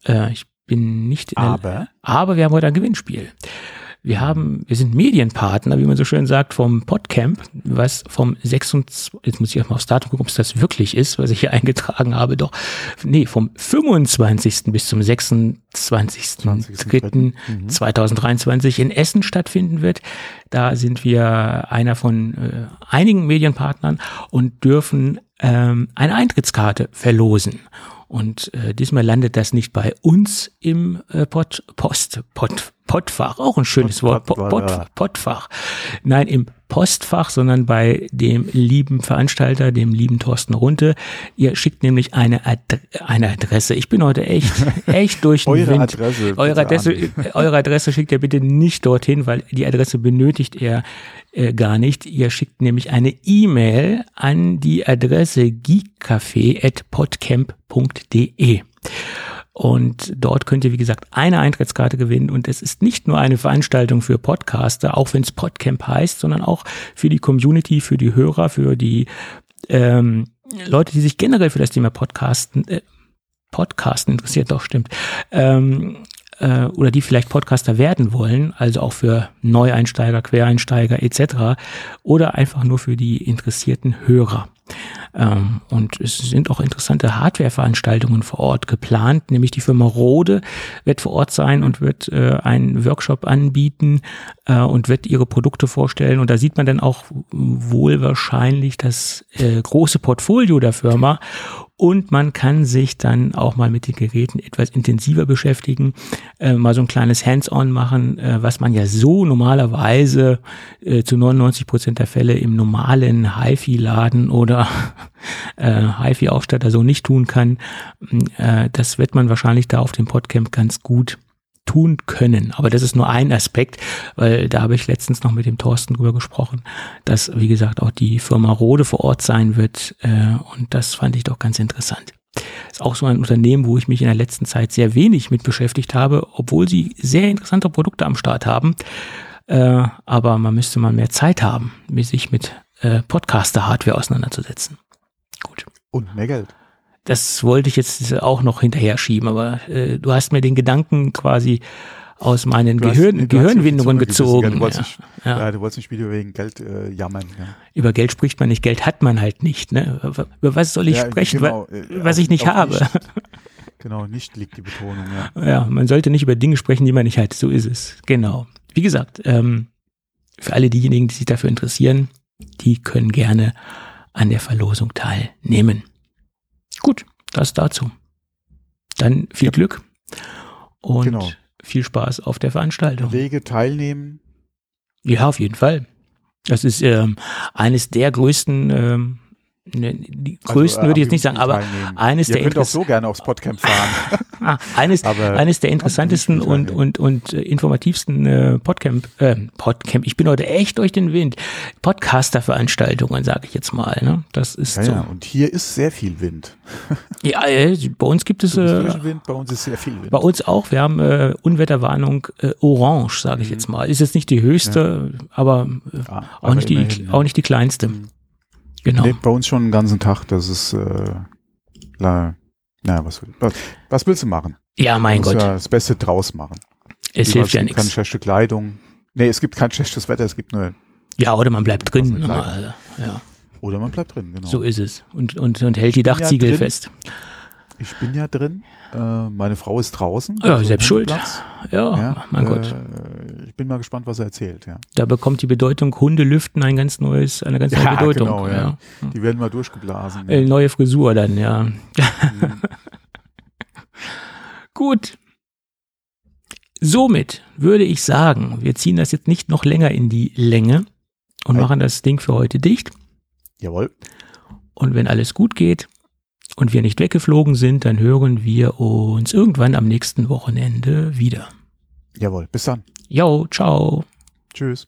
Äh, ich bin nicht in der- Aber? aber wir haben heute ein Gewinnspiel. Wir haben, wir sind Medienpartner, wie man so schön sagt, vom Podcamp, was vom 26, jetzt muss ich erstmal aufs Datum gucken, ob es das wirklich ist, was ich hier (laughs) eingetragen habe, doch, nee, vom 25. bis zum 26.03.2023 in Essen stattfinden wird. Da sind wir einer von äh, einigen Medienpartnern und dürfen ähm, eine Eintrittskarte verlosen. Und äh, diesmal landet das nicht bei uns im äh, Pod, Post, Pod, Podfach, auch ein schönes Wort, Pod, ja. Podfach. Nein, im Postfach, sondern bei dem lieben Veranstalter, dem lieben Thorsten Runte. Ihr schickt nämlich eine, Adre eine Adresse. Ich bin heute echt, (laughs) echt durch den Eure Wind. Adresse. Eure Adresse, äh, eure Adresse schickt ihr bitte nicht dorthin, weil die Adresse benötigt er äh, gar nicht. Ihr schickt nämlich eine E-Mail an die Adresse geekcafé.podcamp.de. Und dort könnt ihr, wie gesagt, eine Eintrittskarte gewinnen. Und es ist nicht nur eine Veranstaltung für Podcaster, auch wenn es Podcamp heißt, sondern auch für die Community, für die Hörer, für die ähm, Leute, die sich generell für das Thema Podcasten, äh, Podcasten interessiert, doch stimmt, ähm, äh, oder die vielleicht Podcaster werden wollen, also auch für Neueinsteiger, Quereinsteiger etc. oder einfach nur für die interessierten Hörer. Ähm, und es sind auch interessante Hardware-Veranstaltungen vor Ort geplant, nämlich die Firma Rode wird vor Ort sein und wird äh, einen Workshop anbieten äh, und wird ihre Produkte vorstellen. Und da sieht man dann auch wohl wahrscheinlich das äh, große Portfolio der Firma und man kann sich dann auch mal mit den Geräten etwas intensiver beschäftigen, äh, mal so ein kleines Hands-on machen, äh, was man ja so normalerweise äh, zu 99 Prozent der Fälle im normalen HiFi-Laden oder äh, HiFi-Ausstatter so nicht tun kann. Äh, das wird man wahrscheinlich da auf dem Podcamp ganz gut tun können. Aber das ist nur ein Aspekt, weil da habe ich letztens noch mit dem Thorsten drüber gesprochen, dass, wie gesagt, auch die Firma Rode vor Ort sein wird. Äh, und das fand ich doch ganz interessant. Ist auch so ein Unternehmen, wo ich mich in der letzten Zeit sehr wenig mit beschäftigt habe, obwohl sie sehr interessante Produkte am Start haben. Äh, aber man müsste mal mehr Zeit haben, sich mit äh, Podcaster-Hardware auseinanderzusetzen. Gut. Und mehr Geld. Das wollte ich jetzt auch noch hinterher schieben, aber äh, du hast mir den Gedanken quasi aus meinen hast- Gehirn, Gehirnwindungen gezogen. Du wolltest, Ja, nicht, ja. ja. du wolltest nicht wieder wegen Geld äh, jammern. Ja. Über Geld spricht man nicht, Geld hat man halt nicht. Ne? Über was soll ich Ja, sprechen, genau, wa- was ich nicht habe? Nicht, (laughs) genau, nicht liegt die Betonung, ja. Ja, man sollte nicht über Dinge sprechen, die man nicht hat. So ist es. Genau. Wie gesagt, ähm, für alle diejenigen, die sich dafür interessieren, die können gerne an der Verlosung teilnehmen. Gut, das dazu. Dann viel Ja. Glück und Genau. viel Spaß auf der Veranstaltung. Wege teilnehmen. Ja, auf jeden Fall. Das ist ähm, eines der größten, ähm, ne, die Also, größten äh, würde ich jetzt nicht sagen, aber eines Ihr der könnt auch so gerne aufs Podcamp fahren. (laughs) ah, eines, eines der interessantesten und, und, und äh, informativsten äh, Podcamp, äh, Podcamp, ich bin heute echt durch den Wind, Podcaster-Veranstaltungen, sage ich jetzt mal. Ne? Das ist Ja, so. ja, und hier ist sehr viel Wind. (laughs) Ja, äh, bei uns gibt es äh, Zwischenwind, bei uns ist sehr viel Wind. bei uns auch. Wir haben äh, Unwetterwarnung äh, Orange, sage ich Mhm. jetzt mal. Ist jetzt nicht die höchste, aber äh, Ja, auch aber nicht die ja. auch nicht die kleinste. Mhm. Genau. Nee, bei uns schon den ganzen Tag, das ist, äh, la, na, was, was, was willst du machen? Ja, mein Gott, ja das Beste draus machen. es hilft ja gibt keine nichts. schlechte Kleidung. Nee, es gibt kein schlechtes Wetter, es gibt nur, Ja, oder man bleibt drin. Normal. Ja, oder man bleibt drin, genau. so ist es. Und, und, und hält die ja Dachziegel drin. fest. Ich bin ja drin, äh, meine Frau ist draußen. Ja, also selbst schuld. Ja, Ja, mein äh, Gott. Ich bin mal gespannt, was er erzählt, ja. Da bekommt die Bedeutung Hundelüften ein ganz neues, eine ganz neue Ja, Bedeutung. genau, ja. ja. Die werden mal durchgeblasen. Äh, neue Frisur dann, ja. Mhm. (laughs) Gut. Somit würde ich sagen, wir ziehen das jetzt nicht noch länger in die Länge und Nein. machen das Ding für heute dicht. Jawohl. Und wenn alles gut geht und wir nicht weggeflogen sind, dann hören wir uns irgendwann am nächsten Wochenende wieder. Jawohl. Bis dann. Jo, ciao. Tschüss.